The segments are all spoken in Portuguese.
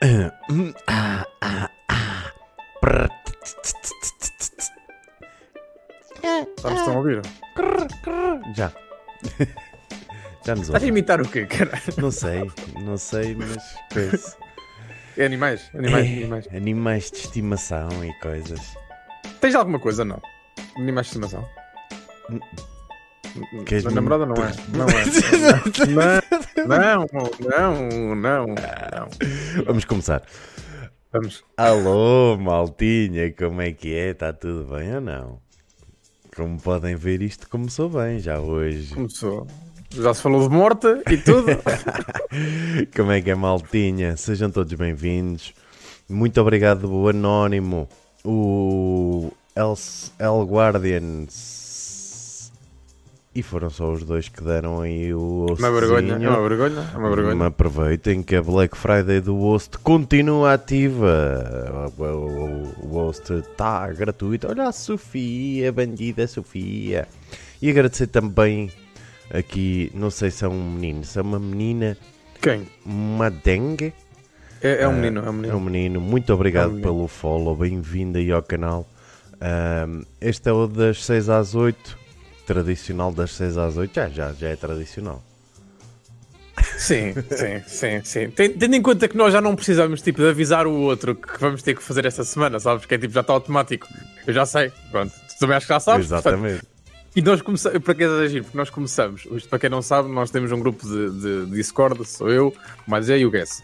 Me estão a ouvir? Já. Já nos Estás a imitar o quê, cara? Não sei, não sei, mas penso. É animais, animais, É, animais. Animais de estimação e coisas. Tens alguma coisa, não? Animais de estimação? Queres Na namorada não é. Não é. Não, não, não, não, não. Vamos começar. Vamos. Alô, maltinha, como é que é? Está tudo bem ou não? Como podem ver, isto começou bem já hoje. Começou. Já se falou de morte e tudo. Como é que é, maltinha? Sejam todos bem-vindos. Muito obrigado, o Anónimo, o El, El Guardians. E foram só os dois que deram aí o Uma vergonha, é uma vergonha, é uma vergonha. Mas aproveitem que a Black Friday do host continua ativa. O, o- o host está gratuito. Olha a Sofia, bandida Sofia. E agradecer também aqui, não sei se é um menino, se é uma menina, Quem? uma dengue. É, é um Ah, menino, é um É um menino. menino. Muito obrigado É um menino. pelo follow. Bem-vindo aí ao canal. Ahm, este é o das 6 às 8. Tradicional das 6 às 8. Já, já, já é tradicional. Sim, sim, sim, sim. Ten- Tendo em conta que nós já não precisamos tipo, de avisar o outro que vamos ter que fazer esta semana, sabes? Que é tipo, já está automático. Eu já sei, pronto. Tu também acho que já sabes. portanto, Exatamente. E nós começamos, para que é agir? Porque nós começamos, isto para quem não sabe, nós temos um grupo de, de- de Discord, sou eu, o Mazé e o Guess.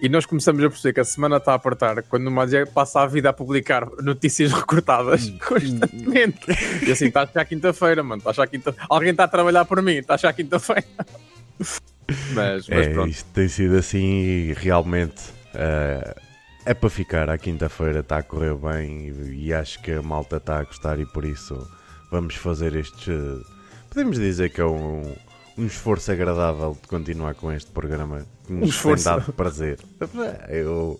E nós começamos a perceber que a semana está a apertar quando o Mazé passa a vida a publicar notícias recortadas constantemente. E assim, está a achar quinta-feira, mano, a achar quinta Alguém está a trabalhar por mim, está a achar quinta-feira. Mas, mas É, pronto. isto tem sido assim e realmente eh, é para ficar. À quinta-feira está a correr bem e, e acho que a malta está a gostar e por isso vamos fazer estes. eh, podemos dizer que é um, um esforço agradável de continuar com este programa que nos Um esforço. tem dado prazer. Eu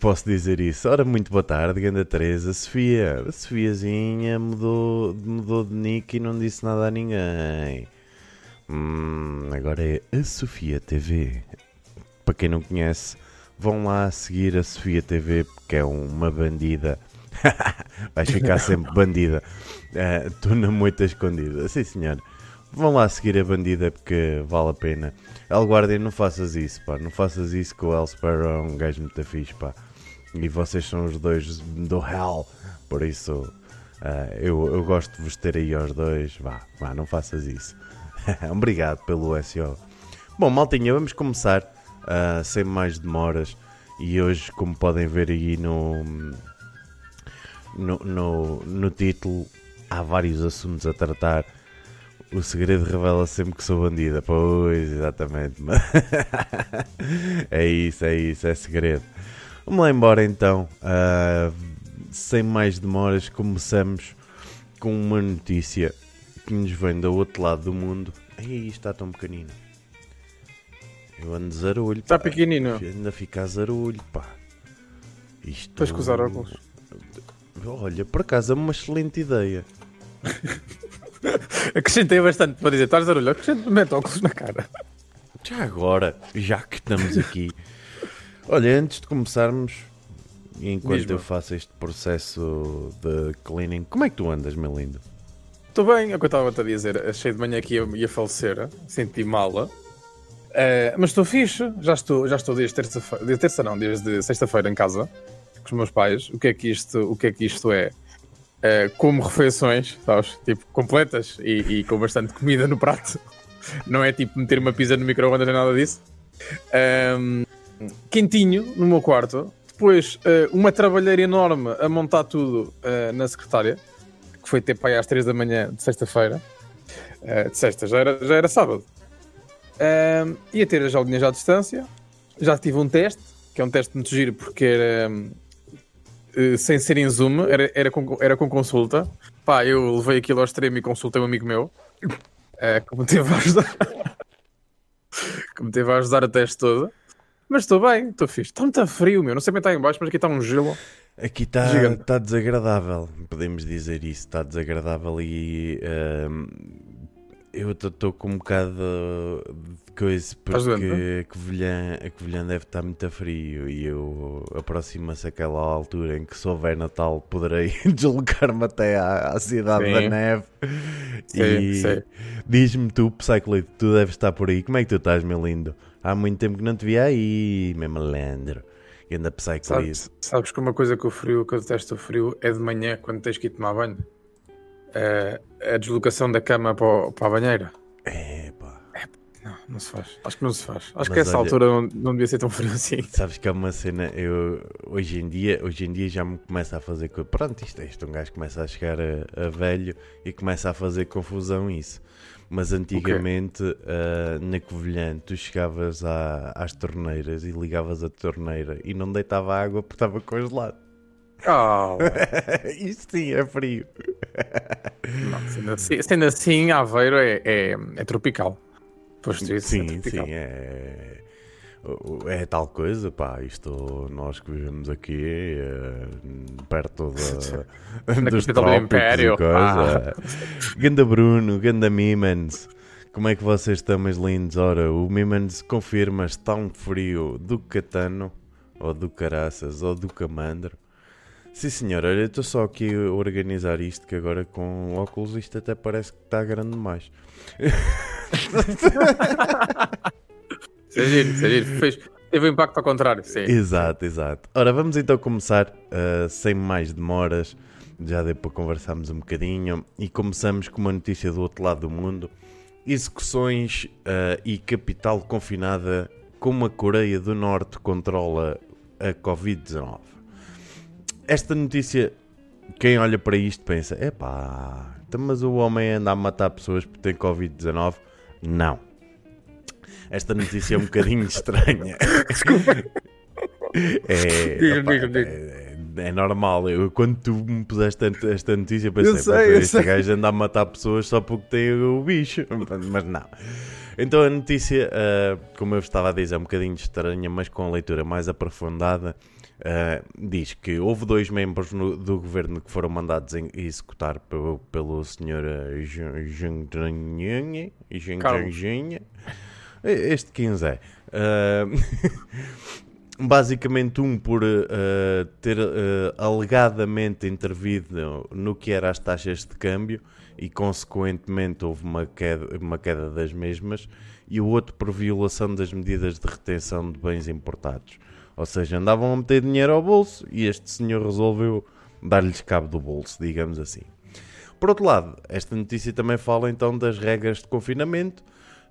posso dizer isso. Ora, muito boa tarde, Ganda Teresa. Sofia, a Sofiazinha mudou, mudou de nick e não disse nada a ninguém. Hum, agora é a Sofia TV. Para quem não conhece, vão lá seguir a Sofia TV porque é uma bandida. Vais ficar sempre bandida. Estou na moita escondida. Sim, senhor. Vão lá seguir a bandida porque vale a pena. El Guardian, não faças isso, pá. Não faças isso que o El Sparrow é um gajo muito fixe, pá. E vocês são os dois do Hell. Por isso, ah, eu, eu gosto de vos ter aí aos dois. Vá, vá, não faças isso. Obrigado pelo SO. Bom, maltinha, vamos começar ah, sem mais demoras. E hoje, como podem ver aí no, no, no, no título, há vários assuntos a tratar. O segredo revela sempre que sou bandida. Pois, exatamente. é isso, é isso, é segredo. Vamos lá embora então. Ah, sem mais demoras, começamos com uma notícia que nos vem do outro lado do mundo. Ai, está tão pequenino. Eu ando zarulho. Está pequenino. Ainda fica a zarulho, pá. Isto... Tens que usar óculos. Olha, por acaso é uma excelente ideia. Acrescentei bastante para dizer, estás a olhar, acrescento, mete óculos na cara. Já agora, já que estamos aqui. Olha, antes de começarmos, enquanto Diz-me. eu faço este processo de cleaning, como é que tu andas, meu lindo? Estou bem, é o que eu estava a dizer. Achei de manhã que ia, ia falecer, senti mala. Eh, mas estou fixe, já estou, já estou desde terça-feira, terça não, desde sexta-feira em casa com os meus pais. O que é que isto, o que é, que isto é? Eh, como refeições, sabes? Tipo, completas e, e com bastante comida no prato. Não é tipo meter uma pizza no micro-ondas nem nada disso. Ahm, quentinho no meu quarto. Depois, eh, uma trabalheira enorme a montar tudo eh, na secretária que foi ter para aí às 3 da manhã de sexta-feira. De sexta, já era, já era sábado. Ahm, ia ter as aulinhas à distância. Já tive um teste, que é um teste muito giro porque era eh, sem ser em Zoom, era, era, com, era com consulta. Pá, eu levei aquilo ao extremo e consultei um amigo meu eh, que me teve a ajudar. que me teve a ajudar a teste todo. Mas estou bem, estou fixe. Está muito frio, meu. Não sei bem está em baixo, mas aqui está um gelo. Aqui está tá desagradável, podemos dizer isso, está desagradável e ehm, eu estou com um bocado de coisa doente, porque a Covilhã, a Covilhã deve estar muito a frio e eu aproxima-se aquela altura em que se houver Natal poderei deslocar-me até à, à cidade Sim. da neve Sim, e diz-me tu, Psycholite, tu deves estar por aí, como é que tu estás meu lindo? Há muito tempo que não te vi aí, meu malandro e anda Psycholite Sabes, sabes que uma coisa que o frio, que eu detesto o frio, é de manhã, quando tens que ir tomar banho. É a deslocação da cama para, o- para a banheira. é pá Não, não se faz. Acho que não se faz. Acho Mas que essa olha- altura não, não devia ser tão frio assim. Sabes que há uma cena, eu hoje em dia, hoje em dia já me começa a fazer pronto, isto, é isto um gajo começa a chegar a, a velho e começa a fazer confusão isso. Mas antigamente ah, na Covilhã tu chegavas à- às torneiras e ligavas a torneira e não deitava água porque estava congelado. Oh, Isto sim é frio. não, sendo, assim, sendo assim, Aveiro é, é, é tropical. Posto isso, é Sim, tropical. sim, é. o- É tal coisa, pá. Isto nós que vivemos aqui eh, perto da, dos do Império. coisa. Ganda Bruno, Ganda Mimans. Como é que vocês estão, meus lindos? Ora, o Mimans confirma está um frio do Catano, ou do Caraças, ou do Camandro. Sim, senhor, olha, eu estou só aqui a organizar isto, que agora com óculos isto até parece que está grande demais. Isso é isso é. Fez, teve um impacto ao contrário. Sim. Exato, exato. Ora, vamos então começar uh, sem mais demoras. Já deu para conversarmos um bocadinho. E começamos com uma notícia do outro lado do mundo: execuções uh, e capital confinada. Como a Coreia do Norte controla a Covid-19. Esta notícia, quem olha para isto pensa: epá, então, mas o homem anda a matar pessoas porque tem Covid-19? Não. Esta notícia é um bocadinho estranha. É, Diz-me, opá, diz-me, diz-me. é, é normal. Eu, quando tu me puseste esta- notícia, pensei: Eu sei, "Pá, eu este sei." gajo anda a matar pessoas só porque tem o bicho. Mas não. Então a notícia, ah, como eu estava a dizer, é um bocadinho estranha, mas com a leitura mais aprofundada. Ah, diz que houve dois membros no- do governo que foram mandados em- executar pelo, pelo senhor ah, Jun- Jun Jun- Jun- Carlos. Jun- Este 15 é. Ah, basicamente um por eh, ter alegadamente intervido no que era as taxas de câmbio e consequentemente houve uma queda, uma queda das mesmas e o outro por violação das medidas de retenção de bens importados. Ou seja, andavam a meter dinheiro ao bolso e este senhor resolveu dar-lhes cabo do bolso, digamos assim. Por outro lado, esta notícia também fala então das regras de confinamento,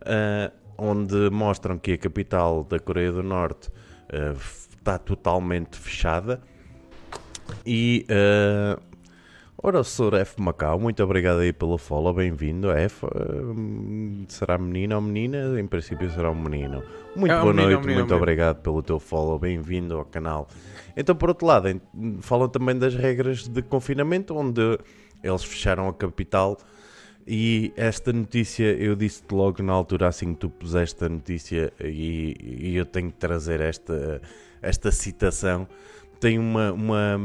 ah, onde mostram que a capital da Coreia do Norte ah, f- está totalmente fechada. E, ah, ora, o Sr. F. Macau, muito obrigado aí pelo follow, bem-vindo. F, ah, será menino ou menina? Em princípio será um menino. Muito É boa menino, noite, é um menino, muito é um menino. obrigado pelo teu follow, bem-vindo ao canal. Então, por outro lado, falam também das regras de confinamento, onde eles fecharam a capital. E esta notícia, eu disse-te logo na altura, assim que tu puseste a notícia, e, e eu tenho que trazer esta, esta citação. Tem uma, uma,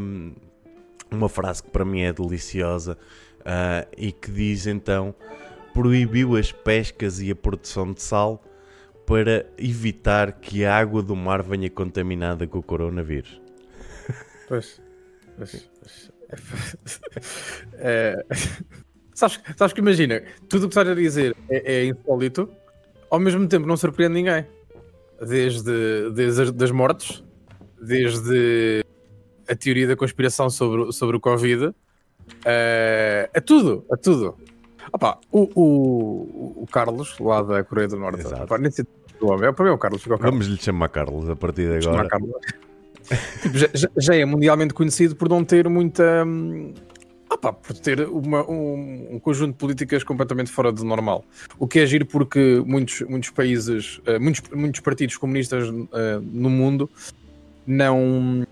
uma frase que para mim é deliciosa ah, e que diz então: proibiu as pescas e a produção de sal para evitar que a água do mar venha contaminada com o coronavírus. Pois. pois, pois. É, sabes, sabes que imagina, tudo o que estás a dizer é, é insólito, ao mesmo tempo não surpreende ninguém. Desde, desde as das mortes, desde a teoria da conspiração sobre, o- sobre o Covid, é, a tudo, a tudo. Opa, o, o, o Carlos, lá da Coreia do Norte, opa, nem sei o nome, é é o Carlos, fica o Carlos. Vamos lhe chamar Carlos a partir de agora. Carlos. Tipo, já, já- é mundialmente conhecido por não ter muita. hum, pá, por ter uma- um, um conjunto de políticas completamente fora do normal. O que é giro porque muitos, muitos países, eh, muitos, muitos partidos comunistas eh, no mundo não,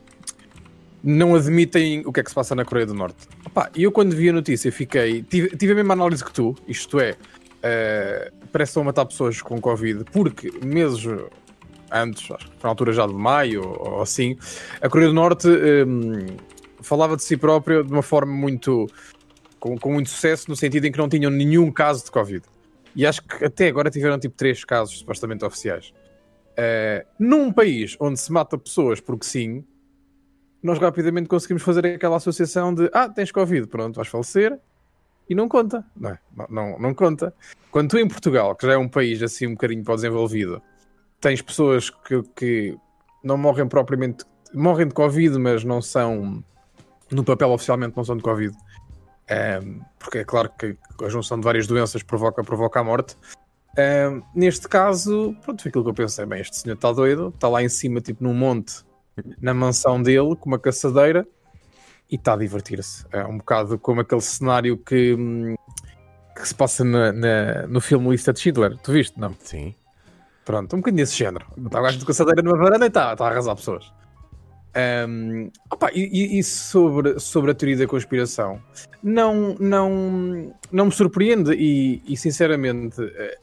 não admitem o que é que se passa na Coreia do Norte. E eu quando vi a notícia fiquei. Tive, tive a mesma análise que tu, isto é. eh, parece a matar pessoas com Covid, porque meses antes, acho que na altura já de maio ou, assim, a Coreia do Norte hum, falava de si própria de uma forma muito. Com, com muito sucesso, no sentido em que não tinham nenhum caso de Covid. E acho que até agora tiveram tipo três casos supostamente oficiais. Uh, num país onde se mata pessoas porque sim, nós rapidamente conseguimos fazer aquela associação de ah, tens Covid, pronto, vais falecer e não conta, não, é? não, não, não, conta. Quando tu em Portugal, que já é um país assim um bocadinho para desenvolvido, tens pessoas que, que não morrem propriamente, morrem de Covid, mas não são, no papel oficialmente não são de Covid, um, ehm, porque é claro que a junção de várias doenças provoca, provoca a morte. Um, ehm, neste caso, pronto, foi aquilo que eu pensei, bem, este senhor está doido, está lá em cima, tipo num monte, na mansão dele com uma caçadeira e está a divertir-se. É um bocado como aquele cenário que, que se passa na, na, no filme Lista de Schindler. Tu viste, não? Sim. Pronto, um bocadinho desse género. Está o gajo de caçadeira numa varanda e está, está a arrasar pessoas. Um, opa, e, e, sobre, sobre a teoria da conspiração, não, não, não me surpreende e, e sinceramente eh,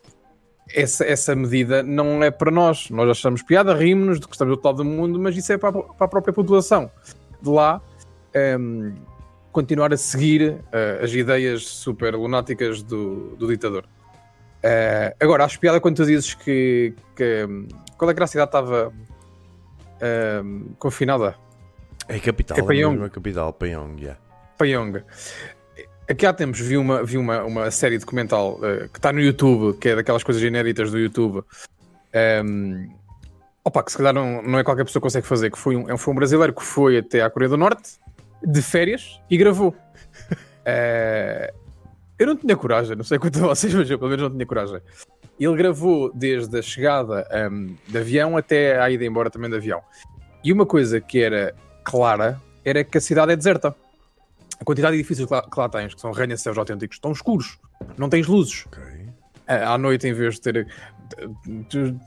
essa, essa medida não é para nós. Nós achamos piada, rimos-nos de que estamos do outro lado do mundo, mas isso é para a, para a própria população de lá um, ehm, continuar a seguir uh, as ideias super lunáticas do, do ditador. Uh, agora, acho piada quando tu dizes que, que qual é que a cidade estava uh, confinada? É a capital, é Payong. a capital, Payong, yeah. Payong. Aqui há tempos vi uma, vi uma, uma série documental uh, que está no YouTube, que é daquelas coisas inéditas do YouTube. Um, ehm, opa, que se calhar não, não é qualquer pessoa que consegue fazer, que foi um, é foi um brasileiro que foi até à Coreia do Norte de férias e gravou. uh, eu não tinha coragem, não sei quanto a vocês, mas eu pelo menos não tinha coragem. Ele gravou desde a chegada um, ehm, de avião até a ida embora também de avião. E uma coisa que era clara era que a cidade é deserta a quantidade de edifícios que lá, que lá tens, que são arranha-céus autênticos, estão escuros, não tens luzes. Okay. À noite, em vez de ter. Tu,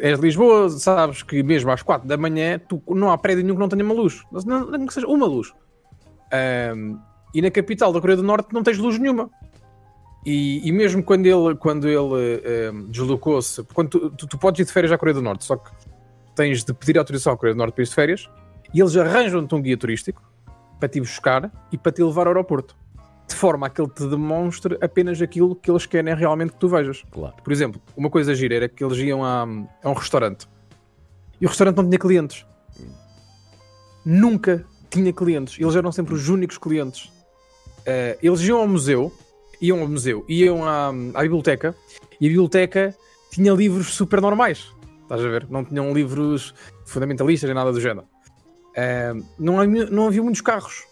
és de Lisboa, sabes que mesmo às 4 da manhã tu, não há prédio nenhum que não tenha uma luz, não, não que seja uma luz. Um, e na capital da Coreia do Norte não tens luz nenhuma. E, e mesmo quando ele, quando ele um, deslocou-se, quando tu, tu, tu, podes ir de férias à Coreia do Norte, só que tens de pedir autorização à Coreia do Norte para ir de férias, e eles arranjam-te um guia turístico para te buscar e para te levar ao aeroporto. De forma a que ele te demonstre apenas aquilo que eles querem realmente que tu vejas. Claro. Por exemplo, uma coisa gira era que eles iam a, a um restaurante e o restaurante não tinha clientes. Nunca tinha clientes. Eles eram sempre os únicos clientes. Uh, eles iam ao museu, iam ao museu, iam à, à biblioteca e a biblioteca tinha livros super normais. Estás a ver? Não tinham livros fundamentalistas nem nada do género. Uh, não, havia, não havia muitos carros.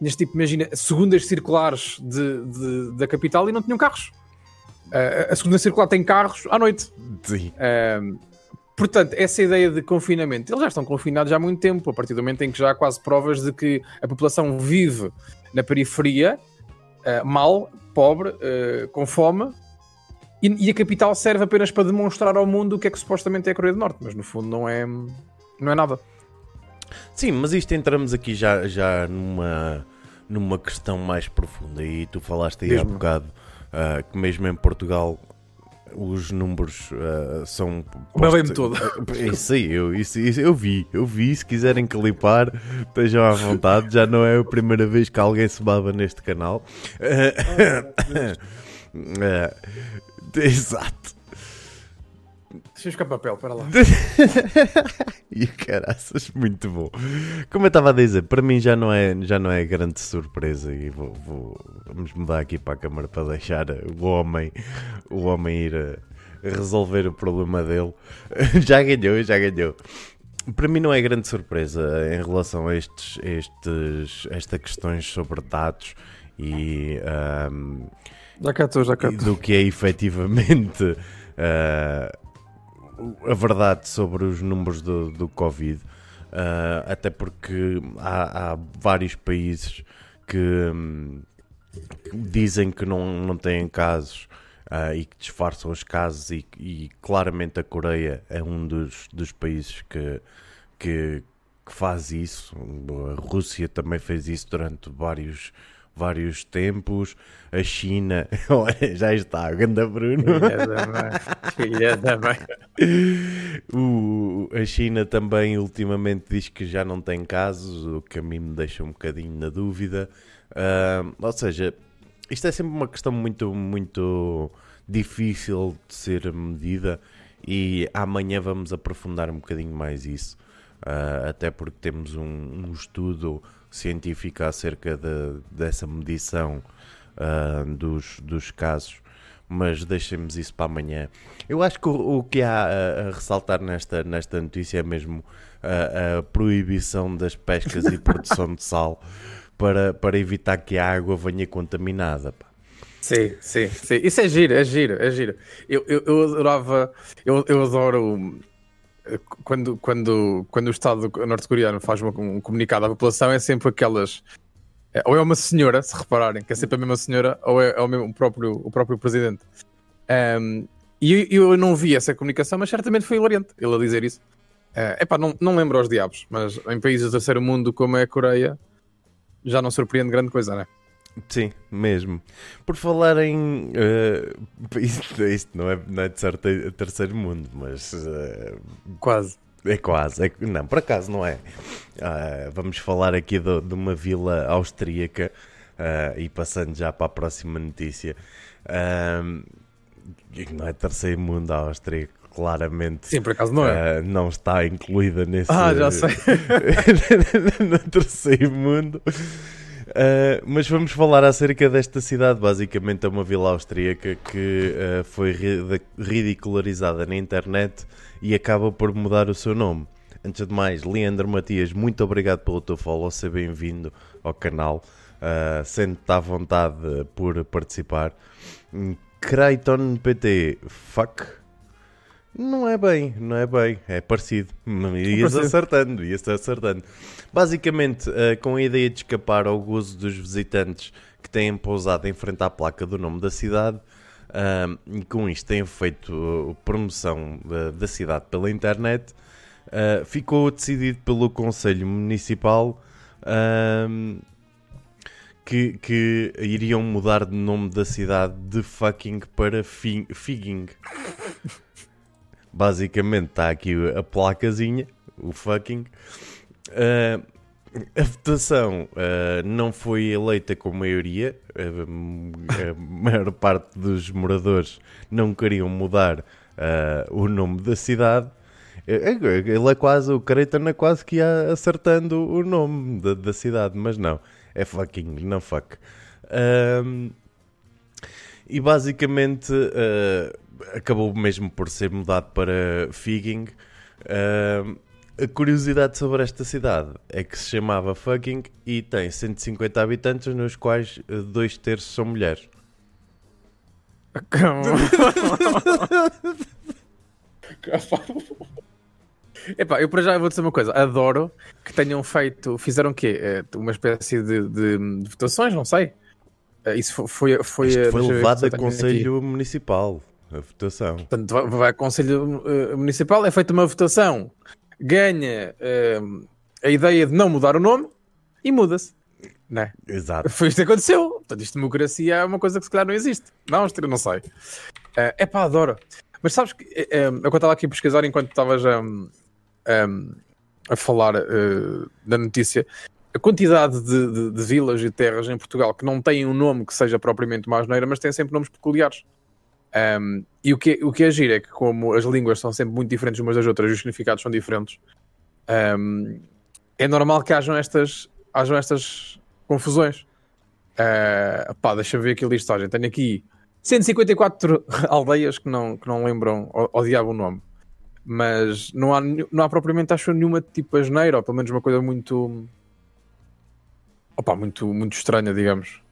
Neste tipo, imagina, segundas circulares de, de, da capital e não tinham carros. Uh, a segunda circular tem carros à noite. Sim. Uh, portanto, essa ideia de confinamento, eles já estão confinados há muito tempo, a partir do momento em que já há quase provas de que a população vive na periferia, mal, pobre, com fome, e, e, a capital serve apenas para demonstrar ao mundo o que é que supostamente é a Coreia do Norte, mas no fundo não é, não é nada. Sim, mas isto entramos aqui já, já numa, numa questão mais profunda. E tu falaste aí há bocado uh, que mesmo em Portugal os números uh, são. Bem todo. Isso aí, eu, isso, isso, eu vi, eu vi. Se quiserem clipar, estejam à vontade. Já não é a primeira vez que alguém se baba neste canal. Uh, exato. Buscar papel, para lá. e caraças, muito bom. Como eu estava a dizer, para mim já não é, já não é grande surpresa e vou, vou vamos mudar aqui para a câmara para deixar o homem, o homem ir a resolver o problema dele. já ganhou, já ganhou. Para mim não é grande surpresa em relação a estes, estes esta questões sobre dados e um, já cá estou, já cá do que é efetivamente uh, a verdade sobre os números do, do Covid, uh, até porque há, há vários países que, que, dizem que não, não têm casos uh, e que disfarçam os casos, e, e, claramente a Coreia é um dos, dos países que, que, que faz isso. A Rússia também fez isso durante vários vários tempos. A China, olha, já está, ganda Bruno. Filha da mãe. Filha da mãe. O, a China também ultimamente diz que já não tem casos, o que a mim me deixa um bocadinho na dúvida. Uh, ou seja, isto é sempre uma questão muito, muito difícil de ser medida e amanhã vamos aprofundar um bocadinho mais isso, uh, até porque temos um, um, estudo científico acerca de, dessa medição uh, dos, dos casos, mas deixemos isso para amanhã. Eu acho que o, o que há a, a, ressaltar nesta, nesta notícia é mesmo a, a proibição das pescas e produção de sal para, para evitar que a água venha contaminada. Pá. Sim, sim, sim. Isso é giro, é giro, é giro. Eu, eu, eu adorava, eu, eu adoro quando, quando, quando o Estado norte-coreano faz uma, um comunicado à população, é sempre aquelas. É, ou é uma senhora, se repararem, que é sempre a mesma senhora, ou é, é o, mesmo, o, próprio, o próprio presidente. Um, e eu, eu, não vi essa comunicação, mas certamente foi hilariante ele a dizer isso. É uh, não, não lembro aos diabos, mas em países do terceiro mundo como é a Coreia, já não surpreende grande coisa, não é? Sim, mesmo. Por falar em. Uh, isto, isto, não, é, não é de certo terceiro mundo, mas. Uh, quase. É quase. É, não, por acaso não é. Uh, vamos falar aqui de, de uma vila austríaca e passando já para a próxima notícia. não é terceiro mundo a Áustria, claramente. Sim, por acaso não é. não está incluída nesse. Ah, já sei. no terceiro mundo. Uh, mas vamos falar acerca desta cidade. Basicamente, é uma vila austríaca que uh, foi ridicularizada na internet e acaba por mudar o seu nome. Antes de mais, Leandro Matias, muito obrigado pelo teu follow, seja bem-vindo ao canal. Uh, Sente-te à vontade por participar. Creighton PT, fuck. Não é bem, não é bem, é parecido. Ias acertando, ias acertando. Basicamente, uh, com a ideia de escapar ao gozo dos visitantes que têm pousado em frente à placa do nome da cidade, uh, e com isto têm feito uh, promoção da cidade pela internet, ficou decidido pelo Conselho Municipal que, que iriam mudar de nome da cidade de fucking para Figging. Basicamente está aqui a placazinha, o fucking. Uh, a votação uh, não foi eleita com maioria. Uh, a maior parte dos moradores não queriam mudar o nome da cidade. Ele é quase, o Creighton é quase que ia acertando o nome da, da cidade, mas não, é fucking, não fuck. e basicamente acabou mesmo por ser mudado para Figging. Uh, a curiosidade sobre esta cidade é que se chamava Fucking e tem 150 habitantes, nos quais eh, dois terços são mulheres. Epá, eu para já vou dizer uma coisa, adoro que tenham feito, fizeram o quê? Eh, uma espécie de, de, de votações, não sei. Eh, isso foi, foi, foi, foi levado a Conselho aqui. Municipal a votação. Portanto, vai, vai ao Conselho uh, Municipal, é feita uma votação, ganha uh, a ideia de não mudar o nome e muda-se. Não é? Exato. Foi isto que aconteceu. Portanto, isto de democracia é uma coisa que se calhar não existe. Não, não sei. Uh, é pá, adoro. Mas sabes que eu estava aqui a pesquisar enquanto estavas um, a falar uh, da notícia. A quantidade de, de, de, vilas e terras em Portugal que não têm um nome que seja propriamente mais neira, mas têm sempre nomes peculiares. Um, e o que, o que é giro é que, como as línguas são sempre muito diferentes umas das outras e os significados são diferentes, um, é normal que hajam estas, hajam estas confusões. Uh, pá, deixa eu ver aqui a listagem. Tenho aqui 154 aldeias que não, que não lembram diabo o nome. Mas não há, não há propriamente, acho, nenhuma tipo asneira, ou pelo menos uma coisa muito. Opa, muito, muito estranha, digamos.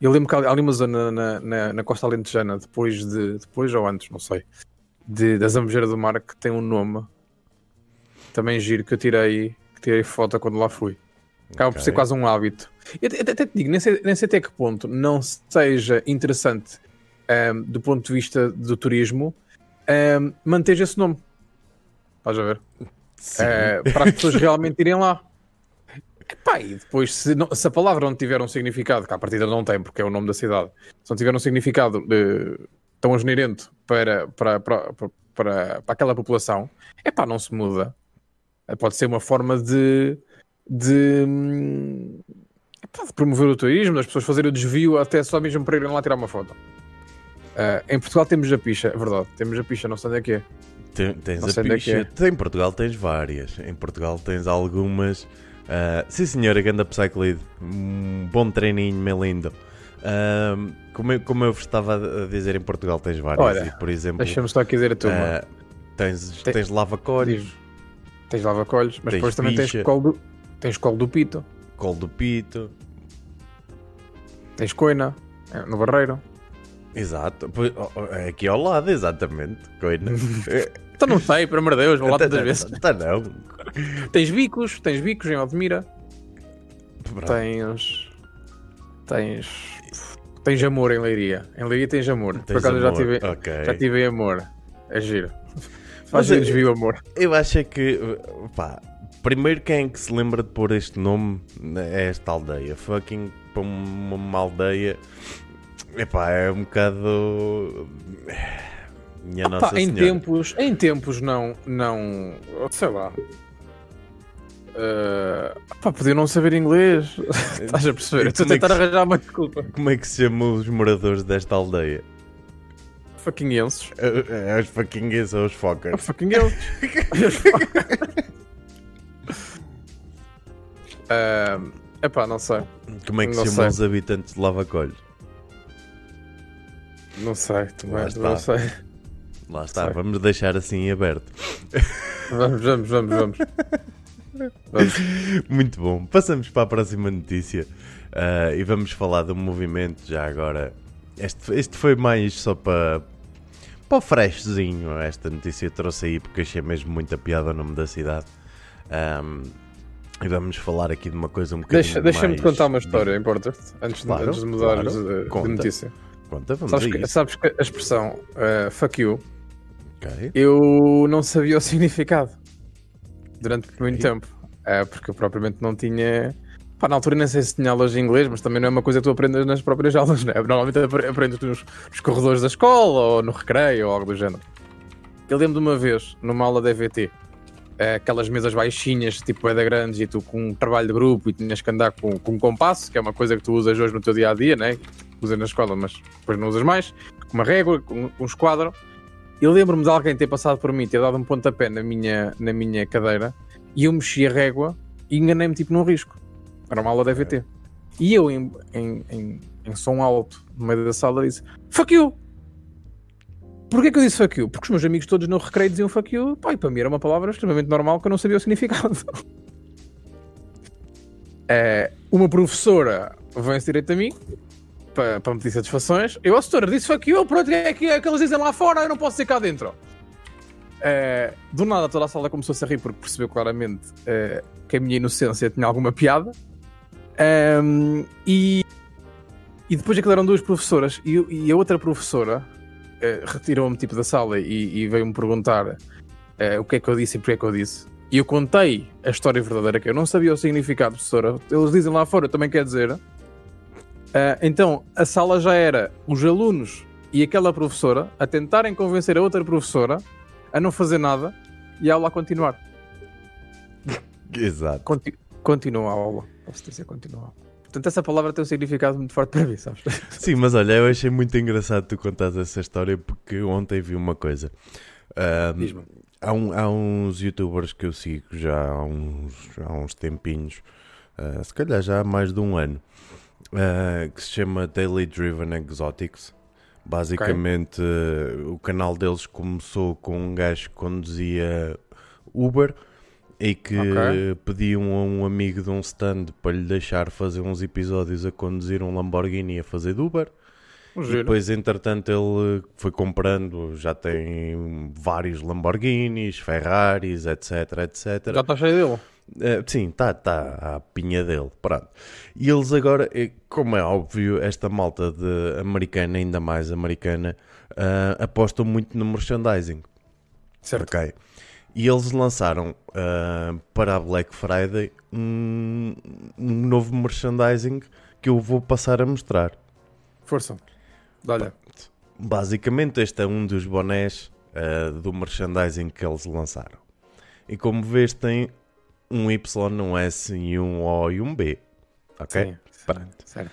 Eu lembro que há ali uma zona na, na, na Costa Alentejana, depois de. Depois ou antes, não sei. De, da Zambujeira do Mar, que tem um nome também giro que eu tirei, que tirei foto quando lá fui. Acaba okay. por ser quase um hábito. Eu até, até te digo, nem sei, nem sei até que ponto não seja interessante um, do ponto de vista do turismo um, manter esse nome. Estás a ver? Uh, para as pessoas realmente irem lá. Epá, e depois, se, não, se, a palavra não tiver um significado, que à partida não tem, porque é o nome da cidade, se não tiver um significado de, tão generente para, para, para, para, para aquela população, é pá, não se muda. Pode ser uma forma de, de, epá, de promover o turismo, das pessoas fazerem o desvio até só mesmo para irem lá tirar uma foto. Uh, em Portugal temos a picha, é verdade. Temos a picha, não sei onde é que é. Tem- Tens Não a é picha. Em Portugal tens várias. Em Portugal tens algumas. Ah, sim, senhora, ganda Psychlid. Um bom treininho, meu lindo. Ah, como, eu, como eu vos estava a dizer, em Portugal tens várias. E, por exemplo, Deixa-me só aqui dizer a tua. ah, tens, Tem- tens lavacolhos, Tens lava-colhos, mas Tens depois também tens colo do, tens colo do pito, colo do pito. tens coina, é, no barreiro. Exato. É Aqui ao lado, exatamente. Coina. Então não sei, pelo amor de Deus, vou lá tantas vezes. Tá não. Tens bicos, tens bicos em Odmira, Pronto. tens. Tens. Tens amor em Leiria. Em Leiria tens amor. Por Tens acaso eu já amor. tive, Ok. já tive amor. É giro. Mas Faz é- desvio amor. Eu acho é que, pá, primeiro quem é que se lembra de pôr este nome é esta aldeia. Fucking para uma, uma aldeia, epá, é um bocado. Minha Pá, Nossa em Senhora. tempos, em tempos não, não, sei lá. Uh, pá, podiam não saber inglês. Estás a perceber? Estou a é que tentar se- arranjar uma desculpa. Como é que se chamam os moradores desta aldeia? Fucking enses. É, é os gays ou os fuckers? Fucking enses. uh, epá, não sei. Como é que se Não chamam sei. os habitantes de Lavacolho? Não sei, também, não sei. Lá está, Sei. vamos deixar assim aberto. Vamos, vamos, vamos, vamos. Muito bom. Passamos para a próxima notícia ah, e vamos falar do movimento já agora. Este, este foi mais só para, para o freshzinho. Esta notícia eu trouxe aí porque achei mesmo muita piada o nome da cidade. Ahm, e vamos falar aqui de uma coisa um bocadinho Deixa- Deixa-me mais- contar uma história, importa antes, de- Claro, antes de mudares claro. de- de, Conta. notícia. Conta, vamos Sabes que, sabes que a expressão uh, fuck you Ok. eu não sabia o significado durante muito tempo. É, porque eu propriamente não tinha. Pá, na altura nem sei se tinha aulas de inglês, mas também não é uma coisa que tu aprendes nas próprias aulas, né? Normalmente apre- aprendes nos, nos corredores da escola ou no recreio ou algo do género. Eu lembro de uma vez, numa aula de EVT, eh, aquelas mesas baixinhas, tipo da grandes, e tu com um trabalho de grupo e tinhas que andar com, com um compasso, que é uma coisa que tu usas hoje no teu dia a dia, né? Usas na escola, mas depois não usas mais, com uma régua, com um esquadro. Eu lembro-me de alguém ter passado por mim, ter dado um pontapé na minha, na minha cadeira e eu mexi a régua e enganei-me tipo num risco. Era uma aula de EVT. E eu, em, em, em, em som alto, no meio da sala, disse: Fuck you! Porquê que eu disse fuck you? Porque os meus amigos todos no recreio diziam fuck you. E para mim era uma palavra extremamente normal que eu não sabia o significado. É, uma professora vem-se direito a mim para, para me pedir satisfações. Eu, a setora, disse fuck you, pronto, é que, é que eles dizem lá fora, eu não posso ser cá dentro. É, do nada toda a sala começou -se a rir porque percebeu claramente é, que a minha inocência tinha alguma piada. Ehm, e, e depois aquilo eram duas professoras e, e a outra professora eh, retirou-me tipo da sala e, e veio-me perguntar o que é que eu disse e porque é que eu disse. E eu contei a história verdadeira que eu não sabia o significado, professora. Eles dizem lá fora, também quer dizer. Eh, então a sala já era os alunos e aquela professora a tentarem convencer a outra professora a não fazer nada e a aula a continuar. Exato. Conti continua a aula. Posso dizer continua. Portanto, essa palavra tem um significado muito forte para mim, sabes? Sim, mas olha, eu achei muito engraçado tu contares essa história porque ontem vi uma coisa. Ahm, Diz-me. há, um- há uns youtubers que eu sigo já há uns, há uns tempinhos, ah, se calhar já há mais de um ano, ah, que se chama Daily Driven Exotics. Basicamente, eh, o canal deles começou com um gajo que conduzia Uber e que Ok. pediam a um amigo de um stand para lhe deixar fazer uns episódios a conduzir um Lamborghini a fazer de Uber. Depois, entretanto, ele foi comprando, já tem vários Lamborghinis, Ferraris, etc, etc. Já está cheio dele. Eh, sim, está tá à pinha dele, pronto. E eles agora, eh, como é óbvio, esta malta de americana, ainda mais americana, ah, apostam muito no merchandising. Certo. Ok. E eles lançaram ah, para a Black Friday um, um novo merchandising que eu vou passar a mostrar. Força. Olha. Basicamente, este é um dos bonés do merchandising que eles lançaram. E como vês, tem um Y, um S e um O e um B. Ok? Sim. Pronto. Certo.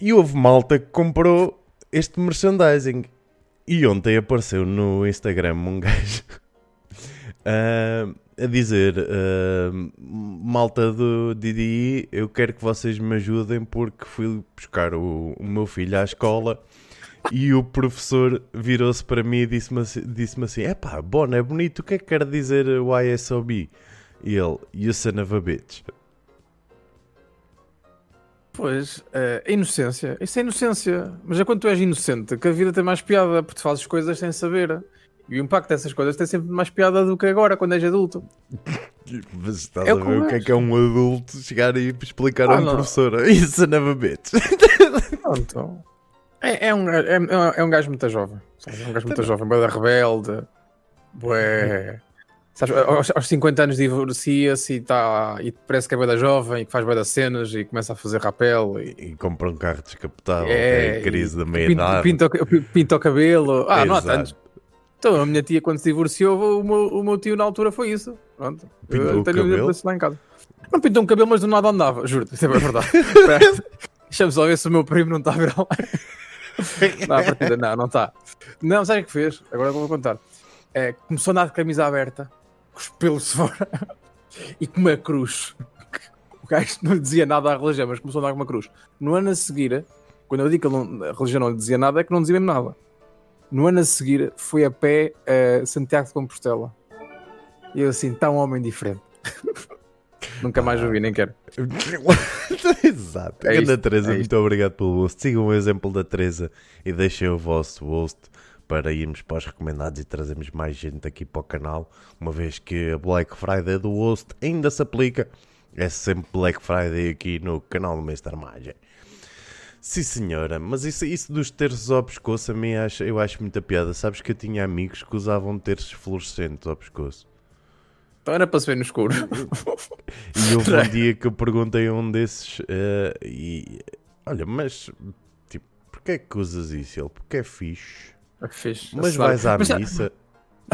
E houve malta que comprou este merchandising. E ontem apareceu no Instagram um gajo ah, a dizer: ah, Malta do DDI, eu quero que vocês me ajudem porque fui buscar o, o meu filho à escola. E o professor virou-se para mim e disse-me assim, disse assim: Epá, Bono é bonito, o que é que quer dizer o ISOB? E ele, You son of a bitch. Pois, é inocência. Isso é inocência. Mas é quando tu és inocente que a vida tem mais piada, porque tu fazes coisas sem saber. E o impacto dessas coisas tem sempre mais piada do que agora, quando és adulto. Mas estás É a ver o que é que é um adulto chegar e explicar Ah, a um não. professor? Son of a bitch. Pronto. É, é, um, é, é um gajo muito jovem. É um gajo muito jovem, bué da rebelde. Bué. Sabes, aos, aos 50 anos divorcia-se e, tá, e parece que é da jovem e que faz das cenas e começa a fazer rapel e E compra um carro descapotável, É, é, crise da pinta, meia-idade. pinta, o- pinta o cabelo. Ah, não há Exato. tantos. Então, a minha tia, quando se divorciou, o meu, o meu tio na altura foi isso. Pronto. Pintou Eu o tenho cabelo? lá em casa. Não pintou um cabelo, mas do nada andava, juro. Isso é verdade. Deixa-me só ver se o meu primo não está a ver lá. Não, partida, não, não está. Não, sabe o que fez? Agora vou contar. É, começou a andar de camisa aberta, com os pelos fora e com uma cruz. O gajo não lhe dizia nada à religião, mas começou a com uma cruz. No ano a seguir, quando eu digo que não- a religião não lhe dizia nada, é que não dizia mesmo nada. No ano a seguir, foi a pé a Santiago de Compostela. E eu assim, está um homem diferente. Nunca mais o vi, nem quero. Exato. É Ana Teresa, é muito obrigado pelo host. Sigam o exemplo da Teresa e deixem o vosso host para irmos para os recomendados e trazermos mais gente aqui para o canal, uma vez que a Black Friday do host ainda se aplica. É sempre Black Friday aqui no canal do Mr. Magem. Sim senhora, mas isso, isso dos terços ao pescoço a mim acho, eu acho muita piada. Sabes que eu tinha amigos que usavam terços fluorescentes ao pescoço. Então era para se ver no escuro. E houve um dia que eu perguntei a um desses eh, e olha, mas tipo, porquê é que usas isso? Ele, porque é fixe. Fiz. Mas vais à Mas- missa?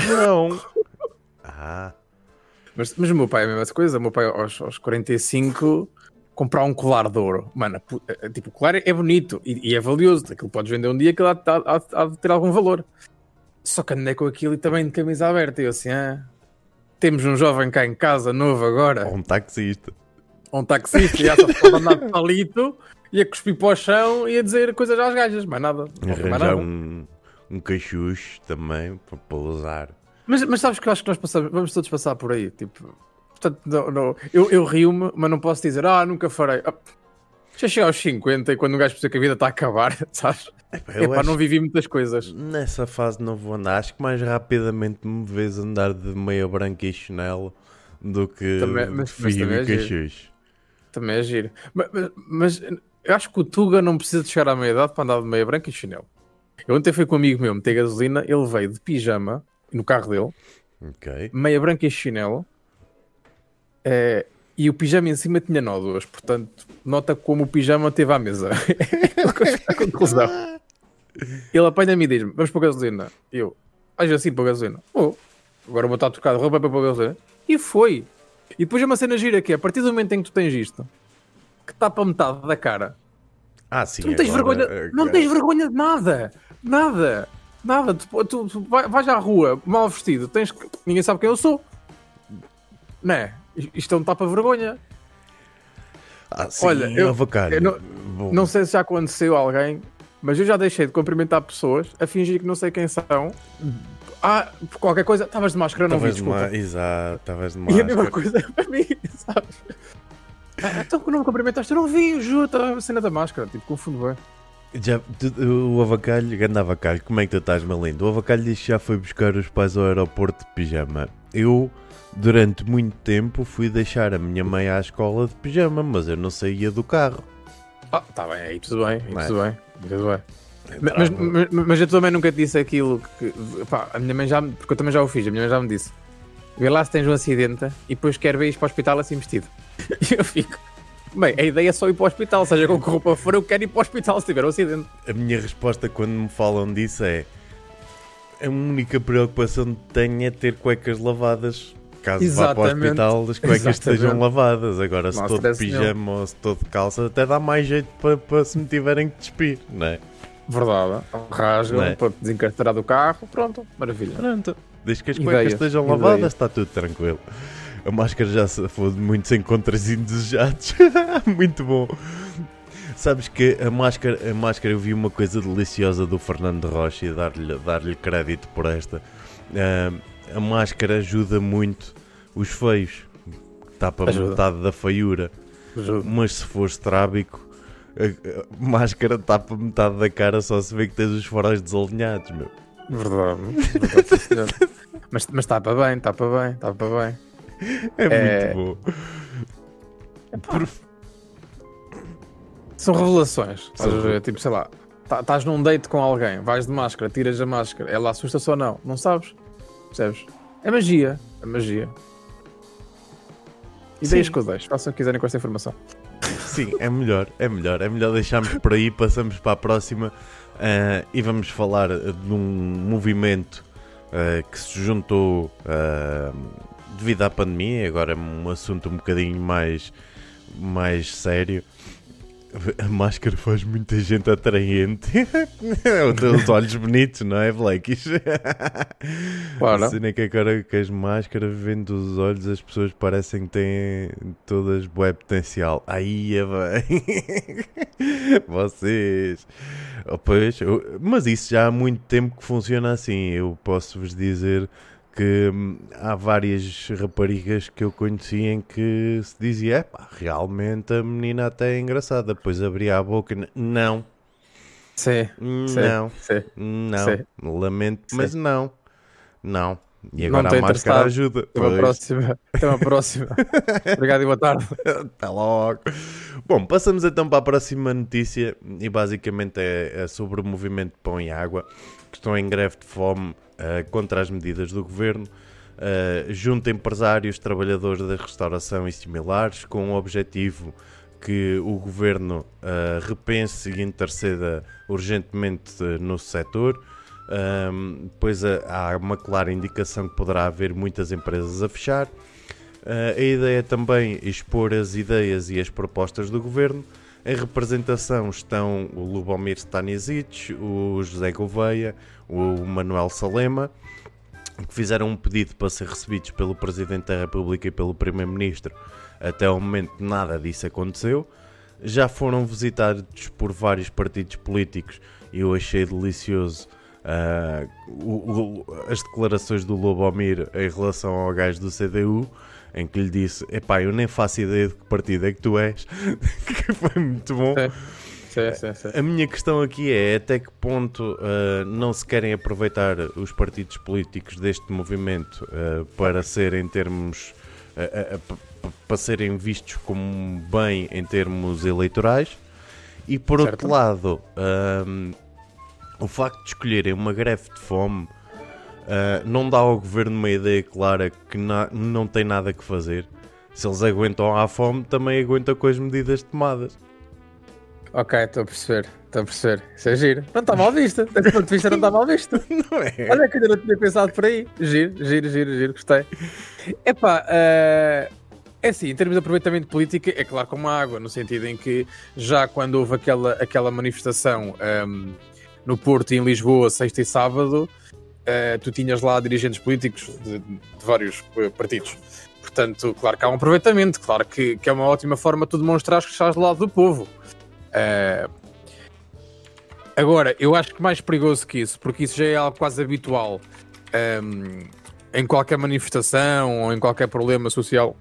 Não. Ah, Mas, mas o meu pai é a mesma coisa. O meu pai, aos, aos 45, comprar um colar de ouro. Mano, é- é tipo, o colar é bonito e, e é valioso. Aquilo podes vender um dia que há, há- há- de ter algum valor. Só que andei com aquilo e também de camisa aberta. E eu assim, ah, temos um jovem cá em casa, novo agora, ou um taxista. um taxista, e já só pode andar de palito e a cuspir para o chão e a dizer coisas às gajas. Mais nada. Não mais Arranjar nada. um, um cachucho também para, usar. Mas, mas sabes que eu acho que nós passamos, vamos todos passar por aí. Tipo, portanto, não, não- eu, eu rio-me, mas não posso dizer, ah, nunca farei. Ah, já chega aos 50 e quando um gajo percebe que a vida está a acabar, sabes? Epá, É eu pá, acho não vivi muitas coisas. Nessa fase não vou andar. Acho que mais rapidamente me vês andar de meia branca e chinelo do que Também- de mas- mas fio também e é. Também é giro. Mas, mas- mas eu acho que o Tuga não precisa de chegar à meia-idade para andar de meia branca e chinelo. Eu ontem fui com um amigo meu meter gasolina, ele veio de pijama no carro dele, Ok. meia branca e chinelo, eh, e o pijama em cima tinha nódoas, portanto, nota como o pijama teve à mesa. a conclusão. Ele apanha-me e diz-me: Vamos para a gasolina. Eu, haja assim para a gasolina. Oh, agora vou estar a trocar de roupa para a gasolina. E foi. E depois é uma cena gira que é: a partir do momento em que tu tens isto, que está para metade da cara, Ah, sim. tu não tens, agora, vergonha, eh, não tens vergonha de nada. Nada. Nada. Tu, tu- tu vai- vais à rua mal vestido, tens que- ninguém sabe quem eu sou. Não é? Isto é um tapa-vergonha. Ah, sim, Olha, eu- eu não- Bom, Não sei se já aconteceu a alguém, mas eu já deixei de cumprimentar pessoas a fingir que não sei quem são. Ah, por qualquer coisa, estavas de máscara, não vi, Estavas de desculpa. ma- Exato, estavas de E a mesma máscara. coisa para mim, sabes? Ah, então que não me cumprimentaste, eu não vi, juro, estava a cena da máscara, tipo, confundo bem. Já, tu- o avacalho, grande avacalho, como é que tu estás, meu lindo? O avacalho disse que já foi buscar os pais ao aeroporto de pijama. Eu, durante muito tempo, fui deixar a minha mãe à escola de pijama, mas eu não saía do carro. Ah, tá bem, aí tudo bem, aí é? tudo bem, tudo bem. Mas, mas, mas eu também nunca te disse aquilo que. Pá, a minha mãe já me. Porque eu também já o fiz, a minha mãe já me disse. Vê lá se tens um acidente e depois quer ver ir para o hospital assim vestido. E eu fico. Bem, a ideia é só ir para o hospital, seja com que roupa for, eu quero ir para o hospital se tiver um acidente. A minha resposta quando me falam disso é a única preocupação que tenho é ter cuecas lavadas. Caso vá para o Exatamente. hospital, as cuecas Exatamente. estejam lavadas. Agora, se Não há estou de pijama ou se estou de calça, até dá mais jeito para, para se me tiverem que despir, não é? Verdade. Rasgam é? para desencarcerar do carro. Pronto, maravilha. Pronto. Desde que as Ideia, cuecas estejam ideia. lavadas, está tudo tranquilo. A máscara já se foi de muitos encontros indesejados. Muito bom. Sabes que a máscara, a máscara, eu vi uma coisa deliciosa do Fernando Rocha e dar-lhe dar crédito por esta. Ah, a máscara ajuda muito os feios. Tapa Ajuda. metade da feiura. Juro. Mas se for estrábico, a, máscara tapa metade da cara, só se vê que tens os faróis desalinhados, meu. Verdade. Verdade, mas, mas tapa bem, tapa bem, tapa bem. É, É. muito bom. São revelações. Estás a São- ver? Tipo, sei lá, tá- estás num date com alguém, vais de máscara, tiras a máscara, ela assusta-se ou não, não sabes? Percebes? É magia. É magia. Ideias Sim. que eu deixo, façam o que quiserem com esta informação. Sim, é melhor, é melhor. É melhor deixarmos por aí, passamos para a próxima ah, e vamos falar de um movimento ah, que se juntou ah, devido à pandemia, agora é um assunto um bocadinho mais, mais sério. A máscara faz muita gente atraente. Os olhos bonitos, não é, Blakes? Claro. A cena é que agora com as máscaras, vendo os olhos, as pessoas parecem que têm todas bué potencial. Aí é bem. Vocês. Oh, pois, mas isso já há muito tempo que funciona assim. Eu posso vos dizer que hum, há várias raparigas que eu conheci em que se dizia: "Epá, realmente a menina até é engraçada. Depois abria a boca e não, Sim, não. sim. Não, Sim. lamento, Sim. mas não. Não. E Não agora estou a máscara ajuda. Até uma próxima. Até uma próxima. Obrigado e boa tarde. Até logo. Bom, passamos então para a próxima notícia e basicamente é, é sobre o movimento Pão e Água que estão em greve de fome eh, contra as medidas do governo. eh, junto a empresários, trabalhadores da restauração e similares, com o objetivo que o governo eh, repense e interceda urgentemente no setor. Um, pois eh, há uma clara indicação que poderá haver muitas empresas a fechar. Uh, a ideia é também expor as ideias e as propostas do governo. Em representação estão o Lubomir Stanisic, o José Gouveia, o Manuel Salema, que fizeram um pedido para ser recebidos pelo Presidente da República e pelo Primeiro-Ministro. Até o momento nada disso aconteceu. Já foram visitados por vários partidos políticos e eu achei delicioso ah, o- o- as declarações do Lobomir em relação ao gajo do CDU, em que lhe disse: Epá, eu nem faço ideia de que partido é que tu és, que foi muito bom. Sim, sim, sim. A minha questão aqui é até que ponto ah, não se querem aproveitar os partidos políticos deste movimento ah, para serem termos ah, ah, para serem vistos como bem em termos eleitorais e por Certo. outro lado o facto de escolherem uma greve de fome ah, não dá ao governo uma ideia clara que na- não tem nada que fazer. Se eles aguentam à fome, também aguentam com as medidas tomadas. Ok, estou a perceber. Estou a perceber. Isso é giro. Não está mal visto. Desse ponto de vista não está mal visto. Não é? Olha que ainda não tinha pensado por aí. Giro, giro, giro, giro. Gostei. Epá, eh, é assim, em termos de aproveitamento político, é claro como a água, no sentido em que já quando houve aquela, aquela manifestação ehm, no Porto e em Lisboa, sexta e sábado, eh, tu tinhas lá dirigentes políticos de, de vários eh, partidos. Portanto, claro que há um aproveitamento, claro que, que é uma ótima forma de tu demonstrares que estás do lado do povo. Eh, Agora, eu acho que mais perigoso que isso, porque isso já é algo quase habitual ehm, em qualquer manifestação ou em qualquer problema social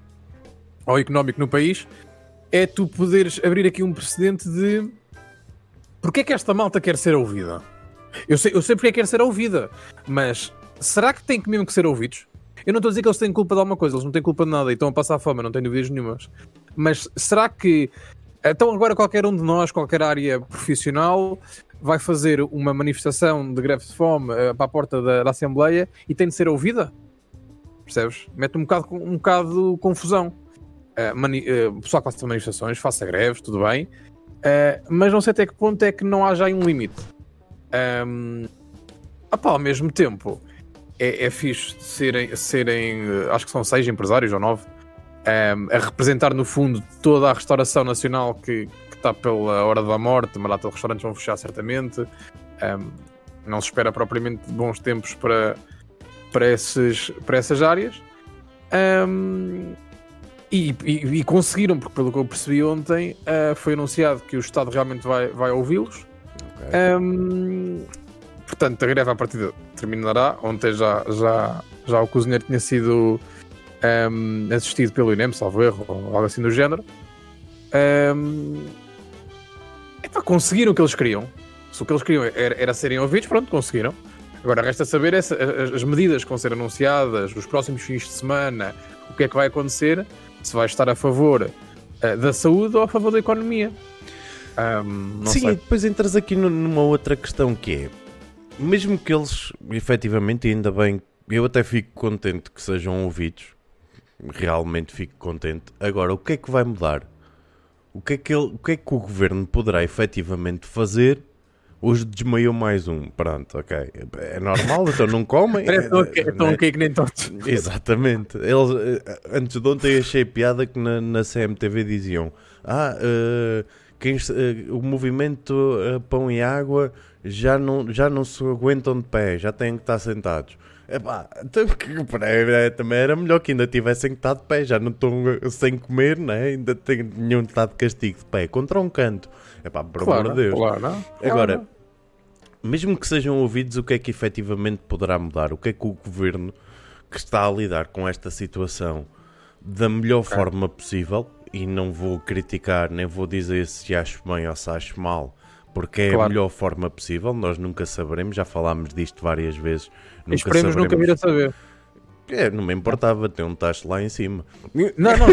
ou económico no país, é tu poderes abrir aqui um precedente de porque é que esta malta quer ser ouvida? Eu sei, eu sei porque é que quer ser ouvida, mas será que tem que mesmo que ser ouvidos? Eu não estou a dizer que eles têm culpa de alguma coisa, eles não têm culpa de nada e estão a passar fome, não tenho dúvidas nenhumas. Mas será que então agora qualquer um de nós, qualquer área profissional, vai fazer uma manifestação de greve de fome eh, para a porta da, da Assembleia e tem de ser ouvida? Percebes? Mete um bocado, um bocado de confusão. Mani- eh, o pessoal que faça manifestações, faça greves, tudo bem. Mas não sei até que ponto é que não haja aí um limite. Um, ao mesmo tempo, é, é fixe serem, serem, eh, acho que são seis empresários ou nove, um, a representar no fundo toda a restauração nacional que, está pela hora da morte, uma data de restaurantes vão fechar certamente. Um, não se espera propriamente bons tempos para, para, esses, para essas áreas. Um, e, e, e, conseguiram, porque pelo que eu percebi ontem, uh, foi anunciado que o Estado realmente vai, vai ouvi-los. Um, portanto, a greve à partida terminará. Ontem já, já, já o cozinheiro tinha sido um, assistido pelo INEM, salvo erro, ou algo assim do género. Um, conseguiram o que eles queriam. Se o que eles queriam era, era serem ouvidos, pronto, conseguiram. Agora resta saber essa, as, as, medidas que vão ser anunciadas, os próximos fins de semana, o que é que vai acontecer, se vai estar a favor uh, da saúde ou a favor da economia. Um, Sim, sei. depois entras aqui numa outra questão que é, mesmo que eles efetivamente, ainda bem, eu até fico contente que sejam ouvidos, realmente fico contente. Agora, o que é que vai mudar? O que é que, ele, o, que, é que o governo poderá efetivamente fazer? Hoje desmaiou mais um. Pronto, ok. É normal, então não comem. Estão é, que nem todos. Exatamente. Eles, eh, antes de ontem achei piada que na, na CMTV diziam: Ah, uh, quem, uh, o movimento uh, Pão e Água já não, já não se aguentam de pé, já têm que estar sentados. Epá, então, também era melhor que ainda tivessem estado de pé, já não estão sem comer, né? ainda tinham estado de castigo de pé contra um canto. Epá, por claro, amor de Deus. Claro, Agora, claro. mesmo que sejam ouvidos, o que é que efetivamente poderá mudar? O que é que o governo que está a lidar com esta situação da melhor forma possível, e não vou criticar, nem vou dizer se acho bem ou se acho mal, porque é claro. a melhor forma possível, nós nunca saberemos, já falámos disto várias vezes. Nunca Esperemos nunca vir a saber. É, não me importava ter um tacho lá em cima. Não, não,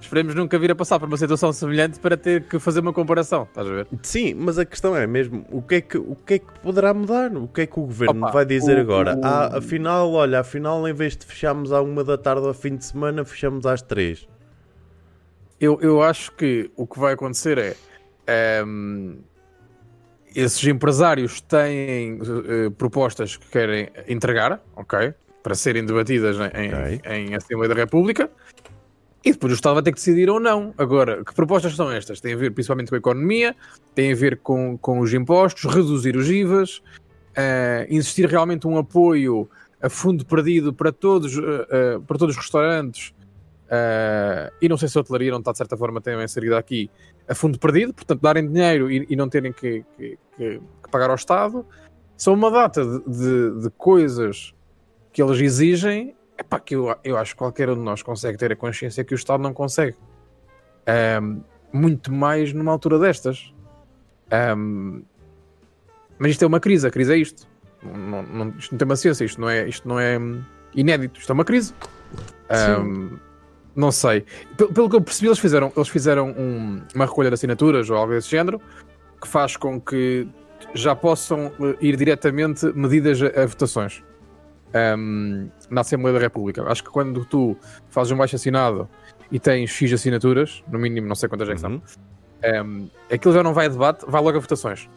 Esperemos nunca vir a passar por uma situação semelhante para ter que fazer uma comparação, estás a ver? Sim, mas a questão é mesmo, o que é que, o que, é que poderá mudar? O que é que o governo Opa, vai dizer o, agora? O... Ah, afinal, olha, afinal, em vez de fecharmos à uma da tarde ao fim de semana, fechamos às três. Eu, eu acho que o que vai acontecer é um, esses empresários têm uh, propostas que querem entregar, ok? Para serem debatidas em, okay. em, em Assembleia da República. E depois o Estado vai ter que decidir ou não. Agora, que propostas são estas? Tem a ver principalmente com a economia, tem a ver com, com os impostos, reduzir os IVAs, uh, insistir realmente um apoio a fundo perdido para todos, uh, uh, para todos os restaurantes e não sei se a hotelaria não está de certa forma também inserida aqui a fundo perdido, portanto darem dinheiro e, e não terem que, que, que, que, pagar ao Estado, são uma data de, de, de coisas que eles exigem epá, que eu, eu acho que qualquer um de nós consegue ter a consciência que o Estado não consegue. Um, muito mais numa altura destas. Um, mas isto é uma crise, a crise é isto. Não, não, isto não tem uma ciência, isto não é, isto não é inédito, isto é uma crise. Um, não sei. Pelo, pelo, que eu percebi, eles fizeram, eles fizeram um, uma recolha de assinaturas ou algo desse género que faz com que já possam eh, ir diretamente medidas a, a votações um, na Assembleia da República. Acho que quando tu fazes um baixo assinado e tens X assinaturas, no mínimo não sei quantas é que são, uhum. um, aquilo já não vai a debate, vai logo a votações.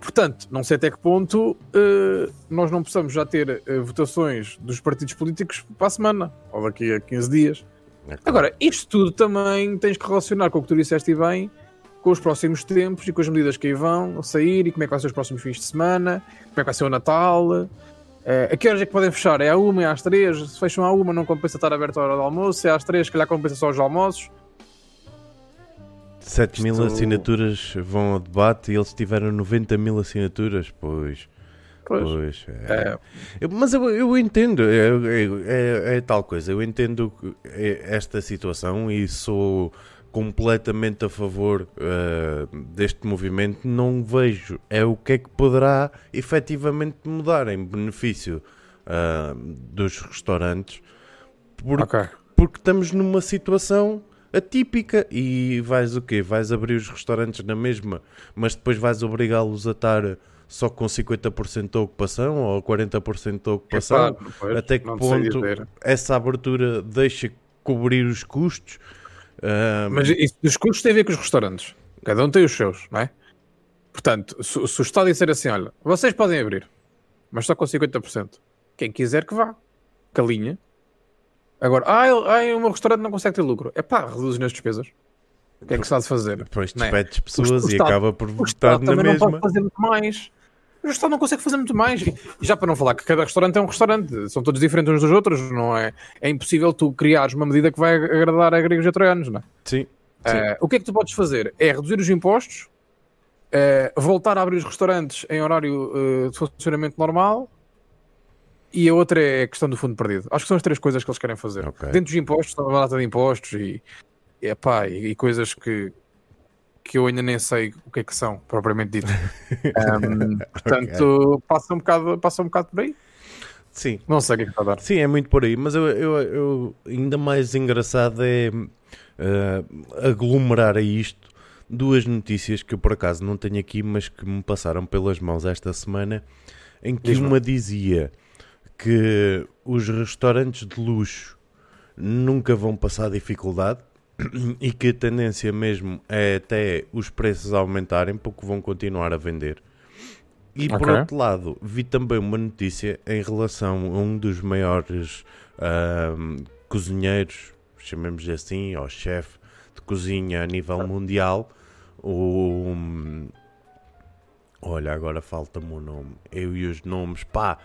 Portanto, não sei até que ponto uh, nós não possamos já ter uh, votações dos partidos políticos para a semana, ou daqui a 15 dias. É Agora, isto tudo também tens que relacionar com o que tu disseste bem, com os próximos tempos e com as medidas que aí vão sair e como é que vai ser os próximos fins de semana, como é que vai ser o Natal. Uh, a que horas é que podem fechar? É à uma e às três? Se fecham à uma, não compensa estar aberto a hora do almoço. É às três, se calhar compensa só os almoços. 7 mil Estou... assinaturas vão ao debate e eles tiveram 90 mil assinaturas, pois. Pois. pois é. É. Eu, mas eu, eu entendo, é, é, é, é tal coisa, eu entendo esta situação e sou completamente a favor uh, deste movimento. Não vejo é o que é que poderá efetivamente mudar em benefício uh, dos restaurantes, porque, okay. porque estamos numa situação atípica e vais o quê? Vais abrir os restaurantes na mesma, mas depois vais obrigá-los a estar só com 50% da ocupação ou 40% da ocupação. Pois, até que ponto essa abertura deixa cobrir os custos? Uh... Mas isso, os custos têm a ver com os restaurantes. Cada um tem os seus, não é? Portanto, se, se o Estado disser assim, olha, vocês podem abrir, mas só com 50%. Quem quiser que vá. Calinha. Agora, ah, ah, o meu restaurante não consegue ter lucro. É pá, reduzem as despesas. O que é que se há de fazer? Depois é? despedes pessoas o e Estado- acaba por O votar na também não mesma. pode fazer muito mais. O Estado não consegue fazer muito mais. E já para não falar que cada restaurante é um restaurante, são todos diferentes uns dos outros, não é? É impossível tu criares uma medida que vai agradar a gregos e a troianos, não é? Sim, sim. Eh, o que é que tu podes fazer? É reduzir os impostos, eh, voltar a abrir os restaurantes em horário eh, de funcionamento normal e a outra é a questão do fundo perdido. Acho que são as três coisas que eles querem fazer. Ok. Dentro dos impostos, estão uma data de impostos e, e, epá, e, e coisas que, que eu ainda nem sei o que é que são, propriamente dito. Ahm, portanto, passa, um bocado, passa um bocado por aí. sim. Não sei o que é que está a dar. Sim, é muito por aí, mas eu, eu, eu- ainda mais engraçado é eh, aglomerar a isto duas notícias que eu por acaso não tenho aqui, mas que me passaram pelas mãos esta semana, em que uma dizia que os restaurantes de luxo nunca vão passar dificuldade e que a tendência mesmo é até os preços aumentarem porque vão continuar a vender. E por Ok. outro lado, vi também uma notícia em relação a um dos maiores ahm, cozinheiros, chamemos assim, ou chefe de cozinha a nível mundial. O, olha, agora falta-me o nome. Eu e os nomes, pá.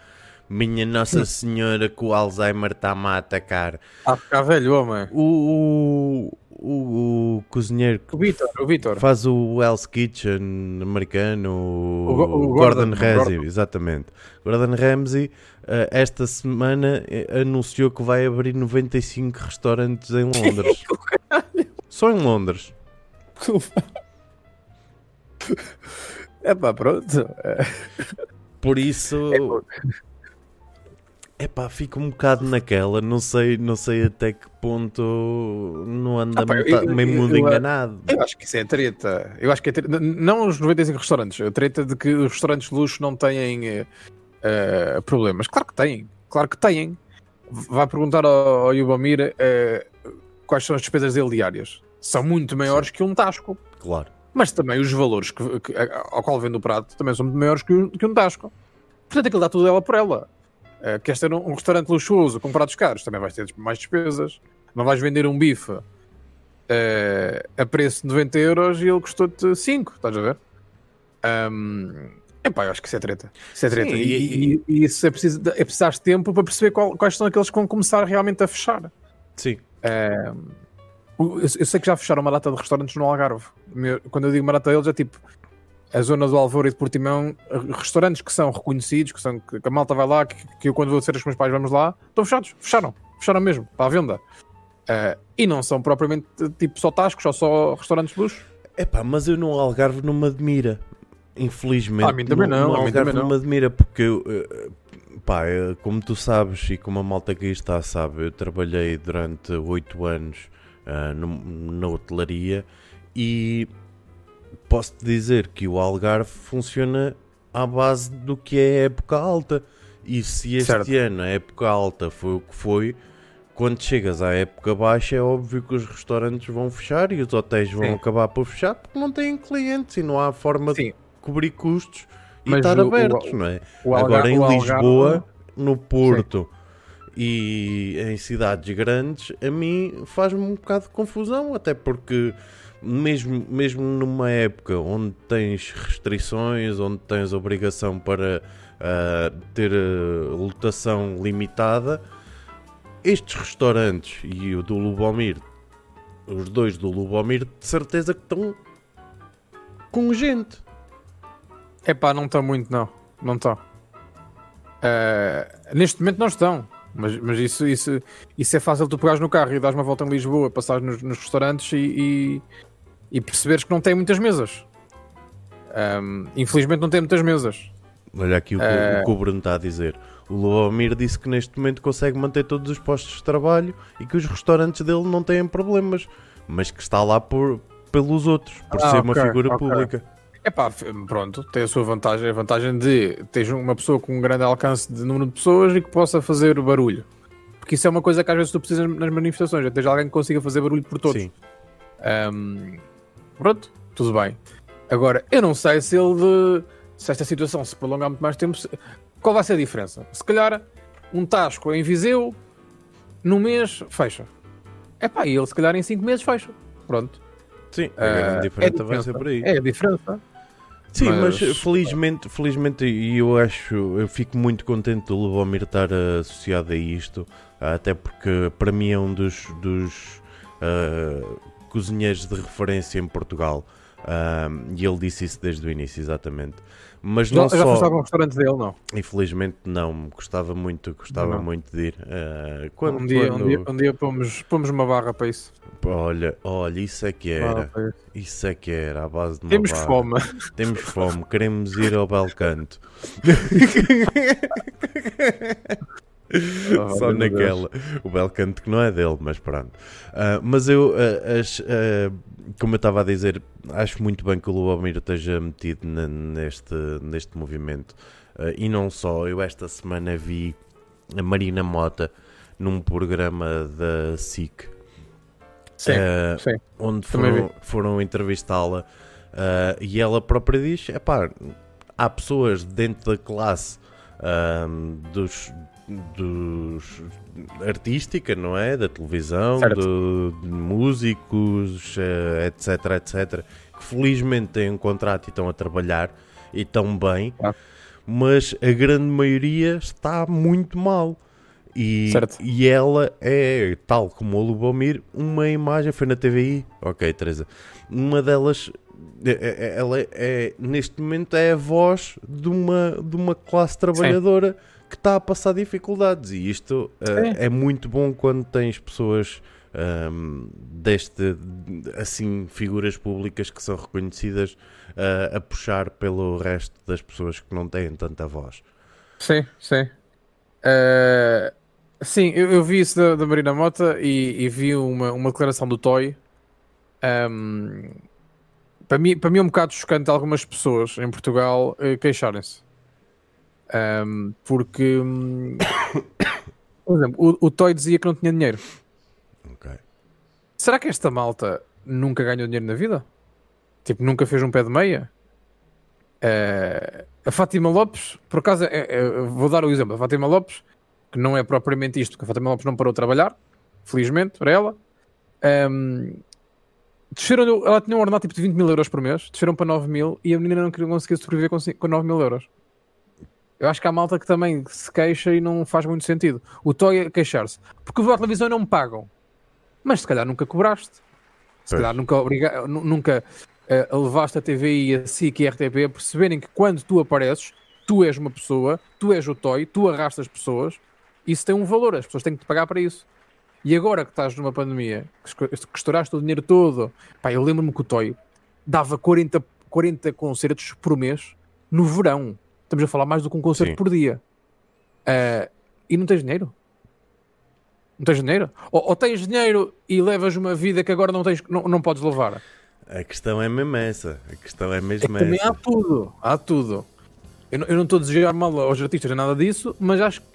Minha Nossa Senhora, que o Alzheimer está-me a atacar. Está a ficar velho, homem. O, o, o, cozinheiro que O Vitor, o Vitor. faz o Hell's Kitchen americano, o, O o Gordon, Gordon, Ramsay, exatamente. Gordon Ramsay, eh, esta semana eh, anunciou que vai abrir 95 restaurantes em Londres. Só em Londres. É pá, pronto. É, Por isso, epá, fico um bocado naquela. Não sei, não sei até que ponto não anda Ah, pá, eu- meio eu- mundo eu- enganado. Eu acho que isso é treta. Eu acho que é treta. Não os 95 restaurantes. A treta de que os restaurantes de luxo não têm eh, problemas. Claro que têm. Claro que têm. Vai perguntar ao, ao Yubamir eh, quais são as despesas dele diárias. São muito maiores que um tasco. Claro. Mas também os valores que, que- ao qual vende o prato também são muito maiores que, um- que um tasco. Portanto, aquilo dá tudo ela por ela. Uh, queres ter um, um restaurante luxuoso com pratos caros, também vais ter mais despesas. Não vais vender um bife uh, a preço de 90 euros e ele custou-te 5, estás a ver? Um, epá, eu acho que isso é treta. Isso é treta. Sim, e, e- e- isso é preciso, de- é preciso de tempo para perceber qual- quais são aqueles que vão começar realmente a fechar. Sim. Eu, eu sei que já fecharam uma data de restaurantes no Algarve. Quando eu digo uma data deles, é tipo a zona do Alvor e de Portimão, eh, restaurantes que são reconhecidos, que, são, que a malta vai lá, que, que eu quando vou ser os meus pais vamos lá, estão fechados, fecharam, fecharam mesmo, para a venda. Eh, e não são propriamente eh, tipo só tascos ou só restaurantes de luxo. Epá, mas eu no Algarve não me admira. Infelizmente. Ah, a mim também no- não, No mim Algarve também não não. me admira porque eu, pá, como tu sabes e como a malta que está sabe, eu trabalhei durante oito anos ah, no- na hotelaria e posso-te dizer que o Algarve funciona à base do que é a época alta. E se este Certo. ano a época alta foi o que foi, quando chegas à época baixa é óbvio que os restaurantes vão fechar e os hotéis vão Sim. acabar por fechar porque não têm clientes e não há forma de Sim, cobrir custos e Mas estar o- o- abertos, não é? o Agora em o Algarve- Lisboa, no Porto e em cidades grandes, a mim faz-me um bocado de confusão, até porque mesmo, mesmo numa época onde tens restrições, onde tens obrigação para ah, ter ah, lotação limitada, estes restaurantes e o do Lubomir, os dois do Lubomir, de certeza que estão com gente. É pá, não estão muito, não. Não estão. Eh, neste momento não estão. Mas, mas isso, isso, isso é fácil tu pegares no carro e dares uma volta em Lisboa, passares nos, nos restaurantes e, e, e perceberes que não tem muitas mesas. Ahm, infelizmente não tem muitas mesas. Olha aqui o que, Eh, o que o Bruno está a dizer. O Lubomir disse que neste momento consegue manter todos os postos de trabalho e que os restaurantes dele não têm problemas, mas que está lá por, pelos outros, por Ah, ser uma ok, figura ok. pública. É pá, pronto, tem a sua vantagem. A vantagem de teres uma pessoa com um grande alcance de número de pessoas e que possa fazer barulho. Porque isso é uma coisa que às vezes tu precisas nas manifestações, é teres alguém que consiga fazer barulho por todos. Sim. Ahm, pronto, tudo bem. Agora, eu não sei se ele se esta situação se prolongar muito mais tempo, se- qual vai ser a diferença? Se calhar um tasco em Viseu, num mês, fecha. É pá, e ele se calhar em 5 meses fecha. Pronto. Sim, a grande Ah, diferença é vai ser por aí. É a diferença. Sim, mas, Mas- felizmente, felizmente, e eu acho, eu fico muito contente do Lubomir estar eh, associado a isto, até porque para mim é um dos, dos ah, cozinheiros de referência em Portugal. Ah, e ele disse isso desde o início, exatamente. Mas não Já, já foste a só, algum restaurante dele, não? infelizmente não, gostava muito, gostava Não. muito de ir. Ah, quando, um, dia, quando- um dia, um dia pomos, pomos uma barra para isso. Olha, olha, isso é que era, isso. isso é que era, à base de uma Temos barra. fome. Temos fome, queremos ir ao Belcanto. Só Oh, Deus. naquela. O Belcanto que não é dele, mas pronto. Ah, mas eu, acho, ah, como eu estava a dizer, acho muito bem que o Lubomir esteja metido na- neste, neste movimento. E não só, eu esta semana vi a Marina Mota num programa da SIC. Sim, sim. onde foram, foram entrevistá-la e ela própria diz: epá, há pessoas dentro da classe dos, dos artística, não é? Da televisão, do- de músicos, eh, etc, etc, que felizmente têm um contrato e estão a trabalhar e estão bem, Claro. mas a grande maioria está muito mal. E, Certo. e ela é, tal como o Lubomir, uma imagem. Foi na TVI? Ok, Teresa. Uma delas, é- é- ela é, é- neste momento, é a voz de uma, de uma classe trabalhadora que está a passar dificuldades. E isto uh, Sim. é muito bom quando tens pessoas. um, deste assim figuras públicas que são reconhecidas uh, a puxar pelo resto das pessoas que não têm tanta voz. Sim, sim. Eh, sim, eu, eu vi isso da, da Marina Mota e, e vi uma, uma declaração do Toy. Ahm, para, mim, para mim é um bocado chocante algumas pessoas em Portugal queixarem-se. Ahm, porque, hum, por exemplo, o, o Toy dizia que não tinha dinheiro. Ok. Será que esta malta nunca ganhou dinheiro na vida? Tipo, nunca fez um pé de meia? Eh, a Fátima Lopes, por acaso, é- é- vou dar o exemplo. A Fátima Lopes, que não é propriamente isto, porque a Fátima Lopes não parou de trabalhar, felizmente para ela. Ehm, desceram, ela tinha um ordenado tipo de 20 mil euros por mês, desceram para 9 mil e a menina não queria conseguir sobreviver com, ci- com 9 mil euros. Eu acho que há malta que também se queixa e não faz muito sentido. O Toy queixar-se. Porque os da televisão não me pagam. Mas se calhar nunca cobraste. Se Pois. calhar nunca, obriga... nu- nunca eh, levaste a TV e a SIC e a RTP a perceberem que quando tu apareces, tu és uma pessoa, tu és o Toy, tu arrastas pessoas, isso tem um valor, as pessoas têm que te pagar para isso. E agora que estás numa pandemia, que estouraste o dinheiro todo, pá, eu lembro-me que o Toy dava 40, 40 concertos por mês no verão. Estamos a falar mais do que um concerto Sim. por dia. Ah, e não tens dinheiro? Não tens dinheiro? Ou, ou tens dinheiro e levas uma vida que agora não, tens, não, não podes levar? A questão é mesmo essa. A questão é É mesmo há essa. tudo. Há tudo. Eu, não- eu não estou a desejar mal aos artistas, nem nada disso, mas acho que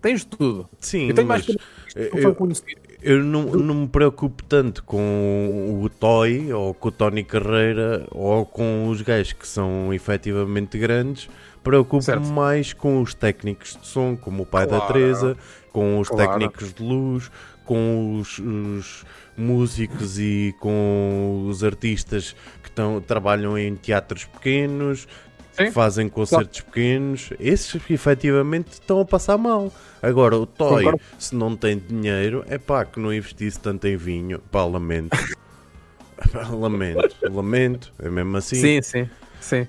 tens tudo. Sim, eu tenho mais que eu- eu não, não me preocupo tanto com o Toy ou com o Tony Carreira ou com os gajos que são efetivamente grandes. Preocupo-me mais com os técnicos de som, como o pai da Claro. Teresa, com os Claro. técnicos de luz, com os, os músicos e com os artistas que estão, trabalham em teatros pequenos, que fazem concertos pequenos. Esses efetivamente estão a passar mal. Agora, o Toy, Concordo. se não tem dinheiro, é pá, que não investisse tanto em vinho. Pá, lamento. Lamento, lamento. É mesmo assim. Sim, sim, sim.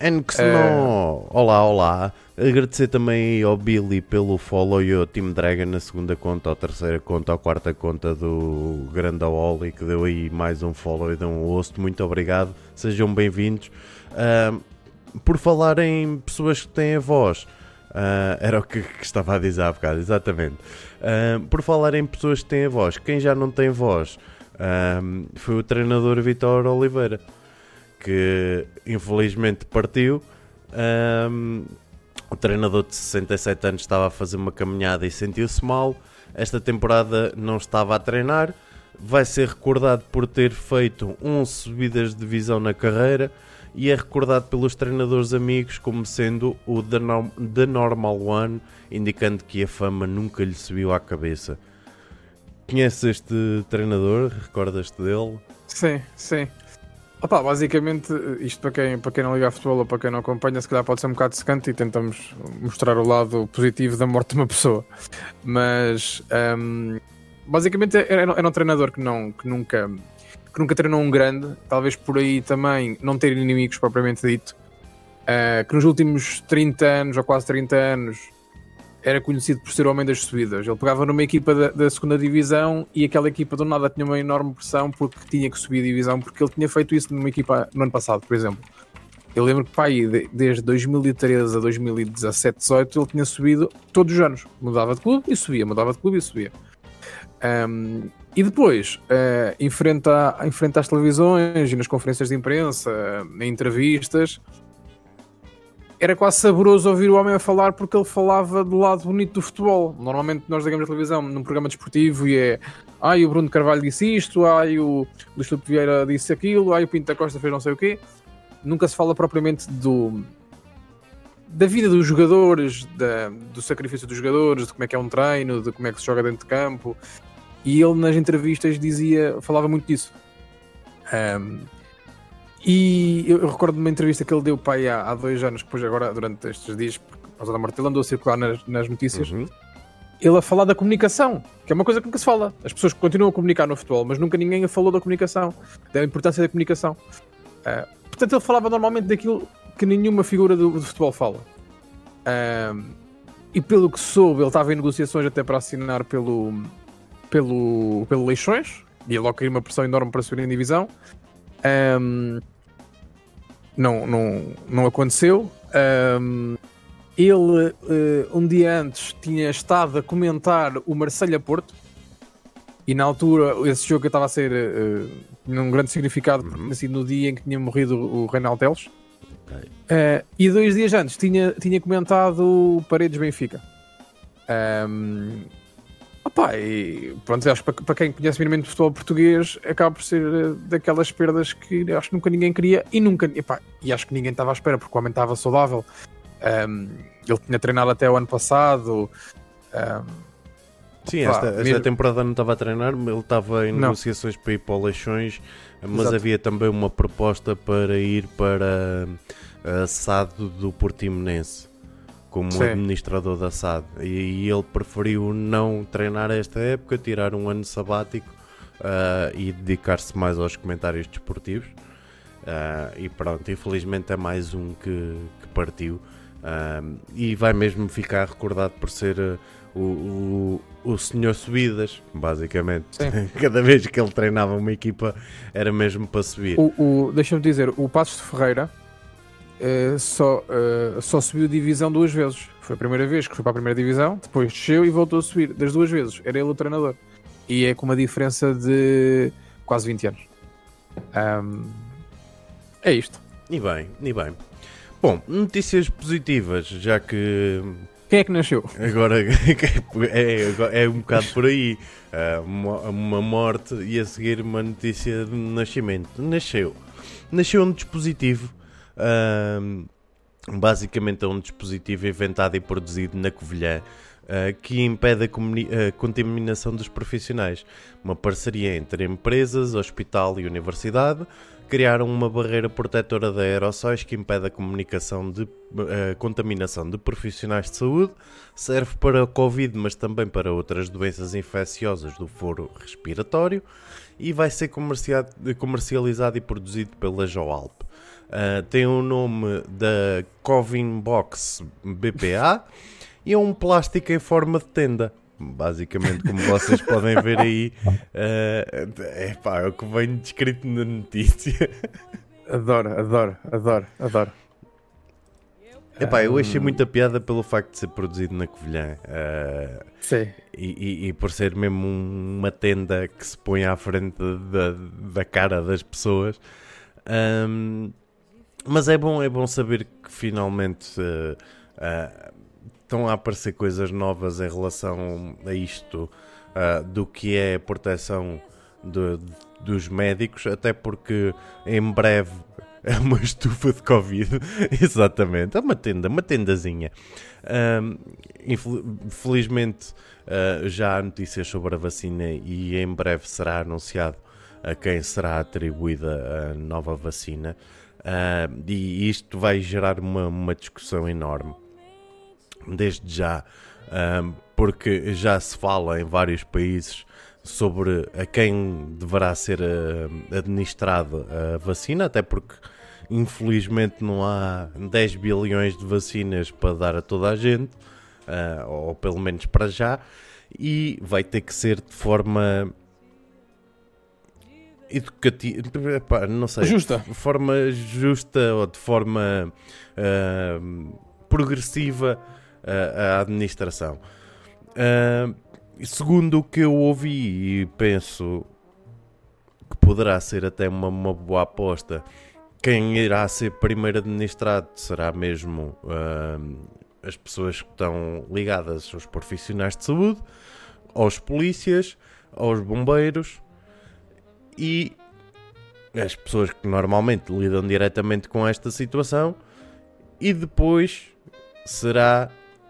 And que se não... Olá, olá. Agradecer também ao Billy pelo follow e ao Team Dragon na segunda conta, ou terceira conta, ou quarta conta do Grande Oli, que deu aí mais um follow e deu um host. Muito obrigado. Sejam bem-vindos. Ahm, por falar em pessoas que têm a voz, ah, era o que, que estava a dizer há bocado, exatamente. Por falar em pessoas que têm a voz, quem já não tem voz foi o treinador Vitor Oliveira que infelizmente partiu. Ahm, o treinador de 67 anos estava a fazer uma caminhada e sentiu-se mal. Esta temporada não estava a treinar. Vai ser recordado por ter feito 11 subidas de divisão na carreira e é recordado pelos treinadores amigos como sendo o The, The Normal One, indicando que a fama nunca lhe subiu à cabeça. Conheces este treinador? Recordas-te dele? Sim, sim. Opa, basicamente, isto para quem, para quem não liga a futebol ou para quem não acompanha, se calhar pode ser um bocado secante e tentamos mostrar o lado positivo da morte de uma pessoa. Mas um, basicamente era, era, um treinador que, não, que, nunca, que nunca treinou um grande, talvez por aí também não ter inimigos propriamente dito. Uh, que nos últimos 30 anos ou quase 30 anos era conhecido por ser o homem das subidas. Ele pegava numa equipa da, da, segunda divisão e aquela equipa do nada tinha uma enorme pressão porque tinha que subir a divisão, porque ele tinha feito isso numa equipa no ano passado, por exemplo. Eu lembro que pai, desde 2013 a 2017, 18, ele tinha subido todos os anos. Mudava de clube e subia, mudava de clube e subia. Um, e depois, uh, enfrenta, enfrenta as televisões e nas conferências de imprensa, em entrevistas, era quase saboroso ouvir o homem a falar porque ele falava do lado bonito do futebol. Normalmente nós ligamos a televisão num programa desportivo e é ai o Bruno Carvalho disse isto, ai o Luís Filipe Vieira disse aquilo, ai o Pinto da Costa fez não sei o quê. Nunca se fala propriamente do da vida dos jogadores, da, do sacrifício dos jogadores, de como é que é um treino, de como é que se joga dentro de campo. E ele nas entrevistas dizia, falava muito disso. Um, e eu, eu recordo de uma entrevista que ele deu pai há, há dois anos, depois agora, durante estes dias, por causa da morte, ele andou a circular nas, nas notícias. Uhum. Ele a falar da comunicação, que é uma coisa que nunca se fala. As pessoas continuam a comunicar no futebol, mas nunca ninguém falou da comunicação, da importância da comunicação. Uh, portanto, ele falava normalmente daquilo que nenhuma figura do, do futebol fala. Uh, e pelo que soube, ele estava em negociações até para assinar pelo, pelo, pelo Leixões, e logo caiu uma pressão enorme para subir em divisão. Um, não, não, não aconteceu. Um, ele, uh, um dia antes, tinha estado a comentar o Marselha Porto. E na altura, esse jogo estava a ser uh, um grande significado, uhum. assim, no dia em que tinha morrido o Reinaldo Teles. Okay. Uh, e dois dias antes tinha, tinha comentado o Paredes Benfica. Um, Opa, e pronto, acho que para, para quem conhece minimamente o futebol português, acaba por ser eh, daquelas perdas que acho que nunca ninguém queria e nunca, epá, e acho que ninguém estava à espera, porque o homem estava saudável. Um, ele tinha treinado até o ano passado. Um, Sim, esta, esta mesmo... temporada não estava a treinar, ele estava em não. negociações para ir para o Leixões, mas Exato. havia também uma proposta para ir para a SAD do Portimonense como Sim. administrador da SAD e, e, ele preferiu não treinar esta época, tirar um ano sabático uh, e dedicar-se mais aos comentários desportivos. Uh, e pronto, infelizmente é mais um que, que partiu uh, e vai mesmo ficar recordado por ser o, o, o senhor Subidas, basicamente. Cada vez que ele treinava uma equipa era mesmo para subir. O, o Deixa-me dizer, o Passos de Ferreira uh, só, uh, só subiu divisão duas vezes. Foi a primeira vez que foi para a primeira divisão, depois desceu e voltou a subir. Das duas vezes, era ele o treinador. E é com uma diferença de quase 20 anos. Um, é isto. E bem, e bem. Bom, notícias positivas, já que. Quem é que nasceu? Agora é, é um bocado por aí. Uh, uma, uma morte e a seguir uma notícia de nascimento. Nasceu. Nasceu um dispositivo basicamente é um dispositivo inventado e produzido na Covilhã uh, que impede a, a, contaminação dos profissionais. Uma parceria entre empresas, hospital e universidade criaram uma barreira protetora de aerossóis que impede a comunicação de uh, contaminação de profissionais de saúde. Serve para a Covid, mas também para outras doenças infecciosas do foro respiratório e vai ser comercializado e produzido pela Joalp. Uh, tem o nome da Covin Box BPA e é um plástico em forma de tenda. Basicamente, como vocês podem ver aí, uh, é pá, é o que vem descrito na notícia. Adoro, adoro, adoro, adoro. Epá, eu achei muita piada pelo facto de ser produzido na Covilhã. Uh, Sim. E, e, e, por ser mesmo uma tenda que se põe à frente da, da cara das pessoas. Um, mas é bom, é bom saber que finalmente uh, uh, estão a aparecer coisas novas em relação a isto uh, do que é a proteção de, de, dos médicos, até porque em breve é uma estufa de Covid, exatamente, é uma tenda, uma tendazinha. infelizmente já há notícias sobre a vacina e em breve será anunciado a quem será atribuída a nova vacina. Uh, e isto vai gerar uma, uma discussão enorme. Desde já, uh, porque já se fala em vários países sobre a quem deverá ser uh, administrada a vacina, até porque infelizmente não há 10 bilhões de vacinas para dar a toda a gente, ou pelo menos para já, e vai ter que ser de forma educativa, não sei, justa. de forma justa ou de forma uh, progressiva uh, a administração. Uh, segundo o que eu ouvi e penso que poderá ser até uma, uma boa aposta, quem irá ser primeiro administrado será mesmo as pessoas que estão ligadas aos profissionais de saúde, aos polícias, aos bombeiros e as pessoas que normalmente lidam diretamente com esta situação e depois será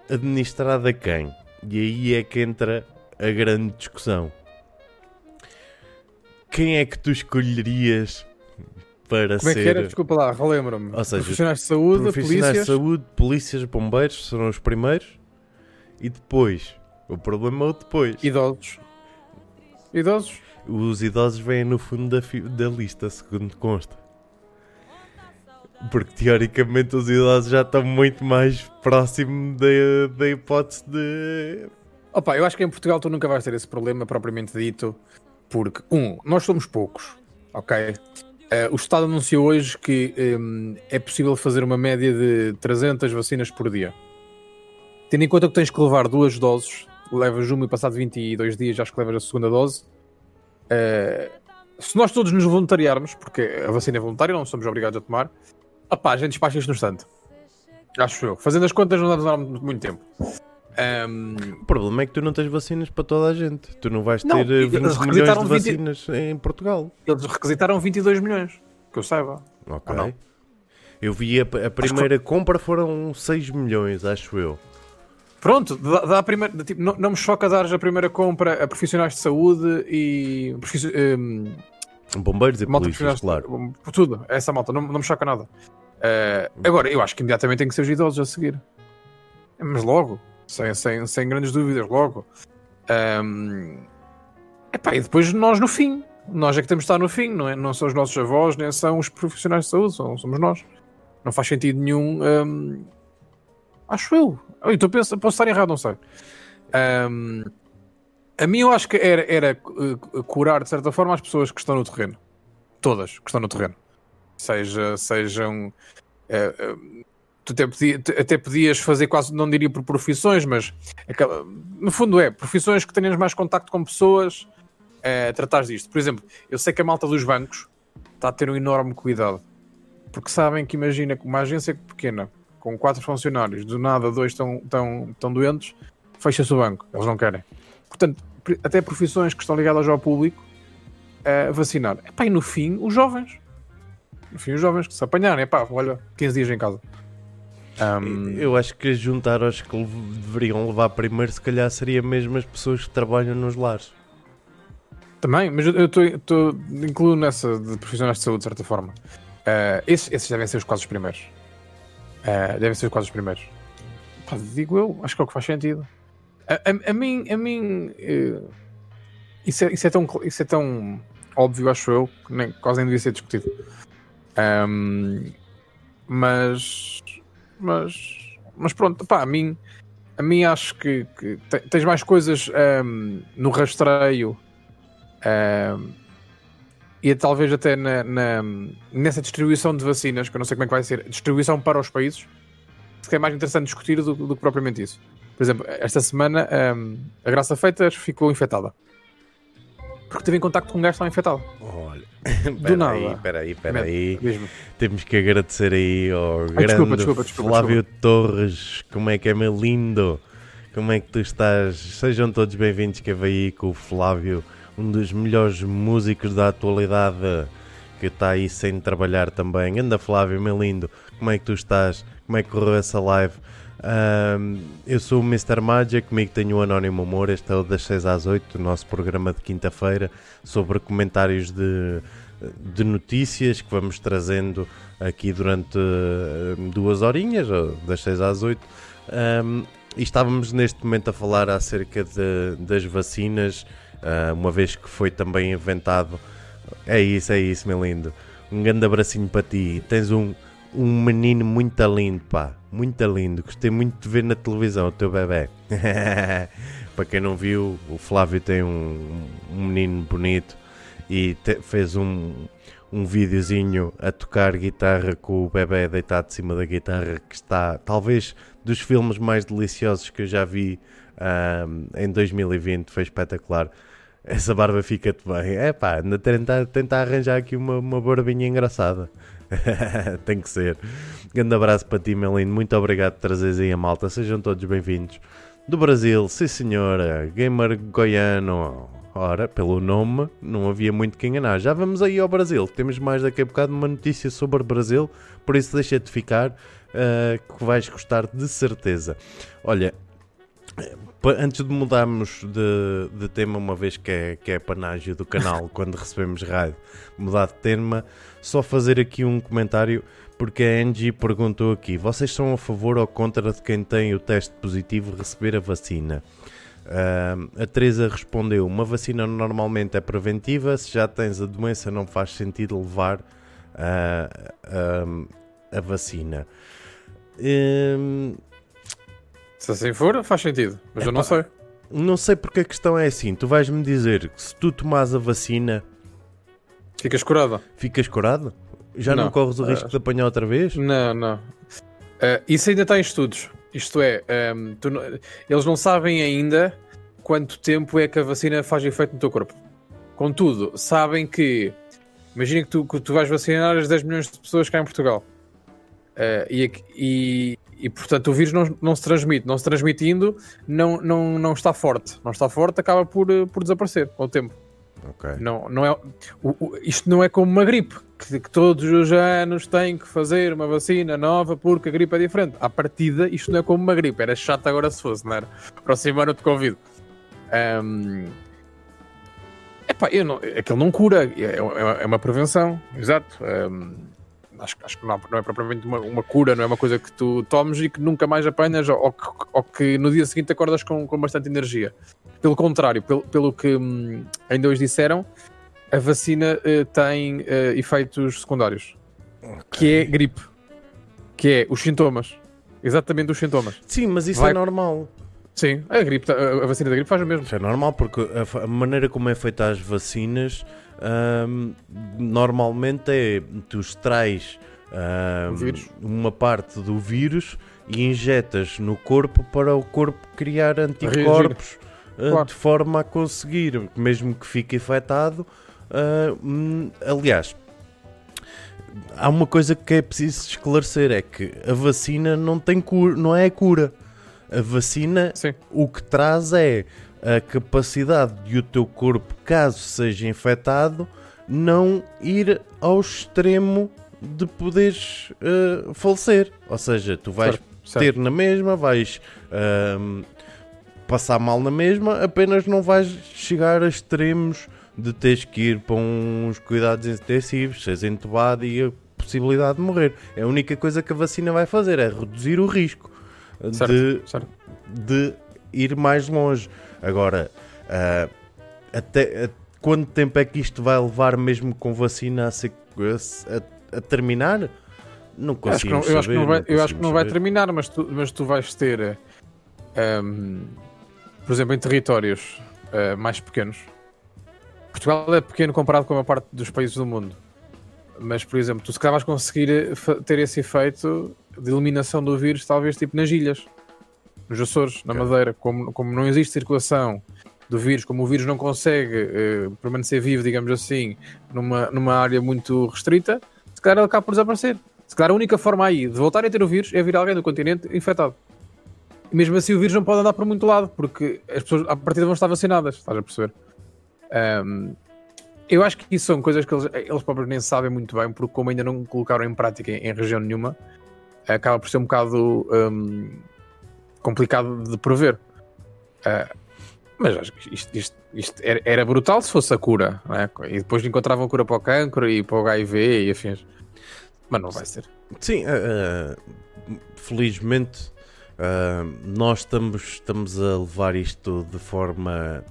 administrada quem? E aí é que entra a grande discussão. Quem é que tu escolherias para Como ser. é que era? Desculpa lá, relembra-me. Ou seja, profissionais de saúde, profissionais polícias. de saúde, polícias, bombeiros serão os primeiros. E depois, o problema é o depois. Idosos. Idosos? Os idosos vêm no fundo da, da lista, segundo consta. Porque teoricamente os idosos já estão muito mais próximo da, hipótese de. Opa, eu acho que em Portugal tu nunca vais ter esse problema propriamente dito, porque, um, nós somos poucos, ok? Eh, o Estado anunciou hoje que hum, é possível fazer uma média de 300 vacinas por dia. Tendo em conta que tens que levar duas doses, levas uma e passado 22 dias já acho que levas a segunda dose. Eh, se nós todos nos voluntariarmos, porque a vacina é voluntária, não somos obrigados a tomar, opá, a gente despacha isto no instante. Acho eu. Fazendo as contas não dá demorar muito tempo. Hum, O problema é que tu não tens vacinas para toda a gente. Tu não vais ter Não, eh, eles 20 milhões de requisitaram 20 vacinas em Portugal. eles requisitaram 22 milhões, que eu saiba. Ok. Eu vi a, a primeira compra foram 6 milhões, acho eu. Pronto, dá, dá primeira, tipo, não, não me choca dar a primeira compra a profissionais de saúde e profiss- hum, Bombeiros e polícias, claro. por tudo, essa malta, não, não me choca nada. Eh, agora, eu acho que imediatamente tem que ser os idosos a seguir. Mas logo, sem, sem, sem grandes dúvidas, logo. Hum, epá, e depois nós no fim. Nós é que temos de estar no fim, não, é? não são os nossos avós, nem são os profissionais de saúde, são, somos nós. Não faz sentido nenhum. hum, acho eu. Eu estou a pensar- posso estar errado, não sei. Hum, a mim eu acho que era, era uh, curar de certa forma as pessoas que estão no terreno. Todas que estão no terreno. Seja, sejam. eh, eh, tu até, podia- até podias fazer quase, não diria por profissões, mas no fundo é profissões que tenhas mais contacto com pessoas, eh, tratares disto. Por exemplo, eu sei que a malta dos bancos está a ter um enorme cuidado. Porque sabem que imagina que uma agência pequena, com quatro funcionários, do nada dois estão, estão, estão doentes, fecha-se o banco. Eles não querem. Portanto, até profissões que estão ligadas ao público, a vacinar. Epá, e no fim, os jovens. No fim, os jovens que se apanharem. Epá, olha, 15 dias em casa. Ahm, Eu acho que juntar aos que deveriam levar primeiro, se calhar, seria mesmo as pessoas que trabalham nos lares. Também, mas eu estou incluo nessa de profissionais de saúde, de certa forma. Ah, esses, esses devem ser os quase os primeiros. Ah, devem ser quase os primeiros. Pá, digo eu, acho que é o que faz sentido. A, a- a mim, a mim eh, isso, é, isso, é tão, isso é tão óbvio, acho eu, que nem, quase nem devia ser discutido. Ahm, mas, mas, mas pronto, pá, a mim, a mim acho que, que te- tens mais coisas ahm, no rastreio ahm, e talvez até na, na- nessa distribuição de vacinas, que eu não sei como é que vai ser, distribuição para os países, que é mais interessante discutir do, do que propriamente isso. Por exemplo, esta semana ahm, a Graça Feitas ficou infectada. Porque teve em contacto com um gajo que estava infectado. Olha, Do nada. aí, espera aí, espera aí. Mesmo. Temos que agradecer aí ao Ai, grande desculpa, desculpa, desculpa, Flávio Torres. Como é que é, meu lindo? Como é que tu estás? Sejam todos bem-vindos que veio aí com o Flávio, um dos melhores músicos da atualidade, que está aí sem trabalhar também. Anda Flávio, meu lindo, como é que tu estás? Como é que correu essa live? Eu sou o Mr. Magic, comigo tenho o Anónimo Humor. Este é o das 6 às 8, o nosso programa de quinta-feira sobre comentários de, de notícias que vamos trazendo aqui durante duas horinhas, das 6 às 8. Um, e estávamos neste momento a falar acerca de, das vacinas, uh, uma vez que foi também inventado. É isso, é isso, meu lindo. Um grande abracinho para ti. Tens um, um menino muito lindo, pá. Muito lindo. Gostei muito de ver na televisão o teu bebê. para quem não viu, o Flávio tem um, um menino bonito e te, fez um, um videozinho a tocar guitarra com o bebê deitado de cima da guitarra que está talvez dos filmes mais deliciosos que eu já vi um, em 2020 foi espetacular essa barba fica-te bem. É pá, tentar, tentar arranjar aqui uma, uma barbinha engraçada. Tem que ser. Grande abraço para ti Melino, muito obrigado por trazeres aí a malta, sejam todos bem-vindos. Do Brasil, sim senhora. Gamer goiano. Ora, pelo nome, não havia muito que enganar. Já vamos aí ao Brasil. Temos mais daqui a bocado uma notícia sobre o Brasil, por isso deixa-te ficar, uh, que vais gostar de certeza. Olha, antes de mudarmos de, de, tema, uma vez que é, que é panágio do canal, quando recebemos rádio, mudar de tema, só fazer aqui um comentário, porque a Angie perguntou aqui: vocês são a favor ou contra de quem tem o teste positivo receber a vacina? Uh, a Teresa respondeu: Uma vacina normalmente é preventiva, se já tens a doença, não faz sentido levar uh, uh, a vacina. Se assim for, faz sentido, mas eu não sei. Não sei porque a questão é assim: tu vais-me dizer que se tu tomas a vacina, ficas curado. Ficas curado? Já não, não corres o risco de apanhar outra vez? Não, não. isso ainda está em estudos. Isto é, um, não, eles não sabem ainda quanto tempo é que a vacina faz efeito no teu corpo. Contudo, sabem que. Imagina que tu, que tu vais vacinar as 10 milhões de pessoas cá em Portugal. Uh, e, e, e, portanto o vírus não, não se transmite. Não se transmitindo, não, não, não está forte. Não está forte, acaba por, eh, por desaparecer com o tempo. Okay. Não, não é, o, o, isto não é como uma gripe, que, que, todos os anos têm que fazer uma vacina nova porque a gripe é diferente. À partida, isto não é como uma gripe, era chato agora se fosse, não era? Próximo ano de Covid. Um, epá, eu não, aquilo não cura, é, é, é uma prevenção, exato. Um, acho, acho que não, não é propriamente uma, uma, cura, não é uma coisa que tu tomes e que nunca mais apanhas ou, ou, que, ou que, no dia seguinte acordas com, com bastante energia. Pelo contrário, pelo, pelo que hum, ainda hoje disseram, a vacina uh, tem uh, efeitos secundários, okay. que é gripe, que é os sintomas, exatamente os sintomas. Sim, mas isso Vai... é normal. Sim, a, gripe, a vacina da gripe faz o mesmo. Isso é normal, porque a, a maneira como é feita as vacinas normalmente é tu extrais um, uma parte do vírus e injetas no corpo para o corpo criar anticorpos claro. de forma a conseguir, mesmo que fique infectado. Aliás, há uma coisa que é preciso esclarecer: é que a vacina não tem cura, não é a cura. A vacina Sim. o que traz é a capacidade de o teu corpo, caso seja infectado, não ir ao extremo de poderes uh, falecer. Ou seja, tu vais certo, certo. ter na mesma, vais uh, passar mal na mesma, apenas não vais chegar a extremos de teres que ir para uns cuidados intensivos, seres entubado e a possibilidade de morrer. É a única coisa que a vacina vai fazer, é reduzir o risco certo, de, certo. de ir mais longe. Agora, uh, até, uh, quanto tempo é que isto vai levar mesmo com vacina a, ser, a, a terminar? Não consigo eu acho que não, vai, eu acho que não vai terminar, mas tu, mas tu vais ter, um, por exemplo, em territórios uh, mais pequenos. Portugal é pequeno comparado com a parte dos países do mundo. Mas, por exemplo, tu se calhar vais conseguir ter esse efeito de eliminação do vírus, talvez tipo nas ilhas, nos Açores, na okay. Madeira, como, como não existe circulação do vírus, como o vírus não consegue uh, permanecer vivo, digamos assim, numa, numa área muito restrita, se calhar ele acaba por desaparecer. Se calhar a única forma aí de voltar a ter o vírus é vir alguém do continente infectado. E mesmo assim o vírus não pode andar por muito lado, porque as pessoas à partida vão estar vacinadas, estás a perceber? Um, eu acho que isso são coisas que eles, eles próprios nem sabem muito bem, porque como ainda não colocaram em prática em, em região nenhuma, acaba por ser um bocado um, complicado de prever. Uh, mas acho que isto, isto, isto era, brutal se fosse a cura, é? E depois encontravam a cura para o cancro e para o HIV e afins. Mas não vai ser. Sim, uh, felizmente uh, nós estamos, estamos a levar isto de forma.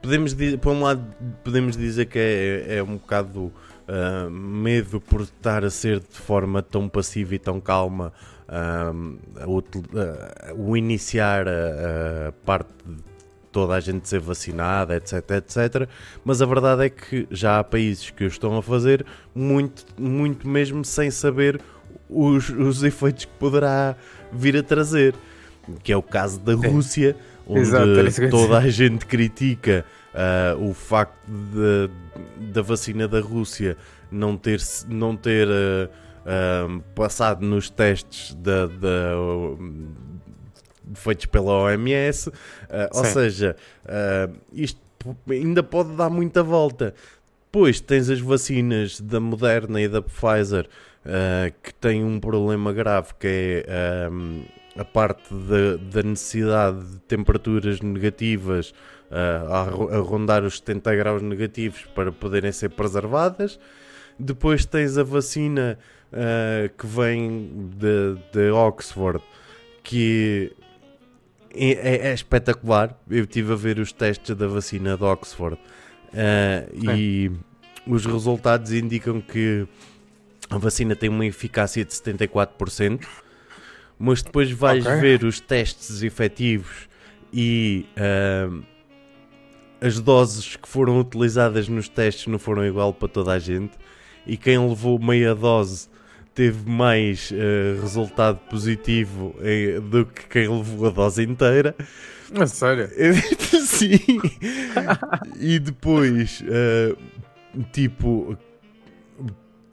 Podemos, por um lado, podemos dizer que é, é um bocado uh, medo por estar a ser de forma tão passiva e tão calma o iniciar a, a parte de toda a gente ser vacinada, etc, etc. Mas a verdade é que já há países que o estão a fazer muito, muito mesmo sem saber os, os efeitos que poderá vir a trazer. Que é o caso da Rússia, onde Exato, toda a gente critica uh, o facto da vacina da Rússia não ter, não ter uh, uh, passado nos testes da, da feitos pela OMS, ou seja, isto ainda pode dar muita volta. Depois tens as vacinas da Moderna e da Pfizer que têm um problema grave que é a parte da, necessidade de temperaturas negativas a, rondar os 70 graus negativos para poderem ser preservadas. Depois tens a vacina uh, que vem de, de Oxford, que é, é, é, espetacular. Eu estive a ver os testes da vacina de Oxford uh, e os resultados indicam que a vacina tem uma eficácia de 74%, mas depois vais okay. ver os testes efetivos e uh, as doses que foram utilizadas nos testes não foram igual para toda a gente. E quem levou meia dose teve mais uh, resultado positivo em, do que quem levou a dose inteira. A sério? Sim. e depois, uh, tipo,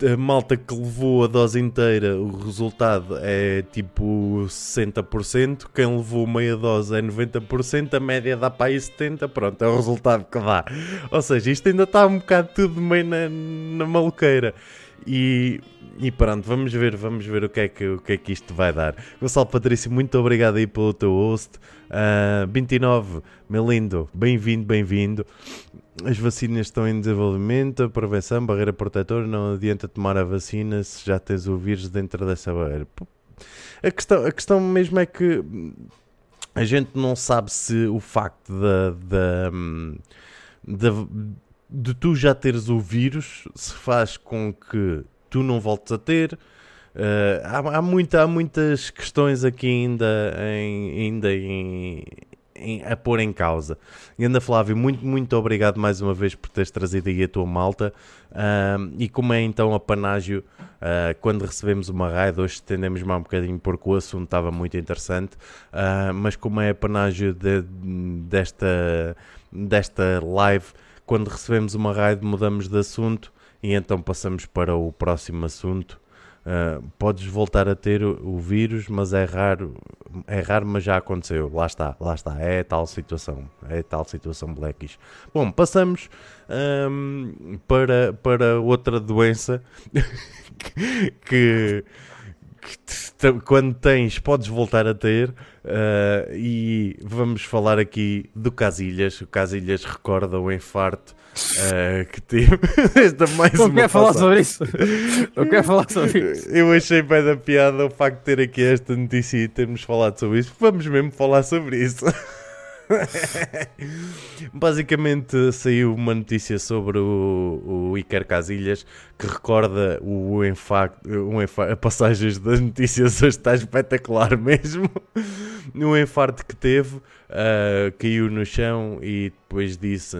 a malta que levou a dose inteira, o resultado é tipo 60%, quem levou meia dose é 90%, a média dá para aí 70%, pronto, é o resultado que dá. Ou seja, isto ainda está um bocado tudo meio na, na maluqueira. E, e pronto, vamos ver, vamos ver o que, é que, o que é que isto vai dar. Gonçalo Patrício, muito obrigado aí pelo teu host. Uh, ah, 29, meu lindo, bem-vindo, bem-vindo. As vacinas estão em desenvolvimento, a prevenção, barreira protetora, não adianta tomar a vacina se já tens o vírus dentro dessa barreira. A questão, a questão mesmo é que a gente não sabe se o facto da, da, de tu já teres o vírus se faz com que tu não voltes a ter. Uh, há, há, muita, há muitas questões aqui ainda, em, ainda em, em, a pôr em causa. E anda Flávio, muito, muito obrigado mais uma vez por teres trazido aí a tua malta. Uh, e como é então a panágio, uh, quando recebemos uma raid, hoje estendemos mais um bocadinho porque o assunto estava muito interessante, uh, mas como é a panágio de, desta, desta live, quando recebemos uma raid mudamos de assunto e então passamos para o próximo assunto. Uh, podes voltar a ter o, o, vírus, mas é raro, é raro, mas já aconteceu. Lá está, lá está, é tal situação, é tal situação blackish. Bom, passamos um, para, para outra doença que, que, quando tens podes voltar a ter uh, e vamos falar aqui do Casilhas. O Casilhas recorda o infarto uh, que teve. Esta mais não quero falar sobre isso. Não quero falar sobre isso. Eu achei bem da piada o facto de ter aqui esta notícia e termos falado sobre isso. Vamos mesmo falar sobre isso. Basicamente saiu uma notícia sobre o, o Iker Casilhas que recorda o infarto, um a passagens das notícias hoje está espetacular mesmo. Um infarto que teve, uh, caiu no chão e depois disse: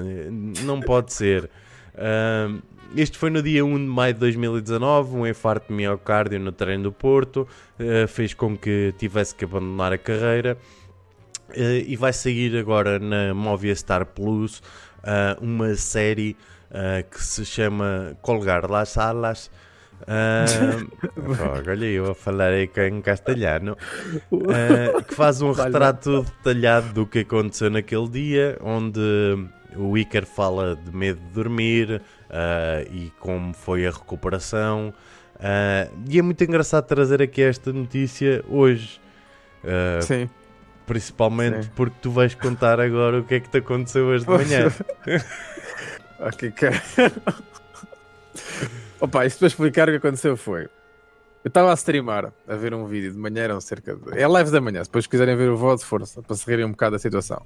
Não pode ser. Uh, este foi no dia 1 de maio de 2019, um infarto de miocárdio no treino do Porto, uh, fez com que tivesse que abandonar a carreira e vai sair agora na Movistar Plus uh, uma série uh, que se chama Colgar las Alas. oh, olha eu a falar aí em castelhano. Que faz um retrato detalhado do que aconteceu naquele dia onde o Iker fala de medo de dormir e como foi a recuperação. E é muito engraçado trazer aqui esta notícia hoje. Sim Principalmente Sim. porque tu vais contar agora o que é que te aconteceu hoje de manhã. ok, cara. Opa, isto para explicar o que aconteceu foi. Eu estava a streamar, a ver um vídeo de manhã, eram cerca de. É live da manhã, se depois quiserem ver o VOD, força, para se rirem um bocado da situação.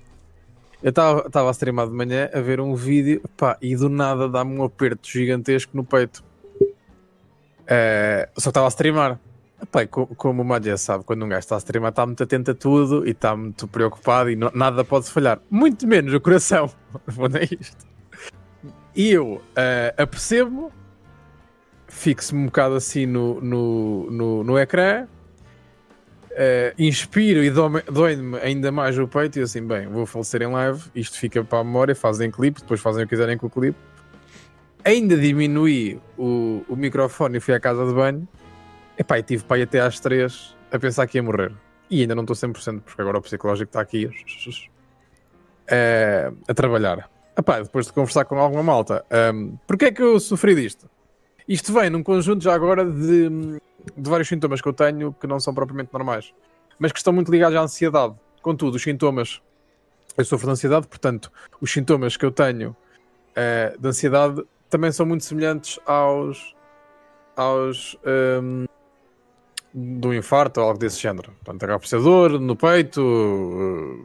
Eu estava a streamar de manhã a ver um vídeo, pá, e do nada dá-me um aperto gigantesco no peito. Eh, só estava a streamar. Co- como o Magia sabe, quando um gajo está a streamar, está muito atento a tudo e está muito preocupado e no- nada pode falhar. Muito menos o coração. Vou nem isto. E eu eh, apercebo-me, fixo-me um bocado assim no, no, no, no ecrã, eh, inspiro e dói-me ainda mais o peito e assim, bem, vou falecer em live, isto fica para a memória, fazem clipe, depois fazem o que quiserem com o clipe. Ainda diminuí o, o microfone e fui à casa de banho. Epá, e tive para ir até às 3 a pensar que ia morrer. E ainda não estou 100%, porque agora o psicológico está aqui eh, a trabalhar. Epá, depois de conversar com alguma malta, um, porquê é que eu sofri disto? Isto vem num conjunto já agora de, de vários sintomas que eu tenho que não são propriamente normais, mas que estão muito ligados à ansiedade. Contudo, os sintomas, eu sofro de ansiedade, portanto, os sintomas que eu tenho eh, de ansiedade também são muito semelhantes aos, aos um, do infarto ou algo desse género. Portanto, acaba por ser dor no peito,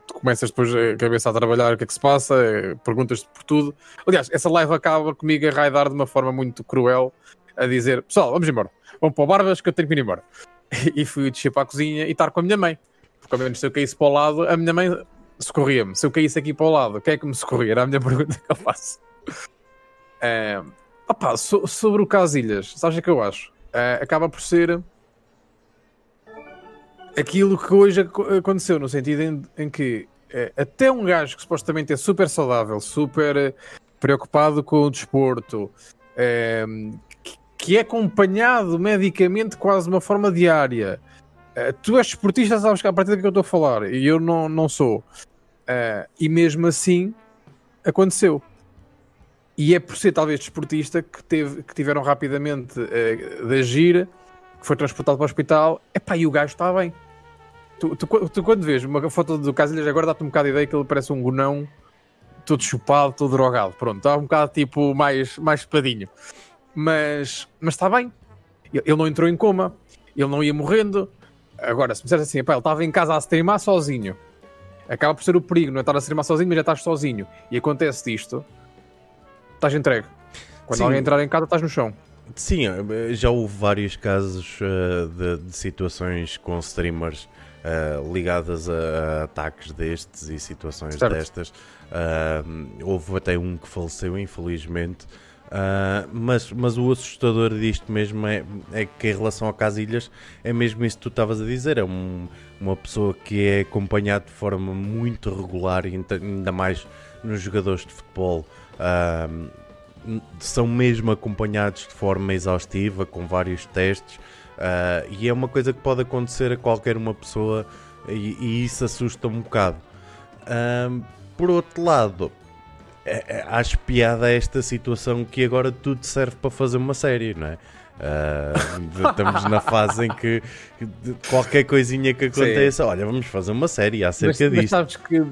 tu começas depois a cabeça a trabalhar o que é que se passa, eh, perguntas-te por tudo. Aliás, essa live acaba comigo a raidar de uma forma muito cruel, a dizer, pessoal, vamos embora, vamos para o Barbas que eu tenho que ir embora. E fui descer para a cozinha e estar com a minha mãe. Porque ao menos se eu caísse para o lado, a minha mãe socorria-me. Se eu caísse aqui para o lado, quem é que me socorria? Era a minha pergunta que eu faço. Eh, opá, so- sobre o Casilhas, sabes o que eu acho? Eh, acaba por ser aquilo que hoje aco- aconteceu, no sentido em, em que eh, até um gajo que supostamente é super saudável, super eh, preocupado com o desporto, eh, que- que é acompanhado medicamente quase de uma forma diária. Eh, tu és esportista, sabes que a partir do que eu estou a falar, e eu não, não sou. E mesmo assim aconteceu. E é por ser talvez desportista que, teve, que tiveram rapidamente de agir, que foi transportado para o hospital, epá, e o gajo está bem. Tu, tu, tu quando vês uma foto do Casilhas agora dá-te um bocado a ideia que ele parece um gonão todo chupado, todo drogado. Pronto, está um bocado tipo mais, mais espadinho. Mas, mas está bem. Ele, não entrou em coma, ele não ia morrendo. Agora, se me disseres assim, ele estava em casa a streamar sozinho, acaba por ser o perigo, não é estar a streamar sozinho, mas já estás sozinho. E acontece disto, estás entregue. Quando Sim. alguém entrar em casa, estás no chão. Sim, eh, já houve vários casos eh, de, de situações com streamers eh, ligadas a, a ataques destes e situações Certo. destas. Ah, houve até um que faleceu, infelizmente. Ah, mas, mas o assustador disto mesmo é, é que, em relação a Casilhas, é mesmo isso que tu estavas a dizer. É um- uma pessoa que é acompanhada de forma muito regular, e ainda- mais nos jogadores de futebol. Ah, são mesmo acompanhados de forma exaustiva, com vários testes, ah, e é uma coisa que pode acontecer a qualquer uma pessoa, e, e isso assusta um bocado. Ahm, por outro lado, é- é- acho piada esta situação que agora tudo serve para fazer uma série, não é? Ah, estamos na fase em que qualquer coisinha que aconteça, olha, vamos fazer uma série acerca mas, mas disto. sabes que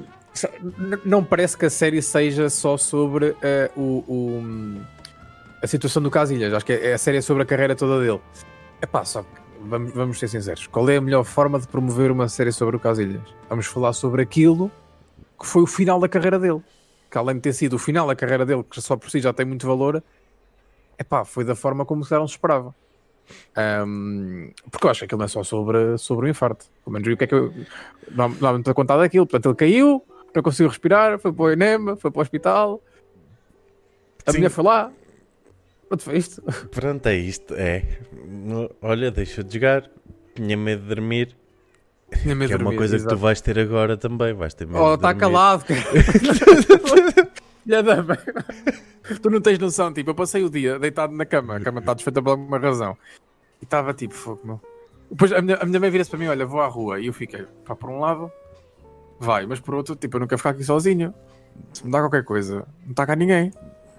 não parece que a série seja só sobre eh, o, o- a situação do Casilhas. Acho que é, a série é sobre a carreira toda dele. É pá, só vamos, vamos ser sinceros. Qual é a melhor forma de promover uma série sobre o Casilhas? Vamos falar sobre aquilo que foi o final da carreira dele. Que além de ter sido o final da carreira dele, que só por si já tem muito valor, é pá, foi da forma como se não se esperava. Ahm, porque eu acho que aquilo não é só sobre, sobre o infarto. Pelo menos o que é que eu. Não, não me estou a contar daquilo. Portanto, ele caiu, não conseguiu respirar, foi para o ENEM, foi para o hospital. A Sim. mulher foi lá. Pronto, foi isto. Pronto, é isto. É. Olha, deixa de jogar. Tinha medo de dormir. Tinha medo Que é de uma dormir, coisa que tu vais ter agora também. Vais ter medo Oh, de está dormir. calado. cara. Filha da mãe. tu não tens noção, tipo, eu passei o dia deitado na cama, a cama está desfeita por alguma razão. E estava tipo, fogo, meu. Depois a minha, a minha mãe vira-se para mim, olha, vou à rua. E eu fiquei, pá, por um lado, vai, mas por outro, tipo, eu não quero ficar aqui sozinho. Se me dá qualquer coisa, não está cá ninguém.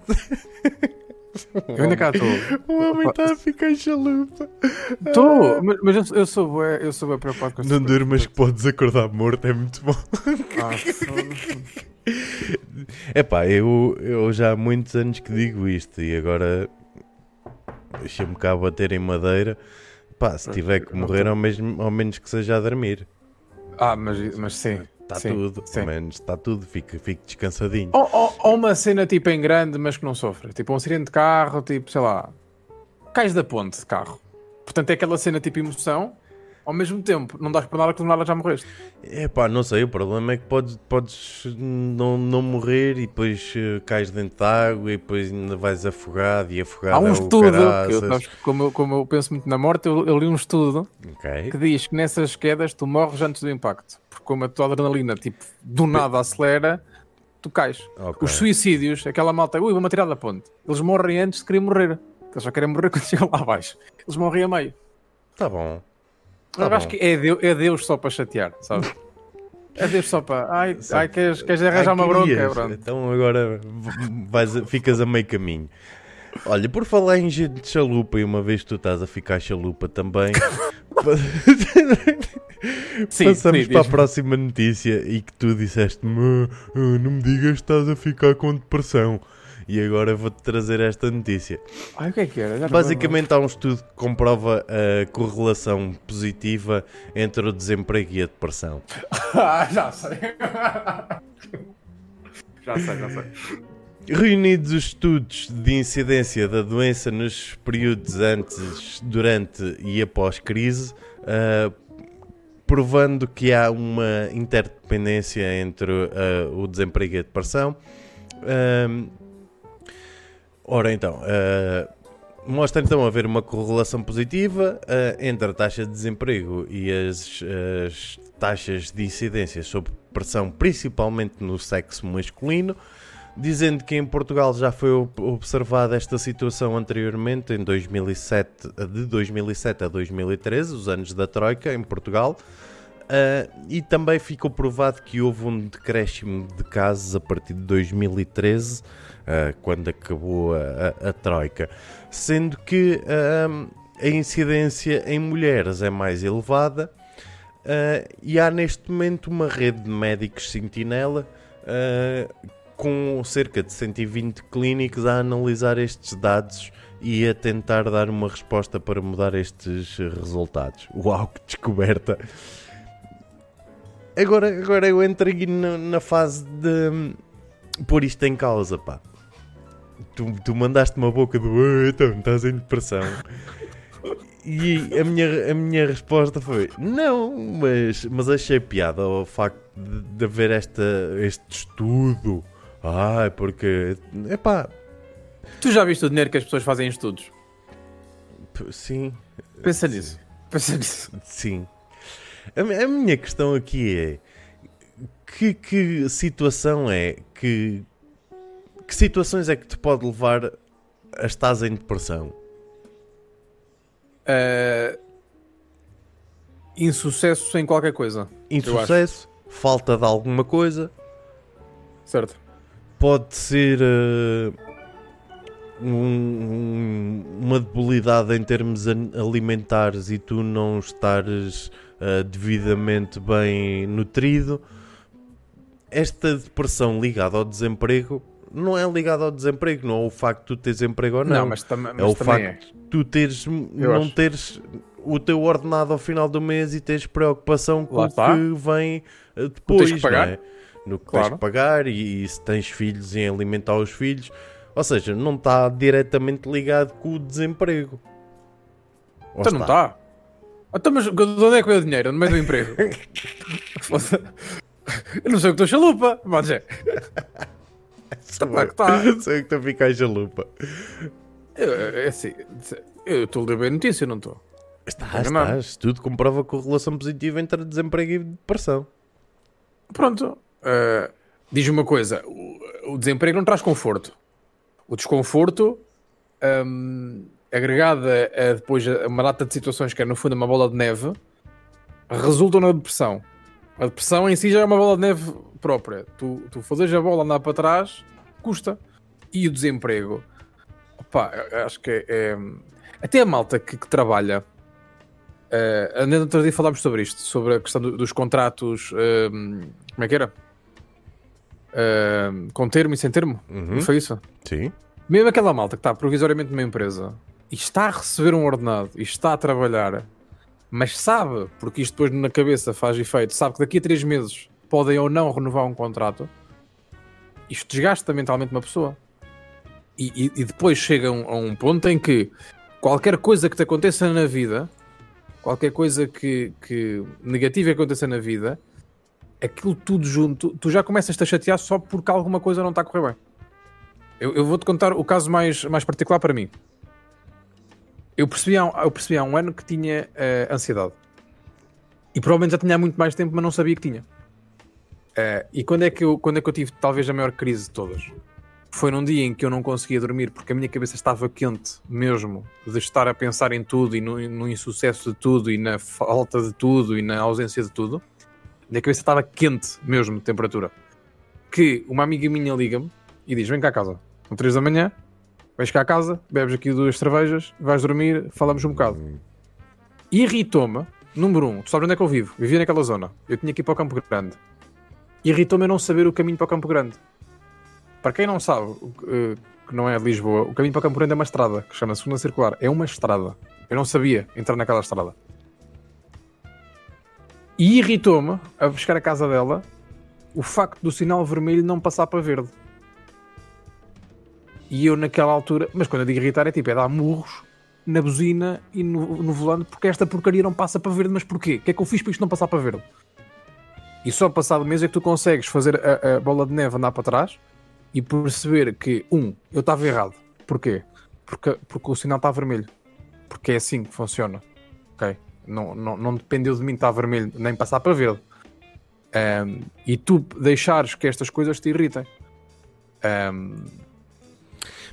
Eu ainda cá estou. O homem está a ficar chalupa. Estou, mas, eu, sou- eu sou bué, eu sou bué preocupado com Não durmas que podes acordar morto, é muito bom. Ah, foda-se. Epá, eu, eu já há muitos anos que digo isto e agora deixa-me cá bater em madeira. Pá, se tiver que morrer, ao, mesmo, ao menos que seja a dormir. ah mas, mas sim. Está tudo, sim. ao menos está tudo, fique, fique descansadinho. Ou, ou- ou uma cena tipo em grande, mas que não sofre. Tipo um acidente de carro, tipo, sei lá, cais da ponte de carro. Portanto, é aquela cena tipo emoção. Ao mesmo tempo, não dás por nada que do nada já morreste. Epá, não sei, o problema é que podes, podes não, não morrer e depois eh, cais dentro da água e depois ainda vais afogado e afogado Há um é estudo, que eu, sabes, como, eu, como eu penso muito na morte, eu, eu li um estudo Ok. que diz que nessas quedas tu morres antes do impacto. Porque como a tua adrenalina, tipo, do nada acelera, tu cais. ok. Os suicídios, aquela malta, ui, vou-me tirar da ponte. Eles morrem antes de querer morrer. Eles só querem morrer quando chegam lá abaixo. Eles morrem a meio. Tá bom. Tá eu acho bom. que é Deus, é Deus só para chatear, sabe? É Deus só para. Ai, ai queres, queres arranjar Ai, uma bronca? querias. Então agora vais ficas a meio caminho. Olha, por falar em gente de chalupa, e uma vez que tu estás a ficar chalupa também, Sim, passamos sim, para a próxima notícia e que tu disseste-me "Ah, ah, não me digas que estás a ficar com depressão. E agora vou-te trazer esta notícia. Ai, o que é que era? Já Basicamente há um estudo que comprova a correlação positiva entre o desemprego e a depressão. Ah, já sei. já sei, já sei. Reunidos os estudos de incidência da doença nos períodos antes, durante e após crise, ah, provando que há uma interdependência entre ah, o desemprego e a depressão. Ahm, ora então, ah, mostra então haver uma correlação positiva ah, entre a taxa de desemprego e as, as taxas de incidência sob pressão, principalmente no sexo masculino dizendo que em Portugal já foi ob- observada esta situação anteriormente, em 2007, de 2007 a 2013, os anos da Troika em Portugal, ah, e também ficou provado que houve um decréscimo de casos a partir de 2013, ah, quando acabou a, a- Troika, sendo que ah, a incidência em mulheres é mais elevada. ah, e há neste momento uma rede de médicos sentinela com cerca de 120 clínicos a analisar estes dados e a tentar dar uma resposta para mudar estes resultados. Uau, que descoberta! Agora, agora eu entro aqui na, na fase de hum, pôr isto em causa, pá. Tu, tu mandaste uma boca do "Ah, então estás em depressão. E a minha, a minha resposta foi não, mas, mas achei piada ao facto de, de haver esta, este estudo. Ai, porque. Epá, Tu já viste o dinheiro que as pessoas fazem em estudos? p- sim, Pensa nisso. Pensa nisso. sim. A, a minha questão aqui é: que, que situação é que. Que situações é que te pode levar a estás em depressão? Uh, insucesso em qualquer coisa, Insucesso? Falta de alguma coisa? certo? pode ser eh, um- um- uma debilidade em termos alimentares e tu não estares eh, devidamente bem nutrido. Esta depressão ligada ao desemprego não é ligada ao desemprego, não é o facto de tu teres emprego ou não. mas, tam mas é o facto de tu teres, Eu não acho. teres o teu ordenado ao final do mês e teres preocupação com o está. que vem eh, depois, que pagar. não é? no que tens Claro. que pagar e, e se tens filhos em alimentar os filhos. Ou seja, não está diretamente ligado com o desemprego. Ou Então não está. Então, mas de onde é que veio o dinheiro? No meio do emprego? Eu não sei o que estou chalupa, mas é. Sou Claro eu. que tá. Sou eu que estou a ficar chalupa. Eu, é assim, eu estou a ler bem a notícia, não estou? Estás, enganado. estás. Tudo comprova correlação positiva entre desemprego e depressão. Pronto. Uh, diz uma coisa: o, o desemprego não traz conforto. O desconforto, um, agregado a, a depois a uma data de situações que é no fundo uma bola de neve, resultam na depressão. A depressão em si já é uma bola de neve própria. Tu, tu fazes a bola andar para trás, custa. E o desemprego? Opa, acho que é, é- Até a malta que, que trabalha. Uh, no outro dia falámos sobre isto, sobre a questão do- dos contratos. ehm, como é que era? Ehm, com termo e sem termo? Uhum. Não foi isso? Sim. Mesmo aquela malta que está provisoriamente numa empresa e está a receber um ordenado e está a trabalhar, mas sabe, porque isto depois na cabeça faz efeito, sabe que daqui a três meses podem ou não renovar um contrato, isto desgasta mentalmente uma pessoa. E, e- e depois chega a um, ponto em que qualquer coisa que te aconteça na vida, qualquer coisa que, que negativa que aconteça na vida, aquilo tudo junto, tu já começas-te a chatear só porque alguma coisa não está a correr bem. Eu, eu vou-te contar o caso mais, mais particular para mim. Eu percebi há, eu percebi há um ano que tinha eh, ansiedade. E provavelmente já tinha há muito mais tempo, mas não sabia que tinha. Eh, e quando é, que eu, quando é que eu tive talvez a maior crise de todas? Foi num dia em que eu não conseguia dormir porque a minha cabeça estava quente mesmo de estar a pensar em tudo e no, no insucesso de tudo e na falta de tudo e na ausência de tudo. A minha cabeça estava quente mesmo de temperatura. Que uma amiga minha liga-me e diz: Vem cá a casa, são 3 da manhã, vais cá a casa, bebes aqui duas cervejas, vais dormir, falamos um bocado. E Irritou-me, número um, tu sabes onde é que eu vivo? Vivia naquela zona, eu tinha que ir para o Campo Grande. Irritou-me não saber o caminho para o Campo Grande. Para quem não sabe, eh, que não é Lisboa, o caminho para o Campo Grande é uma estrada, que chama-se Segunda Circular. É uma estrada. Eu não sabia entrar naquela estrada. E irritou-me, a buscar a casa dela, o facto do sinal vermelho não passar para verde. E eu naquela altura, mas quando eu digo irritar é tipo, é dar murros na buzina e no, no volante porque esta porcaria não passa para verde, mas porquê? O que é que eu fiz para isto não passar para verde? E só passado mês é que tu consegues fazer a, a bola de neve andar para trás e perceber que, um, eu estava errado. Porquê? Porque, porque o sinal está vermelho. Porque é assim que funciona. Ok? Não, não, não dependeu de mim estar vermelho, nem passar para verde. Ahm, e tu deixares que estas coisas te irritem. Ahm,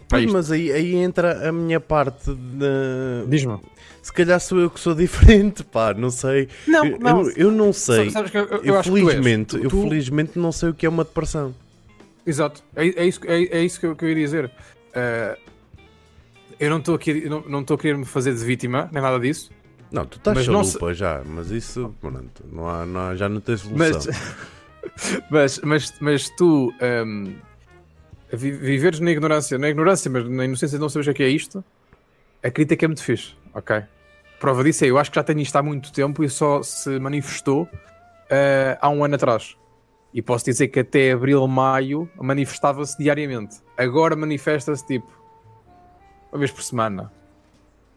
Pois, mas aí, aí entra a minha parte de... Diz-me. Se calhar sou eu que sou diferente, pá, não sei. Não, eu, não. eu, eu não sei. Sabes- sabes que eu, eu eu acho que tu és. felizmente, Tu- eu tu- felizmente não sei o que é uma depressão. Exato, é, é isso, é, é isso que, eu, que eu ia dizer. Eh, eu não estou aqui, não não estou a querer me fazer de vítima, nem nada disso. Não, tu estás Mas chalupa já, mas isso, pronto, não há, não há- já não tens Mas, solução. mas, mas, mas tu ehm, vi- viveres na ignorância, na ignorância, mas na inocência de não saberes o que é isto, a crítica é muito fixe, ok? Prova disso é, eu acho que já tenho isto há muito tempo e só se manifestou eh, há um ano atrás. E posso dizer que até abril, maio manifestava-se diariamente. Agora manifesta-se tipo uma vez por semana,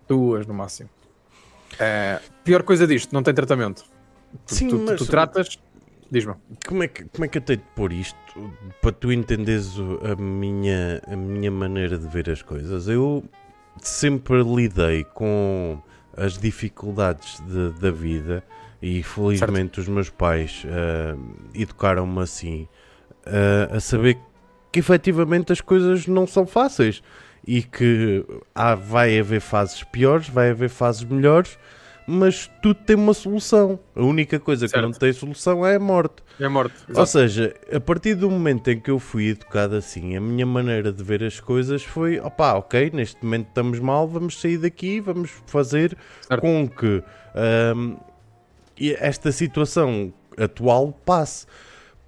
duas no máximo. Eh, pior coisa disto, não tem tratamento. Tu, Sim, tu, mas- tu tratas, diz-me. Como é, que, como é que eu tenho de pôr isto para tu entenderes a minha, a minha maneira de ver as coisas? Eu sempre lidei com as dificuldades de- da vida e felizmente os meus pais ah, educaram-me assim ah, a saber que efetivamente as coisas não são fáceis e que há, vai haver fases piores, vai haver fases melhores, mas tudo tem uma solução. A única coisa que Certo. não tem solução é a morte. É morte. Ou seja, a partir do momento em que eu fui educado assim, a minha maneira de ver as coisas foi: opá, ok, neste momento estamos mal, vamos sair daqui, vamos fazer Certo. com que e esta situação atual passe.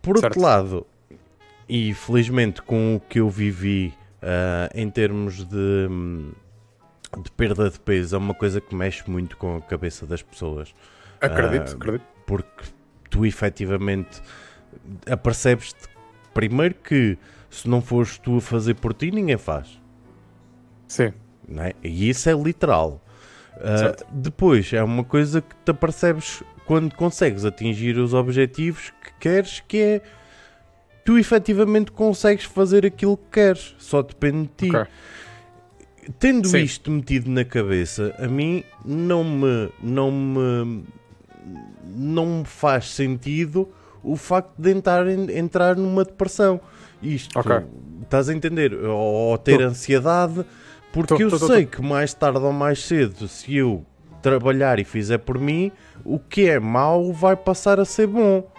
Por outro Certo. lado, e felizmente com o que eu vivi ah, em termos de, hum, de perda de peso, é uma coisa que mexe muito com a cabeça das pessoas Acredito, Ah, acredito. porque tu efetivamente apercebes-te primeiro que se não fores tu a fazer por ti, ninguém faz. Sim, Não é? E isso é literal. Certo. depois é uma coisa que te apercebes quando consegues atingir os objetivos que queres, que é tu efetivamente consegues fazer aquilo que queres, só depende de ti. ok. Tendo Sim. isto metido na cabeça, a mim não me, não me, não me faz sentido o facto de entrar, entrar numa depressão. Isto, Ok. estás a entender? Ou, ou ter Tô. ansiedade, porque Tô, eu tô, sei que mais tarde ou mais cedo, se eu trabalhar e fizer por mim, o que é mau vai passar a ser bom.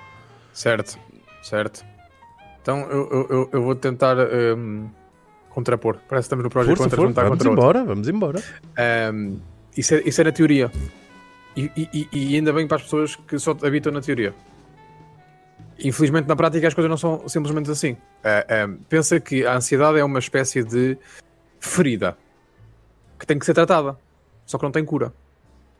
Certo, certo. Então eu, eu, eu- eu vou tentar hum, contrapor. Parece que estamos no projeto Força, contra juntar vamos contra outro. embora, vamos embora. Um, isso, é, isso é na teoria. E, e- e- e ainda bem para as pessoas que só habitam na teoria. Infelizmente, na prática, as coisas não são simplesmente assim. Uh, um, pensa que a ansiedade é uma espécie de ferida que tem que ser tratada, só que não tem cura.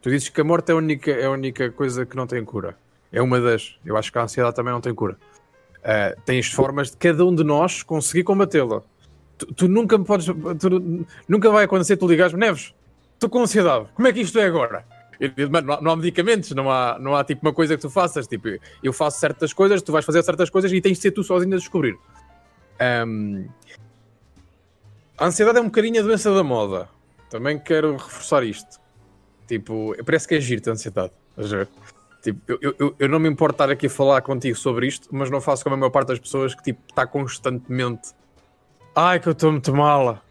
Tu dizes que a morte é a única, é a única coisa que não tem cura. É uma das. Eu acho que a ansiedade também não tem cura. Uh, tens formas de cada um de nós conseguir combatê-la. Tu, tu nunca me podes. tu- nunca vai acontecer tu ligares Neves, estou com ansiedade, como é que isto é agora? Eu mano, não, há, não há medicamentos, não há, não há tipo uma coisa que tu faças. Tipo, eu faço certas coisas, tu vais fazer certas coisas e tens de ser tu sozinho a descobrir. Ahm, a ansiedade é um bocadinho a doença da moda. Também quero reforçar isto. Tipo, parece que é giro a ansiedade. Estás a ver? Tipo, eu, eu- eu, eu não me importo estar aqui a falar contigo sobre isto, mas não faço como a maior parte das pessoas que tipo está constantemente. Ai, que eu estou muito mal.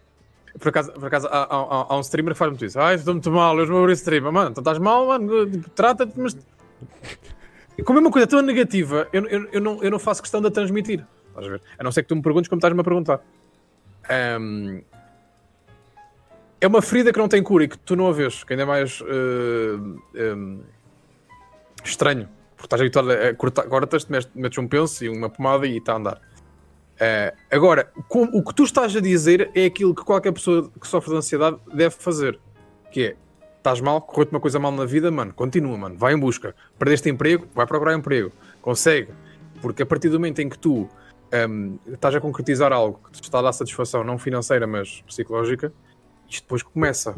Por acaso, por acaso há, há- há um streamer que faz muito isso. Ai, estou muito mal, eu vou abrir stream. Mano, então estás mal, mano, tipo, trata-te, mas. Como é uma coisa tão negativa, eu, eu, eu, não, eu não faço questão de a transmitir. Estás a ver? A não ser que tu me perguntes como estás-me a perguntar. Ahm, é uma ferida que não tem cura e que tu não a vês, que ainda é mais eh, ehm, estranho. Porque estás habituado a cortar, cortas, metes, metes um penso e uma pomada e está a andar. Eh, agora, com- o que tu estás a dizer é aquilo que qualquer pessoa que sofre de ansiedade deve fazer. Que é, estás mal, correu-te uma coisa mal na vida, mano, continua, mano, vai em busca. Perdeste emprego, vai procurar emprego. Consegue. Porque a partir do momento em que tu ehm, estás a concretizar algo que te está a dar satisfação, não financeira, mas psicológica, isto depois começa.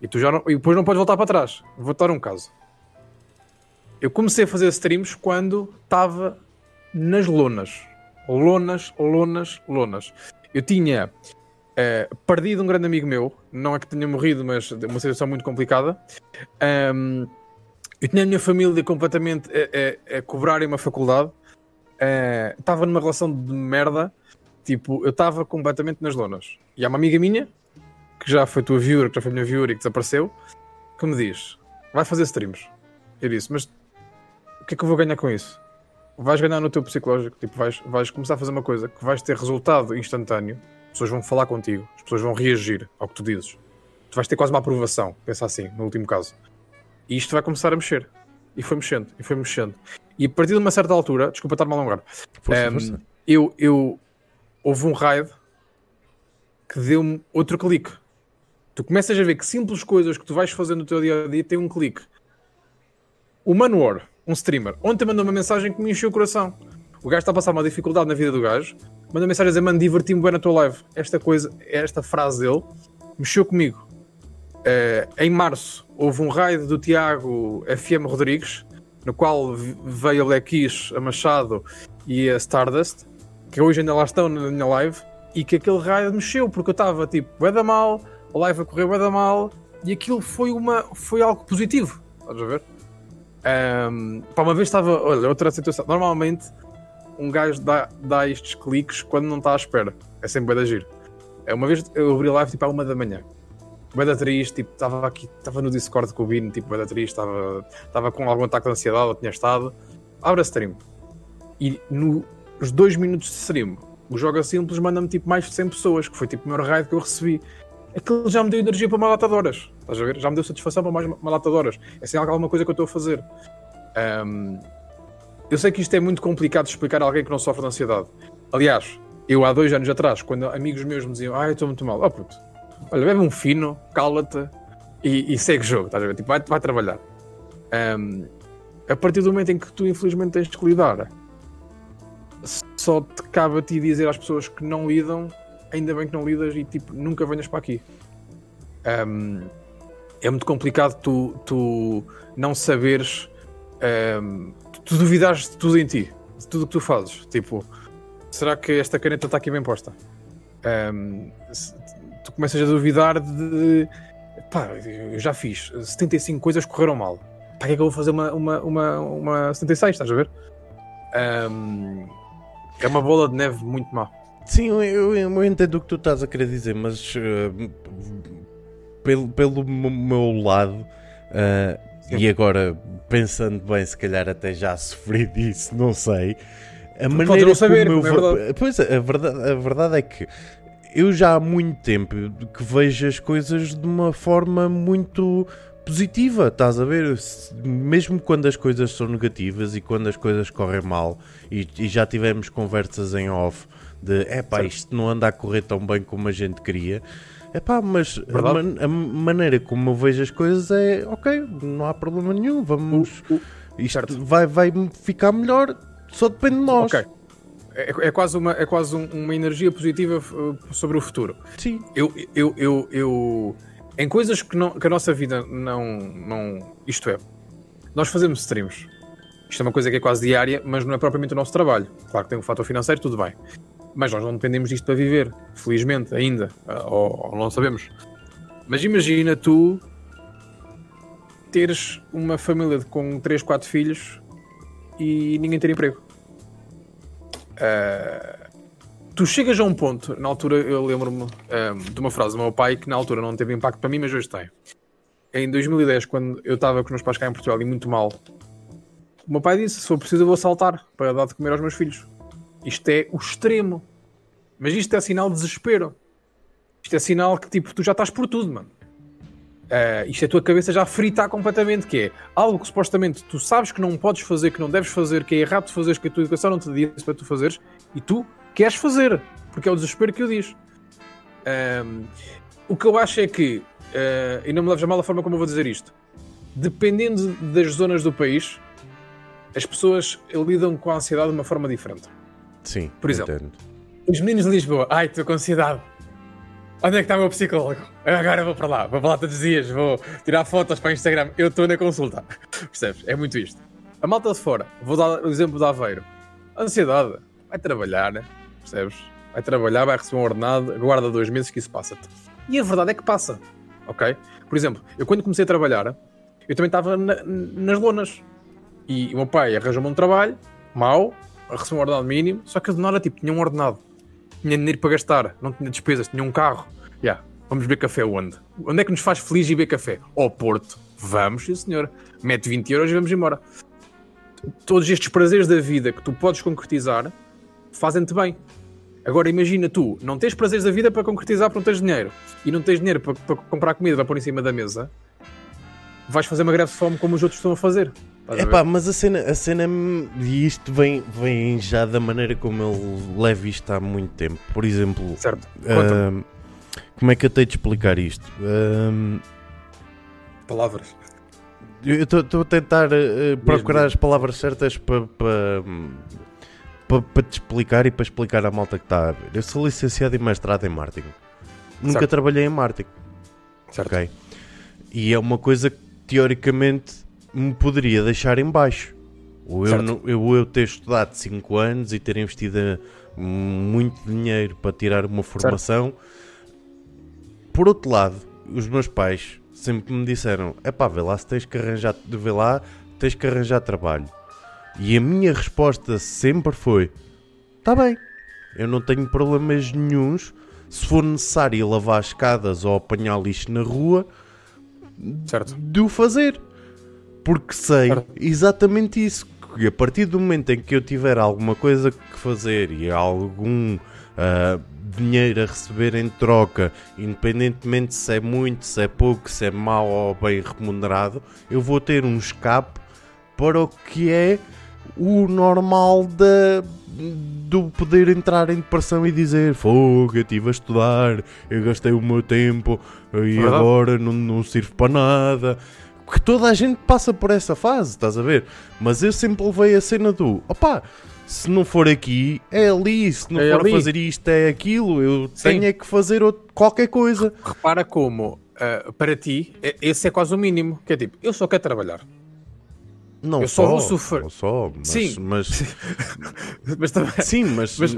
E tu já não, e depois não podes voltar para trás. Vou dar um caso. Eu comecei a fazer streams quando estava nas lonas. Lonas, lonas, lonas. Eu tinha eh, perdido um grande amigo meu. Não é que tenha morrido, mas uma situação muito complicada. Ahm, eu tinha a minha família completamente a, a, a cobrar uma faculdade. Eh, Estava numa relação de merda. Tipo, eu estava completamente nas lonas. E há uma amiga minha, que já foi tua viewer, que já foi minha viewer e que desapareceu, que me diz: vai fazer streams. Eu disse, mas o que é que eu vou ganhar com isso? Vais ganhar no teu psicológico, tipo, vais, vais começar a fazer uma coisa que vais ter resultado instantâneo, as pessoas vão falar contigo, as pessoas vão reagir ao que tu dizes. Tu vais ter quase uma aprovação, pensa assim, no último caso. E isto vai começar a mexer. E foi mexendo, e foi mexendo. E a partir de uma certa altura, desculpa estar-me a alongar, Força, Ehm, força. eu, eu houve um raid que deu-me outro clique. Tu começas a ver que simples coisas que tu vais fazer no teu dia a dia têm um clique. O Manowar, um streamer, ontem mandou uma mensagem que me encheu o coração. O gajo está a passar uma dificuldade na vida do gajo, manda mensagem a dizer: Mano, diverti-me bem na tua live. Esta coisa, esta frase dele, mexeu comigo. Eh, em março, houve um raid do Tiago FM Rodrigues, no qual veio a Black a Machado e a Stardust, que hoje ainda lá estão na minha live, e que aquele raid mexeu, porque eu estava tipo, bué da mal, a live a correr bué da mal, e aquilo foi, uma, foi algo positivo. Estás a ver? Pá, uma vez estava, olha, outra situação. Normalmente, um gajo dá, dá estes cliques quando não está à espera. É sempre bué da giro. É, Uma vez eu abri live tipo à uma da manhã. Bué da triste, tipo, estava aqui, estava no Discord com o Bino, tipo, bué da triste, estava, estava com algum ataque de ansiedade, eu tinha estado. Abre a stream. E nos dois minutos de stream, o Joga Simples manda-me tipo mais de 100 pessoas, que foi tipo o maior raid que eu recebi. Aquilo já me deu energia para uma lata de horas. Estás a ver? Já me deu satisfação para mais uma lata de horas. É há alguma coisa que eu estou a fazer. Ahm, eu sei que isto é muito complicado de explicar a alguém que não sofre de ansiedade. Aliás, eu há dois anos atrás, quando amigos meus me diziam, ah, eu estou muito mal, oh puto, olha, bebe um fino, cala-te e, e segue o jogo, estás a ver? Tipo, vai, vai trabalhar. Ahm, a partir do momento em que tu, infelizmente, tens que lidar, só te cabe a ti dizer às pessoas que não lidam, ainda bem que não lidas e tipo, nunca venhas para aqui. Ahm, é muito complicado tu, tu não saberes, ahm, tu, duvidares de tudo em ti, de tudo que tu fazes. Tipo, será que esta caneta está aqui bem posta? Se- tu começas a duvidar de pá, eu já fiz 75 coisas correram mal. Para que é que eu vou fazer uma, uma, uma, uma 76? Estás a ver? Ahm, é uma bola de neve muito má. Sim, eu, eu- entendo o que tu estás a querer dizer, mas eh, pelo, pelo meu lado, eh, e agora pensando bem, se calhar até já sofri disso, não sei. A podes maneira não saber, como eu é verdade? Pois, a verdade, a verdade é que eu já há muito tempo que vejo as coisas de uma forma muito positiva, estás a ver? Mesmo quando as coisas são negativas e quando as coisas correm mal, e, e já tivemos conversas em off de é pá, isto não anda a correr tão bem como a gente queria. É pá, mas a, man- a maneira como eu vejo as coisas é ok, não há problema nenhum, vamos. O- Isto certo. vai, vai ficar melhor, só depende de nós. Ok. É, é quase, uma, é quase um- uma energia positiva uh, sobre o futuro. Sim, Eu, eu, eu, eu em coisas que, não, que a nossa vida não, não. Isto é, nós fazemos streams. Isto é uma coisa que é quase diária, mas não é propriamente o nosso trabalho. Claro que tem um fator financeiro, tudo bem. Mas nós não dependemos disto para viver, felizmente, ainda. Ah, Ou, ou não sabemos. Mas imagina tu teres uma família com 3, 4 filhos e ninguém ter emprego. Ah, tu chegas a um ponto, na altura eu lembro-me ahm, de uma frase do meu pai que na altura não teve impacto para mim, mas hoje tem. Em 2010, quando eu estava com os meus pais cá em Portugal e muito mal, o meu pai disse: se for preciso, eu vou saltar para dar de comer aos meus filhos. Isto é o extremo. Mas isto é sinal de desespero. Isto é sinal que tipo, tu já estás por tudo, mano. Ah, isto é a tua cabeça já fritar completamente, que é algo que supostamente tu sabes que não podes fazer, que não deves fazer, que é errado de fazeres, que a tua educação não te diz para tu fazeres, e tu queres fazer, porque é o desespero que o diz. O que eu acho é que, ah, e não me leves a mal a forma como eu vou dizer isto, dependendo das zonas do país, as pessoas lidam com a ansiedade de uma forma diferente. Sim. Por exemplo. entendo. Os meninos de Lisboa, ai, estou com ansiedade. Onde é que está o meu psicólogo? Eu agora vou para lá, vou para lá todos os dias, vou tirar fotos para o Instagram. Eu estou na consulta. Percebes? É muito isto. A malta de fora, vou dar o exemplo de Aveiro. Ansiedade, vai trabalhar, né? percebes? Vai trabalhar, vai receber um ordenado, aguarda dois meses que isso passa-te. E a verdade é que passa, ok? Por exemplo, eu quando comecei a trabalhar, eu também estava na- nas lonas. E o meu pai arranjou-me um trabalho, mau, recebeu um ordenado mínimo, só que não era tipo, tinha um ordenado tinha dinheiro para gastar, não tinha despesas, tinha um carro. Yeah, vamos beber café onde? Onde é que nos faz feliz beber café? Ao Porto. Vamos, sim senhor. Mete 20 euros e vamos embora. Todos estes prazeres da vida que tu podes concretizar fazem-te bem. Agora imagina tu, não tens prazeres da vida para concretizar porque não tens dinheiro e não tens dinheiro para, para comprar comida para pôr em cima da mesa, vais fazer uma greve de fome como os outros estão a fazer. É pá, mas a cena, a cena, e isto vem, vem já da maneira como eu levo isto há muito tempo. Por exemplo, Certo. Ahm, como é que eu tenho de explicar isto? Ahm, palavras. eu estou a tentar eh, procurar as palavras certas para para para para te explicar e para explicar à malta que está a ver. Eu sou licenciado e mestrado em marketing. Nunca Certo. trabalhei em marketing. Certo. E é uma coisa que teoricamente me poderia deixar em baixo. Ou eu, Certo. não- eu, eu ter estudado 5 anos e ter investido eh, muito dinheiro para tirar uma formação. Por outro lado, os meus pais sempre me disseram: é pá, vê lá se tens que arranjar, vê lá, tens que arranjar trabalho. E a minha resposta sempre foi: está bem, eu não tenho problemas nenhuns. Se for necessário lavar as escadas ou apanhar lixo na rua, Certo. de o fazer. Porque sei exatamente isso. Que a partir do momento em que eu tiver alguma coisa que fazer e algum ah, dinheiro a receber em troca, independentemente se é muito, se é pouco, se é mau ou bem remunerado, eu vou ter um escape para o que é o normal da, do poder entrar em depressão e dizer fogo, eu estive a estudar, eu gastei o meu tempo e Verdade. agora não, não sirvo para nada. Porque toda a gente passa por essa fase, estás a ver? Mas eu sempre levei a cena do opá, se não for aqui, é ali, se não É for ali. fazer isto, é aquilo, eu Sim. tenho é que fazer outro- qualquer coisa. repara como ah, para ti é- esse é quase o mínimo que é tipo eu só quero trabalhar Não Eu só vou sofrer. Não só, mas, Sim. mas mas também sim, mas, mas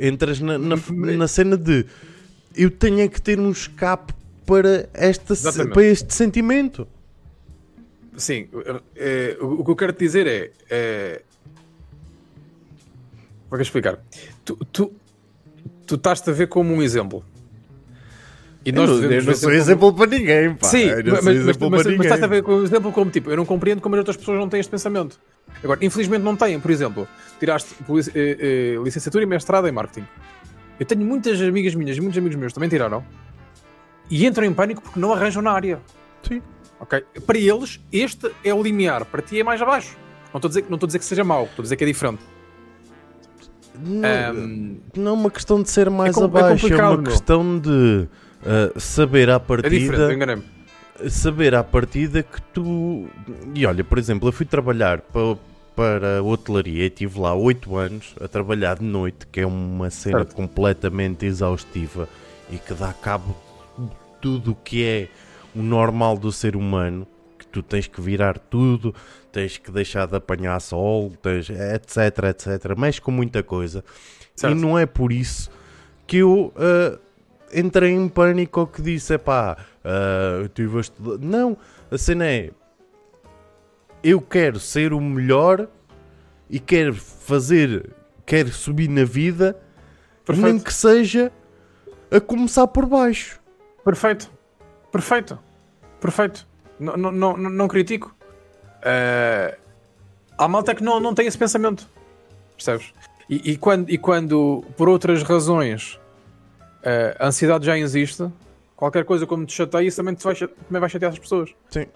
entras na, na, na cena de eu tenho é que ter um escape para, esta, Exatamente. para este sentimento. Sim eh, o, o que eu quero te dizer é, é vou explicar tu, tu, tu estás-te a ver como um exemplo e Eu não, eu devemos não sou como- exemplo para ninguém, pá. Sim, eu mas, mas, mas, mas estás a ver com o exemplo como tipo, eu não compreendo como as outras pessoas não têm este pensamento. Agora, infelizmente não têm, por exemplo, tiraste eh, eh, licenciatura e mestrado em marketing. Eu tenho muitas amigas minhas e muitos amigos meus também tiraram e entram em pânico porque não arranjam na área. Sim. Ok? Para eles, este é o limiar, para ti é mais abaixo. Não estou a dizer, não estou a dizer que seja mau, estou a dizer que é diferente. Não, Um, não é uma questão de ser mais com- é abaixo, é, complicado, uma meu. questão de uh, saber à é partida. enganei-me. saber à partida que tu. E olha, por exemplo, eu fui trabalhar para, para a hotelaria e estive lá 8 anos a trabalhar de noite, que é uma cena Certo. completamente exaustiva e que dá cabo de tudo o que é o normal do ser humano. Que tu tens que virar tudo, tens que deixar de apanhar sol, tens, etc, etc. Mexe com muita coisa. Certo. E não é por isso que eu ah, entrei em pânico que disse: é pá, eu estive a estudar. Não, a cena é: eu quero ser o melhor e quero fazer, quero subir na vida, nem Perfeito. que seja a começar por baixo. Perfeito. Perfeito. Perfeito. Não, critico. Eh, há malta que não, não tem esse pensamento. Percebes? E, e quando, e quando, por outras razões, eh, a ansiedade já existe, qualquer coisa como te chateia, isso também, te vai, também vai chatear as pessoas. Sim.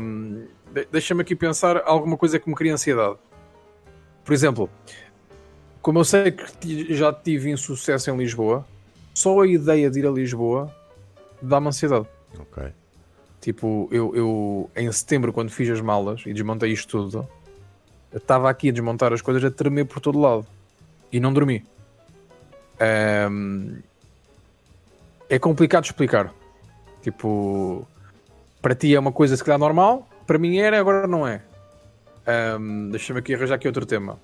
Um, de- Deixa-me aqui pensar alguma coisa que me cria ansiedade. Por exemplo, como eu sei que já tive insucesso em Lisboa, só a ideia de ir a Lisboa dá-me ansiedade. Ok. Tipo, eu, eu em setembro, quando fiz as malas e desmontei isto tudo, estava aqui a desmontar as coisas a tremer por todo lado e não dormi. Um, é complicado explicar. Tipo, para ti é uma coisa se calhar normal, para mim era, agora não é. Um, Deixa-me aqui arranjar aqui outro tema.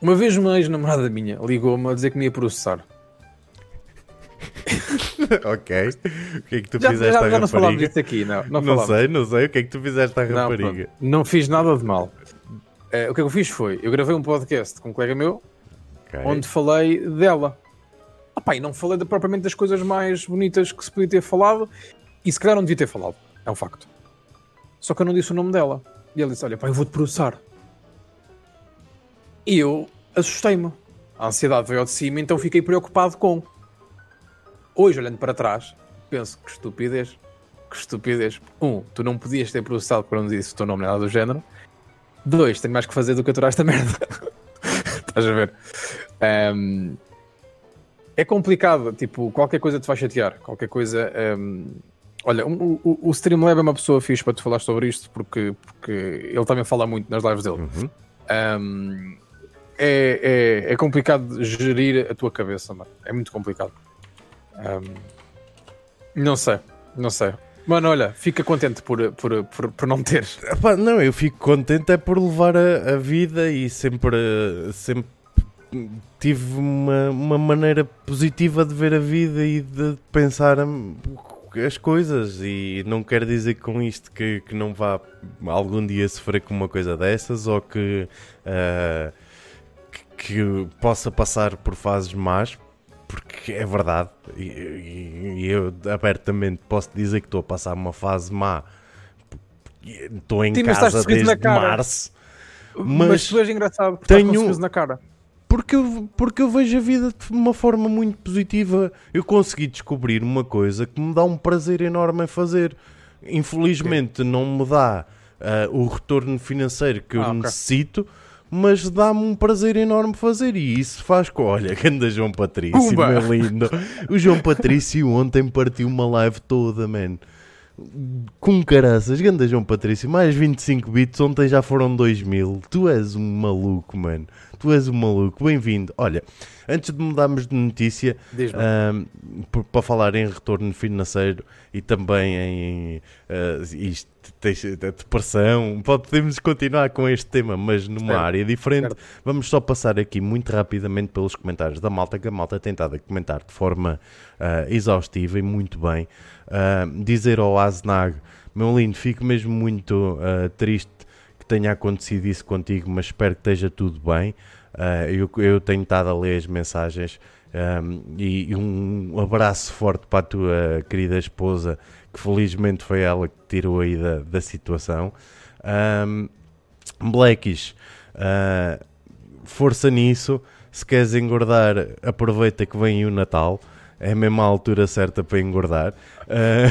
Uma vez uma ex-namorada minha ligou-me a dizer que me ia processar. ok. O que é que tu Já, fizeste já, à já não falámos rapariga? disso aqui, não. Não, Não sei, não sei. O que é que tu fizeste à Não, rapariga? pronto. não fiz nada de mal. Eh, o que é que eu fiz foi, eu gravei um podcast com um colega meu, Ok. onde falei dela. Ah pá, e não falei de- propriamente das coisas mais bonitas que se podia ter falado, e se calhar não devia ter falado, é um facto. Só que eu não disse o nome dela. E ele disse, olha pá, eu vou-te processar. E eu assustei-me. A ansiedade veio ao de cima, então fiquei preocupado com. Hoje, olhando para trás, penso que estupidez. Que estupidez. Um, tu não podias ter processado não disse o teu nome nada do género. Dois, tenho mais que fazer do que aturar esta merda. Estás a ver? Ahm, é complicado, tipo, qualquer coisa te vai chatear. Qualquer coisa. ahm, olha, o, o, o Streamlab é uma pessoa fixe para te falar sobre isto porque, porque ele também fala muito nas lives dele. Uhum. Um, é, é, é complicado gerir a tua cabeça, mano. É muito complicado. Um, não sei, não sei. Mano, olha, fica contente por, por, por, por não teres. Epá, não, eu fico contente é por levar a, a vida e sempre, sempre tive uma, uma maneira positiva de ver a vida e de pensar as coisas e não quero dizer com isto que, que não vá algum dia sofrer com uma coisa dessas ou que, ah, que, que possa passar por fases más porque é verdade e, eu abertamente posso dizer que estou a passar uma fase má estou em Sim, casa desde março Mas, Mas tu és engraçado porque tenho- estás na cara. porque eu, porque eu vejo a vida de uma forma muito positiva. Eu consegui descobrir uma coisa que me dá um prazer enorme em fazer. Infelizmente não me dá ah, o retorno financeiro que eu Ah, ok. necessito, mas dá-me um prazer enorme fazer. E isso faz com. Olha, ganda João Patrício, Pumba! meu lindo. O João Patrício ontem partiu uma live toda, man. Com caraças, ganda João Patrício, mais 25 bits, ontem já foram 2 mil. Tu és um maluco, mano. Tu és um maluco. Bem-vindo. Olha, antes de mudarmos de notícia, para falar em retorno financeiro e também em ah, isto, a depressão, pode- podemos continuar com este tema, mas numa Certo, área diferente. certo. Vamos só passar aqui muito rapidamente pelos comentários da malta, que a malta tem estado a comentar de forma ah, exaustiva e muito bem. Ah, dizer ao Aznag, meu lindo, fico mesmo muito ah, triste que tenha acontecido isso contigo, mas espero que esteja tudo bem. Eu, eu tenho estado a ler as mensagens e, e um abraço forte para a tua querida esposa, que felizmente foi ela que tirou aí da, da situação. Ahm, Blackies, ah, força nisso. Se queres engordar, aproveita que vem o Natal. É a mesma altura certa para engordar. Uh...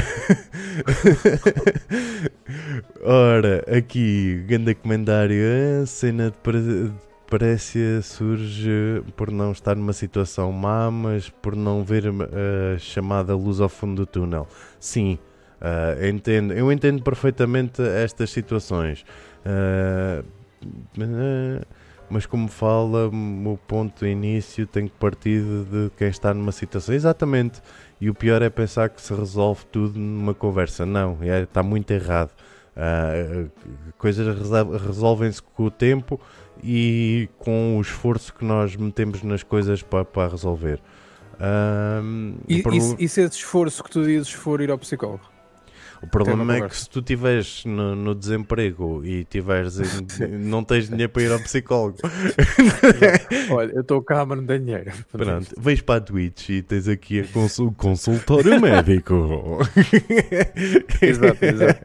Ora, aqui, grande comentário. Cena de Parécia surge por não estar numa situação má, mas por não ver a chamada luz ao fundo do túnel. Sim, uh, entendo, eu entendo perfeitamente estas situações. Uh, mas como fala, o ponto de início tem que partir de quem está numa situação. Exatamente. E o pior é pensar que se resolve tudo numa conversa. Não, é, está muito errado. Uh, coisas resolvem-se com o tempo e com o esforço que nós metemos nas coisas para, para resolver. Um, e, e, e se esse esforço que tu dizes for ir ao psicólogo? O problema é que se tu estiveres no, no, desemprego e tiveres não tens dinheiro para ir ao psicólogo. Olha, eu estou cá, mas não tenho dinheiro. Pronto, vais para a Twitch e tens aqui a consul, consultório médico. exato, exato.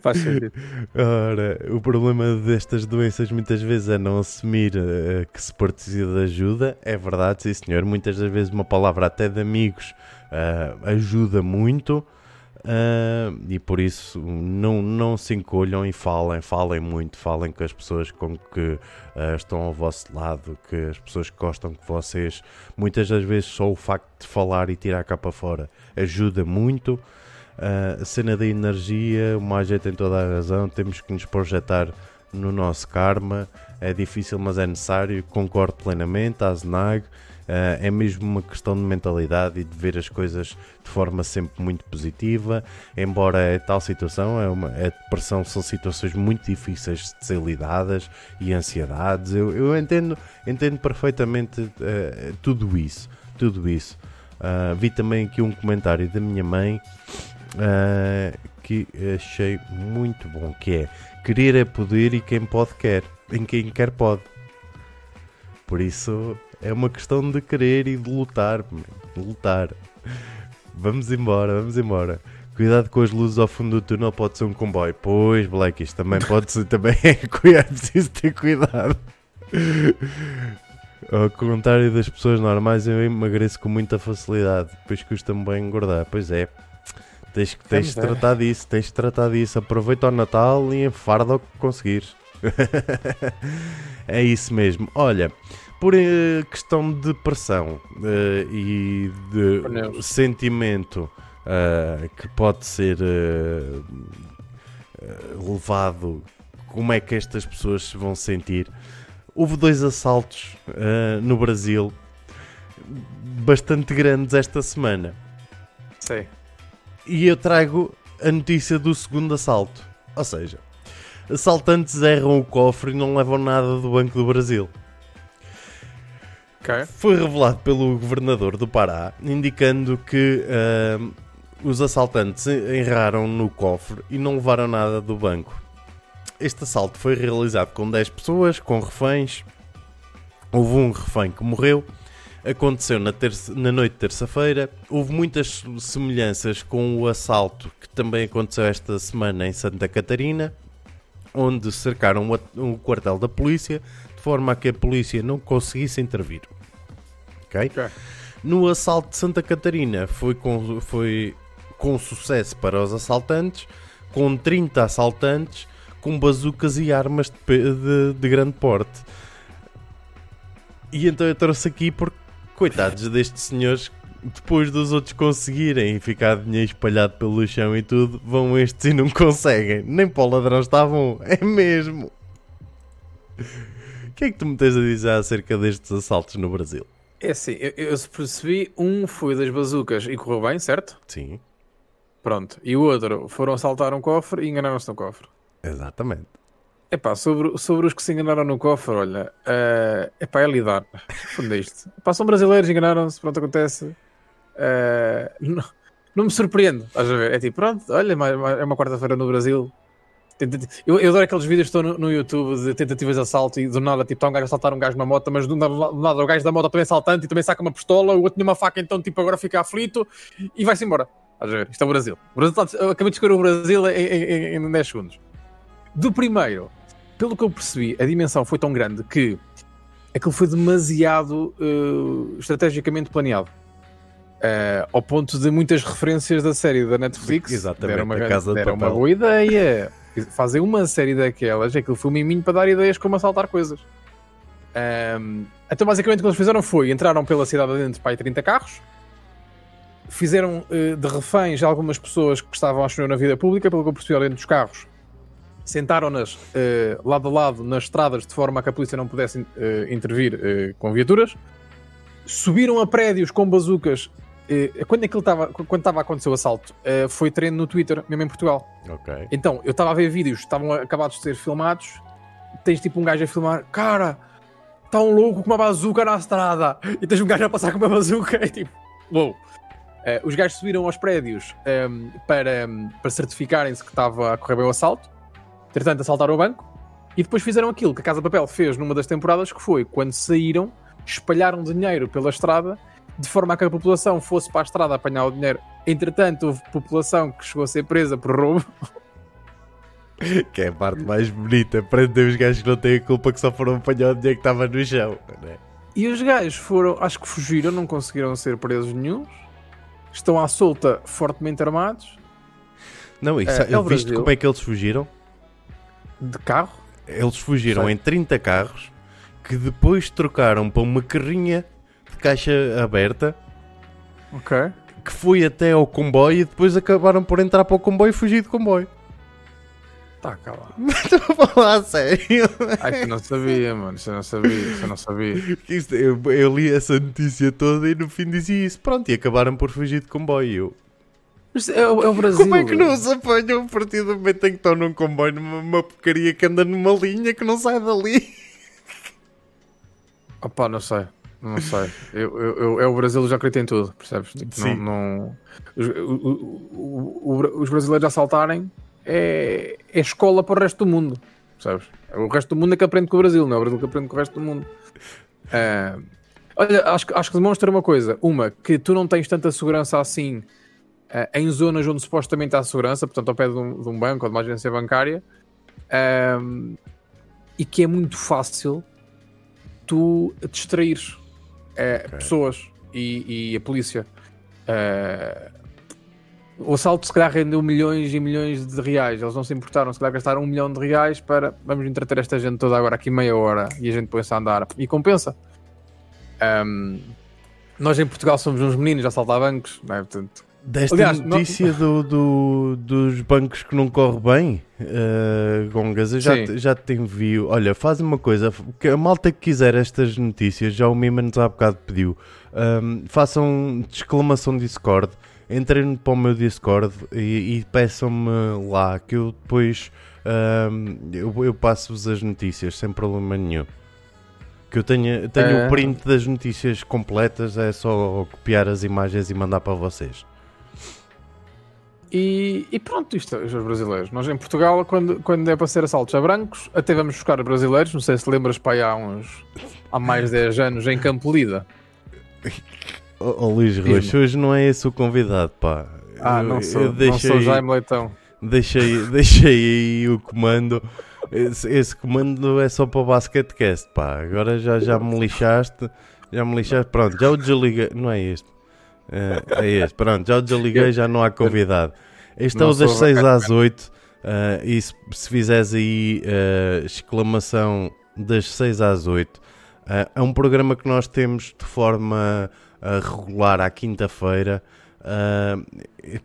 Faz sentido. Ora, o problema destas doenças muitas vezes é não assumir uh, que se precisa de ajuda. É verdade, sim senhor. Muitas das vezes uma palavra até de amigos uh, ajuda muito. Uh, e por isso não, não se encolham e falem, falem muito, falem com as pessoas com que uh, estão ao vosso lado, que as pessoas que gostam de vocês. Muitas das vezes só o facto de falar e tirar cá para fora ajuda muito. Uh, a cena da energia, o Magia tem toda a razão, temos que nos projetar no nosso karma. É difícil, mas é necessário. Concordo plenamente. A Znag Uh, é mesmo uma questão de mentalidade e de ver as coisas de forma sempre muito positiva. Embora é tal situação, é uma, a depressão são situações muito difíceis de ser lidadas e ansiedades. Eu, eu entendo, entendo perfeitamente uh, tudo isso. Tudo isso. Uh, vi também aqui um comentário da minha mãe que achei muito bom, que é querer é poder e quem pode quer. Em quem quer pode. Por isso é uma questão de querer e de lutar. Lutar. Vamos embora, vamos embora. Cuidado com as luzes ao fundo do túnel, pode ser um comboio. Pois, Black, isto também pode ser. Também é, é preciso ter cuidado. Ao contrário das pessoas normais, eu emagreço com muita facilidade. Depois custa-me bem engordar. Pois é. Tens, tens de tratar disso, tens de tratar disso. Aproveita o Natal e enfarda o que conseguires. é isso mesmo. Olha, por uh, questão de pressão uh, e de sentimento uh, que pode ser levado, como é que estas pessoas se vão sentir? Houve dois assaltos no Brasil bastante grandes esta semana. Sim. E eu trago a notícia do segundo assalto. Ou seja, assaltantes erram o cofre e não levam nada do Banco do Brasil. Okay. Foi revelado pelo governador do Pará, indicando que uh, os assaltantes erraram no cofre e não levaram nada do banco. Este assalto foi realizado com 10 pessoas, com reféns. Houve um refém que morreu. Aconteceu na, terça, na noite de terça-feira. Houve muitas semelhanças com o assalto que também aconteceu esta semana em Santa Catarina, onde cercaram o, o quartel da polícia forma a que a polícia não conseguisse intervir ok? okay. No assalto de Santa Catarina foi com, foi com sucesso para os assaltantes, com 30 assaltantes, com bazucas e armas de, de, de grande porte. E então eu trouxe aqui porque, coitados destes senhores, depois dos outros conseguirem ficar dinheiro espalhado pelo chão e tudo, vão estes e não conseguem. Nem para o ladrão estavam, é mesmo. O que é que tu me tens a dizer acerca destes assaltos no Brasil? É assim, eu, eu percebi, um foi das bazucas e correu bem, certo? Sim. Pronto. E o outro foram assaltar um cofre e enganaram-se no cofre. Exatamente. Epá, sobre, sobre os que se enganaram no cofre, olha, uh, epá, é lidar. Fundo isto. Epá, são brasileiros, enganaram-se, pronto, acontece. Uh, não, não me surpreende, estás a ver? É tipo, pronto, olha, é uma quarta-feira no Brasil, eu, eu adoro aqueles vídeos que estão no, no, YouTube de tentativas de assalto e do nada, tipo, está um gajo a assaltar um gajo na moto, mas do nada, do nada o gajo da moto também é assaltante e também saca uma pistola, o outro tem uma faca, então, tipo, agora fica aflito e vai-se embora. Estás a ver? Isto é o Brasil. O Brasil eu acabei de escolher o Brasil em, em, em 10 segundos. Do primeiro, pelo que eu percebi, a dimensão foi tão grande que aquilo foi demasiado uh, estrategicamente planeado. Uh, ao ponto de muitas referências da série da Netflix Exatamente, deram uma, de uma boa ideia. Fazer uma série daquelas, aquilo foi um miminho para dar ideias como assaltar coisas. Um, então, basicamente, o que eles fizeram foi entraram pela cidade adentro para aí 30 carros, fizeram uh, de reféns algumas pessoas que estavam a chorar na vida pública, pelo que eu percebi, dentro dos carros, sentaram-nas uh, lado a lado nas estradas de forma a que a polícia não pudesse uh, intervir com viaturas, subiram a prédios com bazucas. Quando aquilo estava quando estava a acontecer o assalto, foi treino no Twitter, mesmo em Portugal. Então, eu estava a ver vídeos, estavam acabados de ser filmados. Tens tipo um gajo a filmar, cara, está um louco com uma bazuca na estrada. E tens um gajo a passar com uma bazuca. E tipo, uou. Uh, os gajos subiram aos prédios um, para, um, para certificarem-se que estava a correr bem o assalto. Entretanto, assaltaram o banco. E depois fizeram aquilo que a Casa Papel fez numa das temporadas, que foi quando saíram, espalharam dinheiro pela estrada, de forma a que a população fosse para a estrada apanhar o dinheiro. Entretanto, houve população que chegou a ser presa por roubo. Que é a parte mais bonita. Prender os gajos que não têm a culpa que só foram apanhar o dinheiro que estava no chão. Né? E os gajos foram, acho que fugiram, não conseguiram ser presos nenhums. Estão à solta, fortemente armados. Não, isso, É, é eu o viste como é que eles fugiram? De carro. Eles fugiram em 30 carros que depois trocaram para uma carrinha caixa aberta Ok. que foi até ao comboio e depois acabaram por entrar para o comboio e fugir do comboio. Tá, cala. Estou a falar a sério. Ai, que não sabia, mano. Isso eu não sabia. Isso eu não sabia. Isto- eu, eu li essa notícia toda e no fim dizia isso. Pronto, e acabaram por fugir de comboio. Eu, Mas é, o- é o Brasil. Como é que não os apanham a partir do momento em que estão num comboio, numa uma porcaria que anda numa linha que não sai dali? Opa, não sei. Não sei. Eu, eu, eu- é o Brasil, já acredito em tudo, percebes? Tipo, Sim. Não, não- os, o- o- os brasileiros assaltarem é, é escola para o resto do mundo, percebes? O resto do mundo é que aprende com o Brasil, não é o Brasil que aprende com o resto do mundo. Ah, olha, acho, que- acho que demonstra uma coisa. Uma, que tu não tens tanta segurança assim ah, em zonas onde supostamente há segurança, portanto ao pé de um, de um banco ou de uma agência bancária, ah, e que é muito fácil tu distraires eh, pessoas e, e a polícia. Eh, o assalto se calhar rendeu milhões e milhões de reais. Eles não se importaram, se calhar gastaram um milhão de reais para vamos entreter esta gente toda agora aqui meia hora e a gente põe-se a andar. E compensa. Ahm, nós em Portugal somos uns meninos a assaltar bancos, não é? Portanto, Desta Aliás, não- notícia do, do- dos bancos que não corre bem, uh, Gongas, eu já, te- já te envio. Olha, faz uma coisa, que a malta que quiser estas notícias, já o Mimans há bocado pediu, um, façam de exclamação Discord, entrem para o meu Discord e, e peçam-me lá, que eu depois um, eu, eu passo-vos as notícias sem problema nenhum. Que eu tenho, tenho É. o print das notícias completas, é só copiar as imagens e mandar para vocês. E, e pronto, isto é os brasileiros. Nós em Portugal, quando, quando é para ser assaltos a brancos, até vamos buscar brasileiros. Não sei se lembras, pai, há uns há mais de 10 anos em Campo Lida. Oh, Luís. Roxo, hoje não é esse o convidado, pá. Ah, Eu- não eu sou, não deixei, sou Jaime Leitão. deixei, deixei aí o comando. Esse, esse comando é só para o basquetecast, pá. Agora já, já me lixaste. Já me lixaste. Pronto, já o desliguei. Não é este. É, é este. Pronto, já o desliguei, já não há convidado. Este é o sou 6 bacana. às 8. ah, e se, se fizeres aí ah, exclamação das 6 às 8, ah, é um programa que nós temos de forma ah, regular à quinta-feira,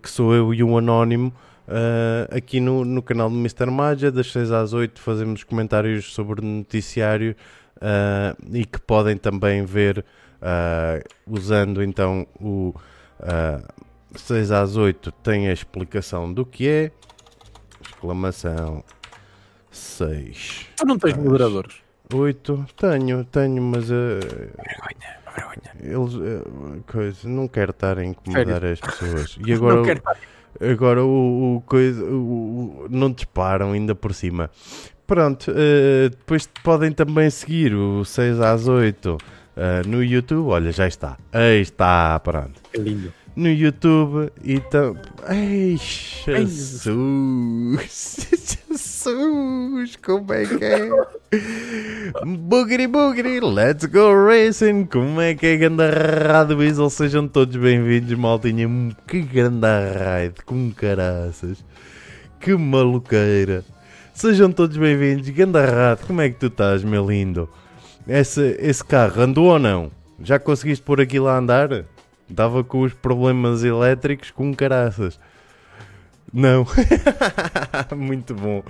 que sou eu e um anónimo. aqui no, no canal do Mr. Magia, das 6 às 8, fazemos comentários sobre o noticiário e que podem também ver usando então o ah, 6 às 8 tem a explicação do que é. Exclamação 6. Tu não tens Ah, moderadores. 8. Tenho, tenho, mas. ah, Vergonha, vergonha. eles. ah, coisa, não quero estar a incomodar as pessoas. E Não agora, quero agora o, o coisa. o- o- não disparam ainda por cima. Pronto, ah, depois podem também seguir o 6 às 8 ah, no YouTube. Olha, já está. Aí está, pronto É lindo. no YouTube e tam... Ai, Ai, Jesus! Jesus, como é que é? Boogity boogity, let's go racing. Como é que é ganda Rado Weasel? Sejam todos bem-vindos, maltinha. Que grande raid, com caraças. Que maluqueira. Sejam todos bem-vindos, ganda Rado. Como é que tu estás, meu lindo? Esse, esse carro andou ou não? Já conseguiste pôr aquilo a andar? Estava com os problemas elétricos com caraças. Não. muito bom.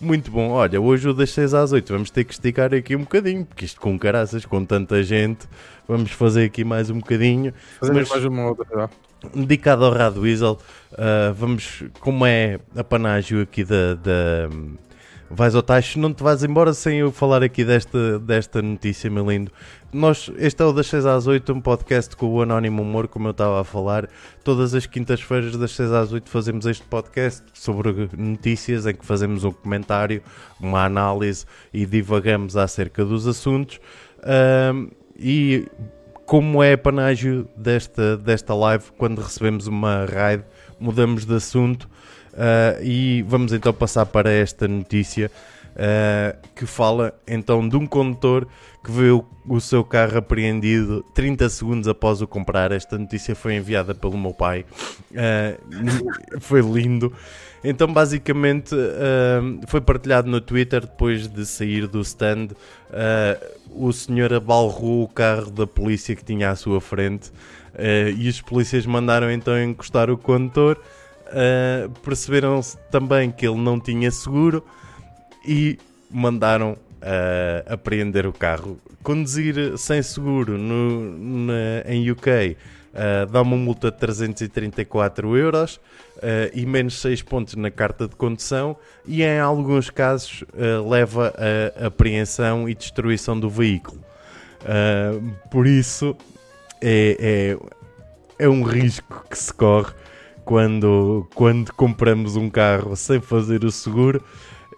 Muito bom. Olha, hoje o das 6 às 8 vamos ter que esticar aqui um bocadinho, porque isto com caraças, com tanta gente, vamos fazer aqui mais um bocadinho. Fazemos mais uma outra. Já. Dedicado ao Rado Weasel, uh, vamos, como é a panágio aqui da, da vais ao tacho, não te vais embora sem eu falar aqui desta, desta notícia, meu lindo. Nós, este é o das 6 às 8, um podcast com o Anónimo Humor, como eu estava a falar. Todas as quintas-feiras, das 6 às 8, fazemos este podcast sobre notícias, em que fazemos um comentário, uma análise e divagamos acerca dos assuntos. Um, e como é panágio desta, desta live, quando recebemos uma raid, mudamos de assunto Uh, e vamos então passar para esta notícia uh, que fala então de um condutor que viu o seu carro apreendido 30 segundos após o comprar. Esta notícia foi enviada pelo meu pai, uh, foi lindo. Então, basicamente, foi partilhado no Twitter depois de sair do stand. o senhor abalrou o carro da polícia que tinha à sua frente e os polícias mandaram então encostar o condutor uh, perceberam-se também que ele não tinha seguro e mandaram uh, apreender o carro. Conduzir sem seguro no, na, em UK uh, eh, dá uma multa de 334 euros uh, e menos 6 pontos na carta de condução e em alguns casos uh, leva a apreensão e destruição do veículo. por isso é, é, é um risco que se corre quando, quando compramos um carro sem fazer o seguro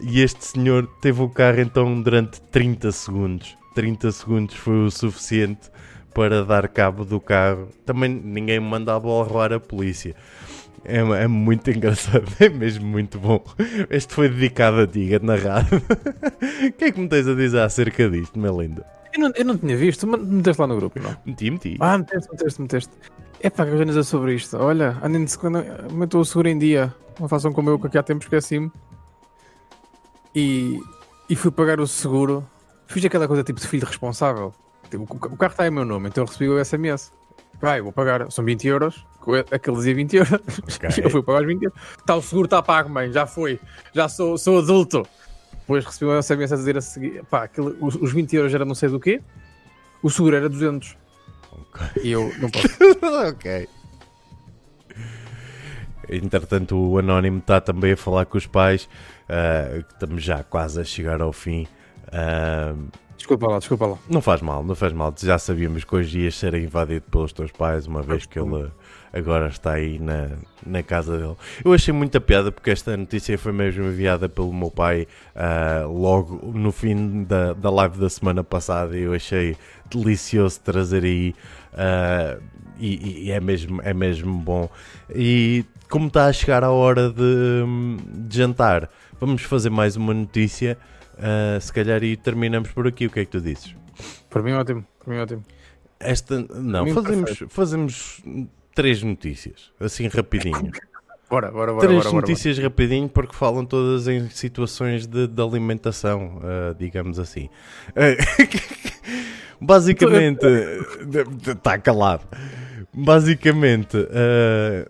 e este senhor teve o carro então durante 30 segundos. 30 segundos foi o suficiente para dar cabo do carro. Também ninguém me mandava roubar a polícia. É, é, muito engraçado, é mesmo muito bom. Este foi dedicado a ti, narrado. O que é que me tens a dizer acerca disto, meu lindo? Eu não, eu não tinha visto, meteste lá no grupo, não? Meti, meti. Ah, meteste, meteste, meteste. É pá, que organiza sobre isto. Olha, andem de aumentou o seguro em dia. Não façam como eu, que aqui há tempo esqueci-me. E, e fui pagar o seguro. Fiz aquela coisa tipo de filho responsável. Tipo, o carro está em meu nome, então eu recebi o SMS. Vai, vou pagar. São 20 euros. Aquele dizia 20 euros. Okay. Eu fui pagar os 20 euros. Tá, o seguro está pago, mãe. Já foi. Já sou, sou adulto. Depois recebi um SMS a dizer a seguir: pá, aquele, os, os 20 euros era não sei do quê. O seguro era 200. E eu não posso. ok. Entretanto, o Anónimo está também a falar com os pais. Uh, estamos já quase a chegar ao fim. Uh, desculpa lá, desculpa lá. Não faz mal, não faz mal. Já sabíamos que hoje ias ser invadido pelos teus pais, uma vez que ele agora está aí na, na casa dele. Eu achei muita piada porque esta notícia foi mesmo enviada pelo meu pai uh, logo no fim da, da live da semana passada e eu achei delicioso trazer aí uh, e, e, é, mesmo, é mesmo bom. E como está a chegar a hora de, de jantar, vamos fazer mais uma notícia. Uh, se calhar e terminamos por aqui. O que é que tu dizes? Para mim ótimo, para mim ótimo. Esta, não, fazemos, fazemos três notícias, assim rapidinho. Bora, bora, bora. Três bora, notícias bora. rapidinho porque falam todas em situações de, de alimentação, uh, digamos assim. basicamente, está calado. Basicamente, uh,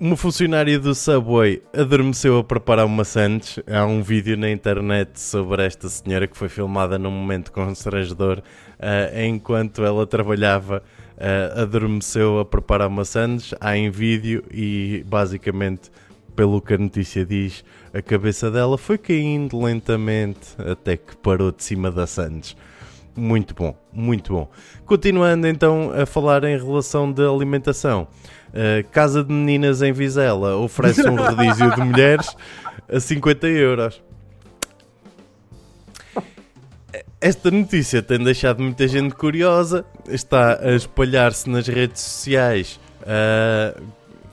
uma funcionária do Subway adormeceu a preparar uma sandes. Há um vídeo na internet sobre esta senhora que foi filmada num momento constrangedor uh, enquanto ela trabalhava uh, adormeceu a preparar maçãs, há em vídeo e basicamente, pelo que a notícia diz, a cabeça dela foi caindo lentamente até que parou de cima da Sandes. Muito bom, muito bom. Continuando então a falar em relação de alimentação. Uh, Casa de Meninas em Vizela oferece um rodízio de mulheres a 50 euros. Esta notícia tem deixado muita gente curiosa, está a espalhar-se nas redes sociais uh,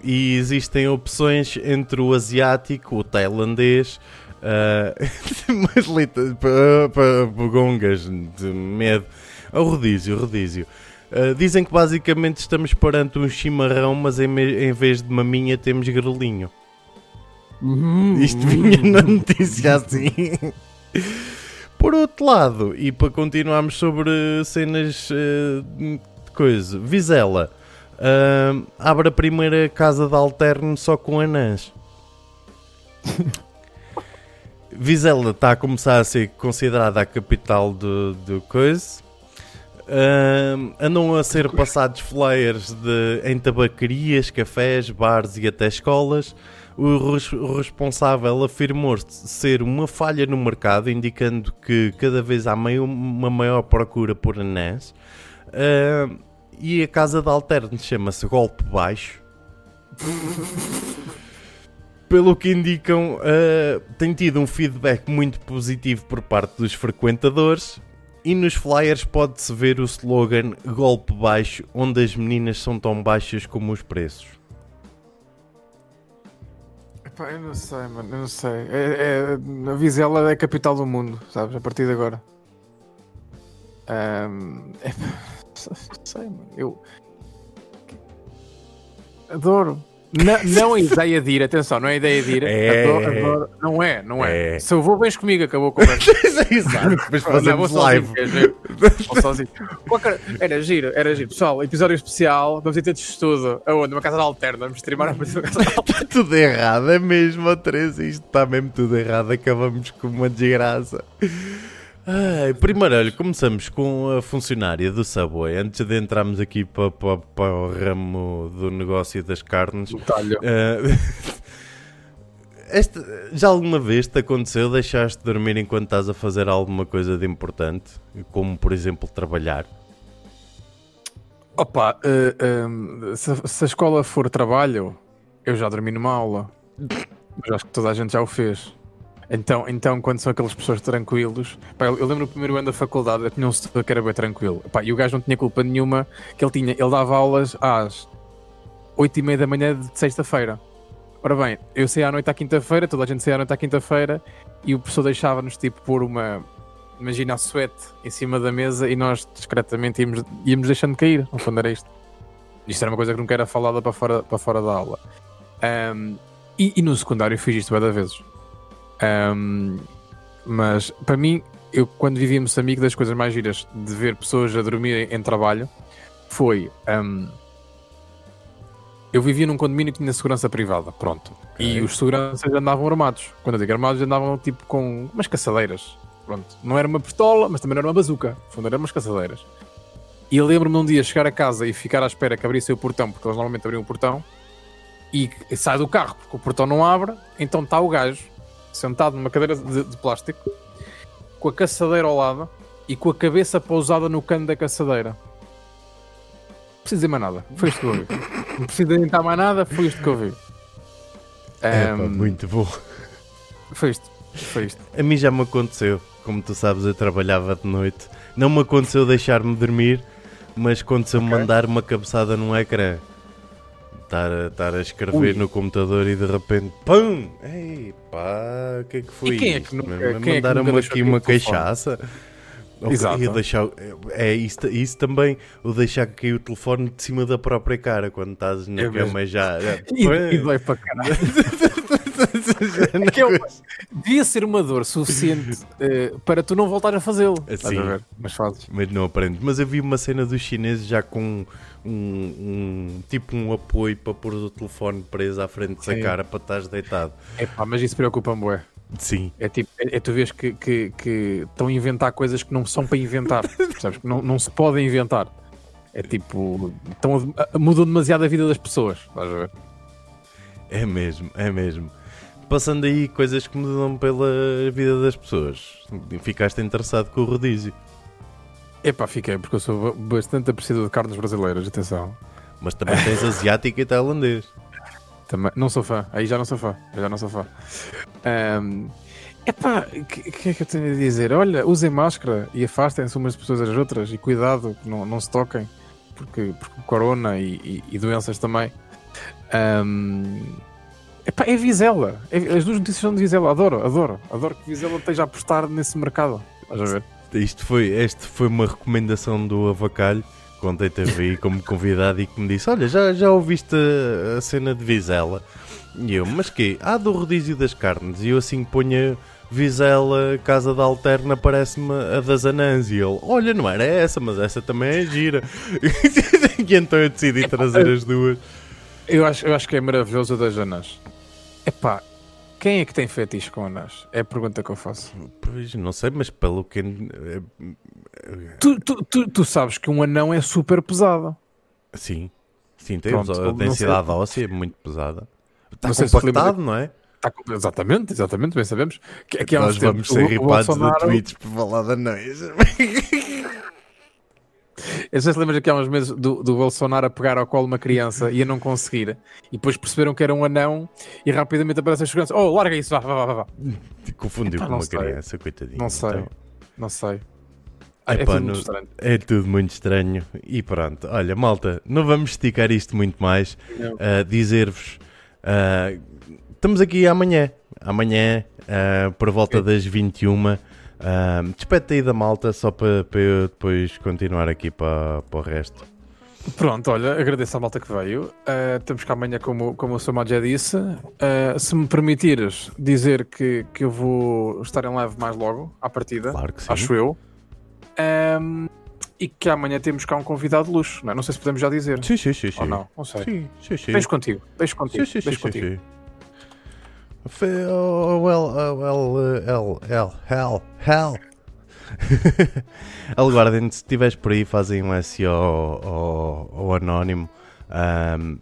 e existem opções entre o asiático, o tailandês Uh, mas para, bugongas de medo. Ao rodízio, rodízio. Uh, dizem que basicamente estamos perante um chimarrão, mas em, em vez de maminha temos grelinho. Isto vinha na notícia assim. Por outro lado, e para continuarmos sobre cenas eh, de coisa, Vizela ah, abre a primeira casa de alterno só com anãs. Vizela está a começar a ser considerada a capital do, do coisa. Ah, andam a ser passados flyers de, em tabacarias, cafés, bares e até escolas. O, res- o responsável afirmou ser uma falha no mercado, indicando que cada vez há meio, uma maior procura por anãs. Ah, e a casa de alterno chama-se Golpe Baixo. Pelo que indicam, ah, tem tido um feedback muito positivo por parte dos frequentadores. E nos flyers pode-se ver o slogan Golpe Baixo, onde as meninas são tão baixas como os preços. Eu não sei, mano, eu não sei. É, é, a Vizela é a capital do mundo, sabes? A partir de agora. Ahm, epá, não sei, mano. Eu adoro. Não, não a ideia de ir, atenção, não é ideia de ir. É. Adoro, adoro. Não é, não é. É. Se eu vou, vens comigo, acabou a conversa. Exato, depois Não, fazemos sozinho, live. vou sozinho. Qualquer- Era giro, era giro. Pessoal, episódio especial, vamos ter de estudo. Aonde? Uma casa de alterna, vamos streamar a partir de uma casa de alterna. Está tudo errado, é mesmo, Teresa, isto está mesmo tudo errado, acabamos com uma desgraça. Ai, primeiro, olha, começamos com a funcionária do Subway, antes de entrarmos aqui para, para, para o ramo do negócio das carnes. Talho. Ah, esta, já alguma vez te aconteceu deixaste de dormir enquanto estás a fazer alguma coisa de importante? Como, por exemplo, trabalhar? Opa, eh, ehm, se, se a escola for trabalho, eu já dormi numa aula. Mas acho que toda a gente já o fez. Então, então quando são aquelas pessoas tranquilos, pá, eu, eu lembro no primeiro ano da faculdade, eu tinha um setor que era bem tranquilo. Pá, e o gajo não tinha culpa nenhuma que ele tinha. Ele dava aulas às 8 e meia da manhã de sexta-feira. Ora bem, eu saía à noite à quinta-feira, toda a gente saía à noite à quinta-feira e o professor deixava-nos tipo pôr uma. Imagina a suete em cima da mesa e nós discretamente íamos, íamos deixando cair. No fundo era isto. Isto era uma coisa que nunca era falada para fora, para fora da aula. Ahm, e, e no secundário eu fiz isto várias vezes. Ahm, mas para mim, eu quando vivi em Moçambique, das coisas mais giras de ver pessoas a dormir em trabalho foi. ahm, eu vivia num condomínio que tinha segurança privada, pronto. E Ok. os seguranças andavam armados. Quando eu digo armados, andavam tipo com umas caçadeiras. Pronto. Não era uma pistola, mas também não era uma bazuca. No fundo, eram umas caçadeiras. E lembro-me um dia chegar a casa e ficar à espera que abrisse o portão, porque eles normalmente abriam o portão, e sai do carro porque o portão não abre, então está o gajo sentado numa cadeira de, de plástico, com a caçadeira ao lado e com a cabeça pousada no cano da caçadeira. Não preciso dizer mais nada. Foi isto que eu ouvi. Não preciso adiantar mais nada, foi isto que eu ouvi. É, pá, Ahm, muito bom. Foi isto. Foi isto. A mim já me aconteceu, como tu sabes, eu trabalhava de noite. Não me aconteceu deixar-me dormir, mas aconteceu-me Ok. mandar uma cabeçada num ecrã. Estar a, estar a escrever Ui. no computador e de repente, pum! Ei, pá, o que é que foi E quem é que nunca- meu? quem é Mandaram-me aqui uma queixaça. Ou- Exato. e deixar, é isso, isso também, o deixar cair o telefone de cima da própria cara quando estás na É mesmo. cama já. já- E, e dói para caralho. É que é devia ser uma dor suficiente eh, para tu não voltar a fazê-lo. Estás Sim. a ver? Mas fazes. Mas não aprendo. Mas eu vi uma cena dos chineses já com um, um- tipo um apoio para pôr o telefone preso à frente da cara para estás deitado. Epá, mas isso preocupa-me, bué. Sim. É tipo, é, é tu vês que, que, que estão a inventar coisas que não são para inventar. Percebes? Que não, não se podem inventar. É tipo, estão a, mudam demasiado a vida das pessoas. Estás a ver? É mesmo, é mesmo. Passando aí coisas que mudam pela vida das pessoas. Ficaste interessado com o rodízio. Epá, fiquei, porque eu sou ba- bastante apreciador de carnes brasileiras, atenção. Mas também tens asiático e tailandês. Também, não sou fã, aí já não sou fã, já não sou fã. Ahm, epá, o que, que é que eu tenho a dizer? Olha, usem máscara e afastem-se umas pessoas das outras e cuidado que não, não se toquem, porque, porque corona e, e- e doenças também. Ahm, Epá, é Vizela. É- as duas notícias são de Vizela. Adoro, adoro. Adoro que Vizela esteja a apostar nesse mercado. Estás a ver? Isto foi, este foi uma recomendação do Avacalho, que ontem teve aí como convidado e que me disse: Olha, já, já ouviste a, a cena de Vizela? E eu, mas quê? Ah, do rodízio das carnes. E eu assim ponho Vizela, Casa da Alterna, parece-me a das Anãs. E ele, olha, não era essa, mas essa também é gira. e então eu decidi trazer as duas. Eu acho, eu acho que é maravilhoso o das anãs. Epá, quem é que tem fetiche com anãs? É a pergunta que eu faço. Pois, não sei, mas pelo que. eh, Tu, tu, tu, tu sabes que um anão é super pesado. Sim, sim, tem Pronto, a densidade óssea é muito pesada. Está Não compactado, não é? Tá com- exatamente, exatamente, bem sabemos. Que, que uns Nós vamos tempos ser ripados Bolsonaro- Twitch por falar de anões. Eu sei se lembras que há uns meses do, do Bolsonaro a pegar ao colo uma criança e a não conseguir. E depois perceberam que era um anão e rapidamente aparece a segurança. Oh, larga isso, vá, vá, vá, vá. Confundiu Epá, com uma sei. criança, coitadinho. Não sei. Então, Não sei. Ai, é pá, tudo estranho. é tudo muito estranho. E pronto, olha, malta, não vamos esticar isto muito mais. Ah, Dizer-vos, ah, estamos aqui amanhã. Amanhã, ah, por volta Ok. das 21. Uh, Despete aí da malta só para, para eu depois continuar aqui para, para o resto. Pronto, olha, agradeço à malta que veio. Uh, temos cá amanhã, como, como o Samuel já disse. Uh, se me permitires dizer que, que eu vou estar em live mais logo, à partida, Claro que sim. acho eu. Um, e que amanhã temos cá um convidado de luxo, não, é? não sei se podemos já dizer. Sim, sim, sim. sim. Ou não, não sei. Sim, sim, sim. Deixo contigo, deixo contigo, Sim, sim, sim, deixo sim, contigo. sim. Fe- oh, well, uh, hell, hell, hell, hell. Aguardem, se estiveres por aí, fazem um SEO ao, Anónimo. Ahm,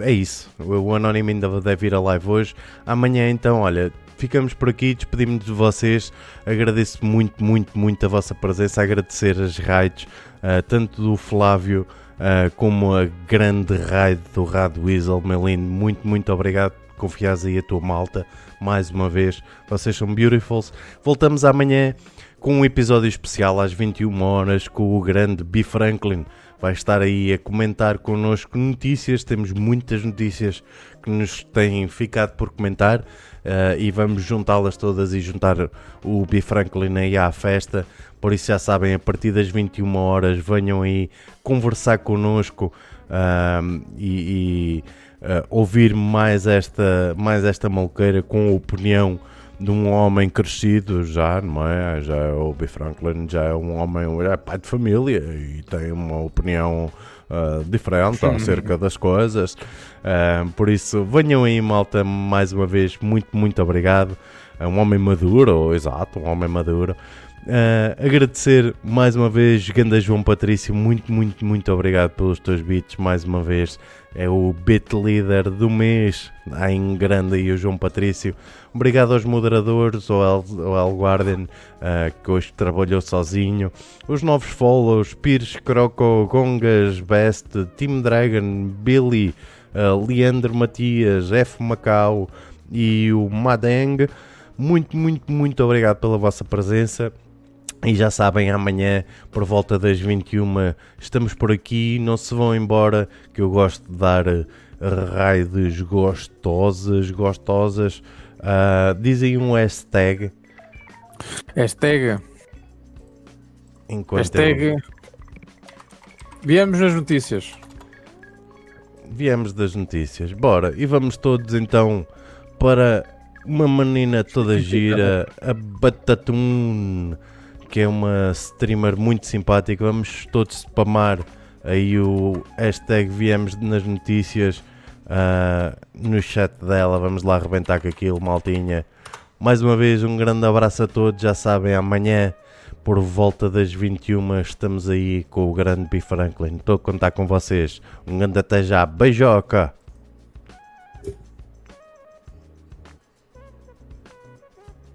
é isso. O, Anónimo ainda deve ir a live hoje. Amanhã, então, olha, ficamos por aqui, despedimos de vocês. Agradeço muito, muito, muito a vossa presença. Agradecer as raids, ah, tanto do Flávio ah, como a grande raid do Rad Weasel, meu lindo. Muito, muito obrigado confiares aí a tua malta. Mais uma vez, vocês são beautifuls. Voltamos amanhã com um episódio especial às 21 horas com o grande B. Franklin. Vai estar aí a comentar connosco notícias. Temos muitas notícias que nos têm ficado por comentar eh, e vamos juntá-las todas e juntar o B. Franklin aí à festa. Por isso já sabem, a partir das 21 horas venham aí conversar connosco ahm, e, e, ah, ouvir mais esta, mais esta malqueira com a opinião de um homem crescido já, não é? Já é o B. Franklin já é um homem, é pai de família e tem uma opinião ah, diferente acerca das coisas. Ah, por isso, venham aí, malta, mais uma vez, muito, muito obrigado. É um homem maduro, exato, um homem maduro. Ah, agradecer mais uma vez, Ganda João Patrício, muito, muito, muito obrigado pelos teus beats, mais uma vez. É o beat leader do mês, em grande aí o João Patrício. Obrigado aos moderadores, ao El, ao Guardian, ah, que hoje trabalhou sozinho. Os novos follows, Pires, Croco, Gongas, Best, Team Dragon, Billy, ah, Leandro Matias, F Macau e o Madeng. Muito, muito, muito obrigado pela vossa presença. E já sabem, amanhã, por volta das 21, estamos por aqui. Não se vão embora, que eu gosto de dar eh, raids gostosas, gostosas. Ah, dizem um hashtag Hashtag, enquanto hashtag. eu- Viemos nas notícias. viemos das notícias. Bora, e vamos todos então para uma menina toda gira, a Batatum, que é uma streamer muito simpática. Vamos todos spamar aí o hashtag viemos nas notícias ah, no chat dela. Vamos lá arrebentar com aquilo, maltinha. Mais uma vez, um grande abraço a todos. Já sabem, amanhã, por volta das 21, estamos aí com o grande B. Franklin. Estou a contar com vocês. Um grande até já. Beijoca!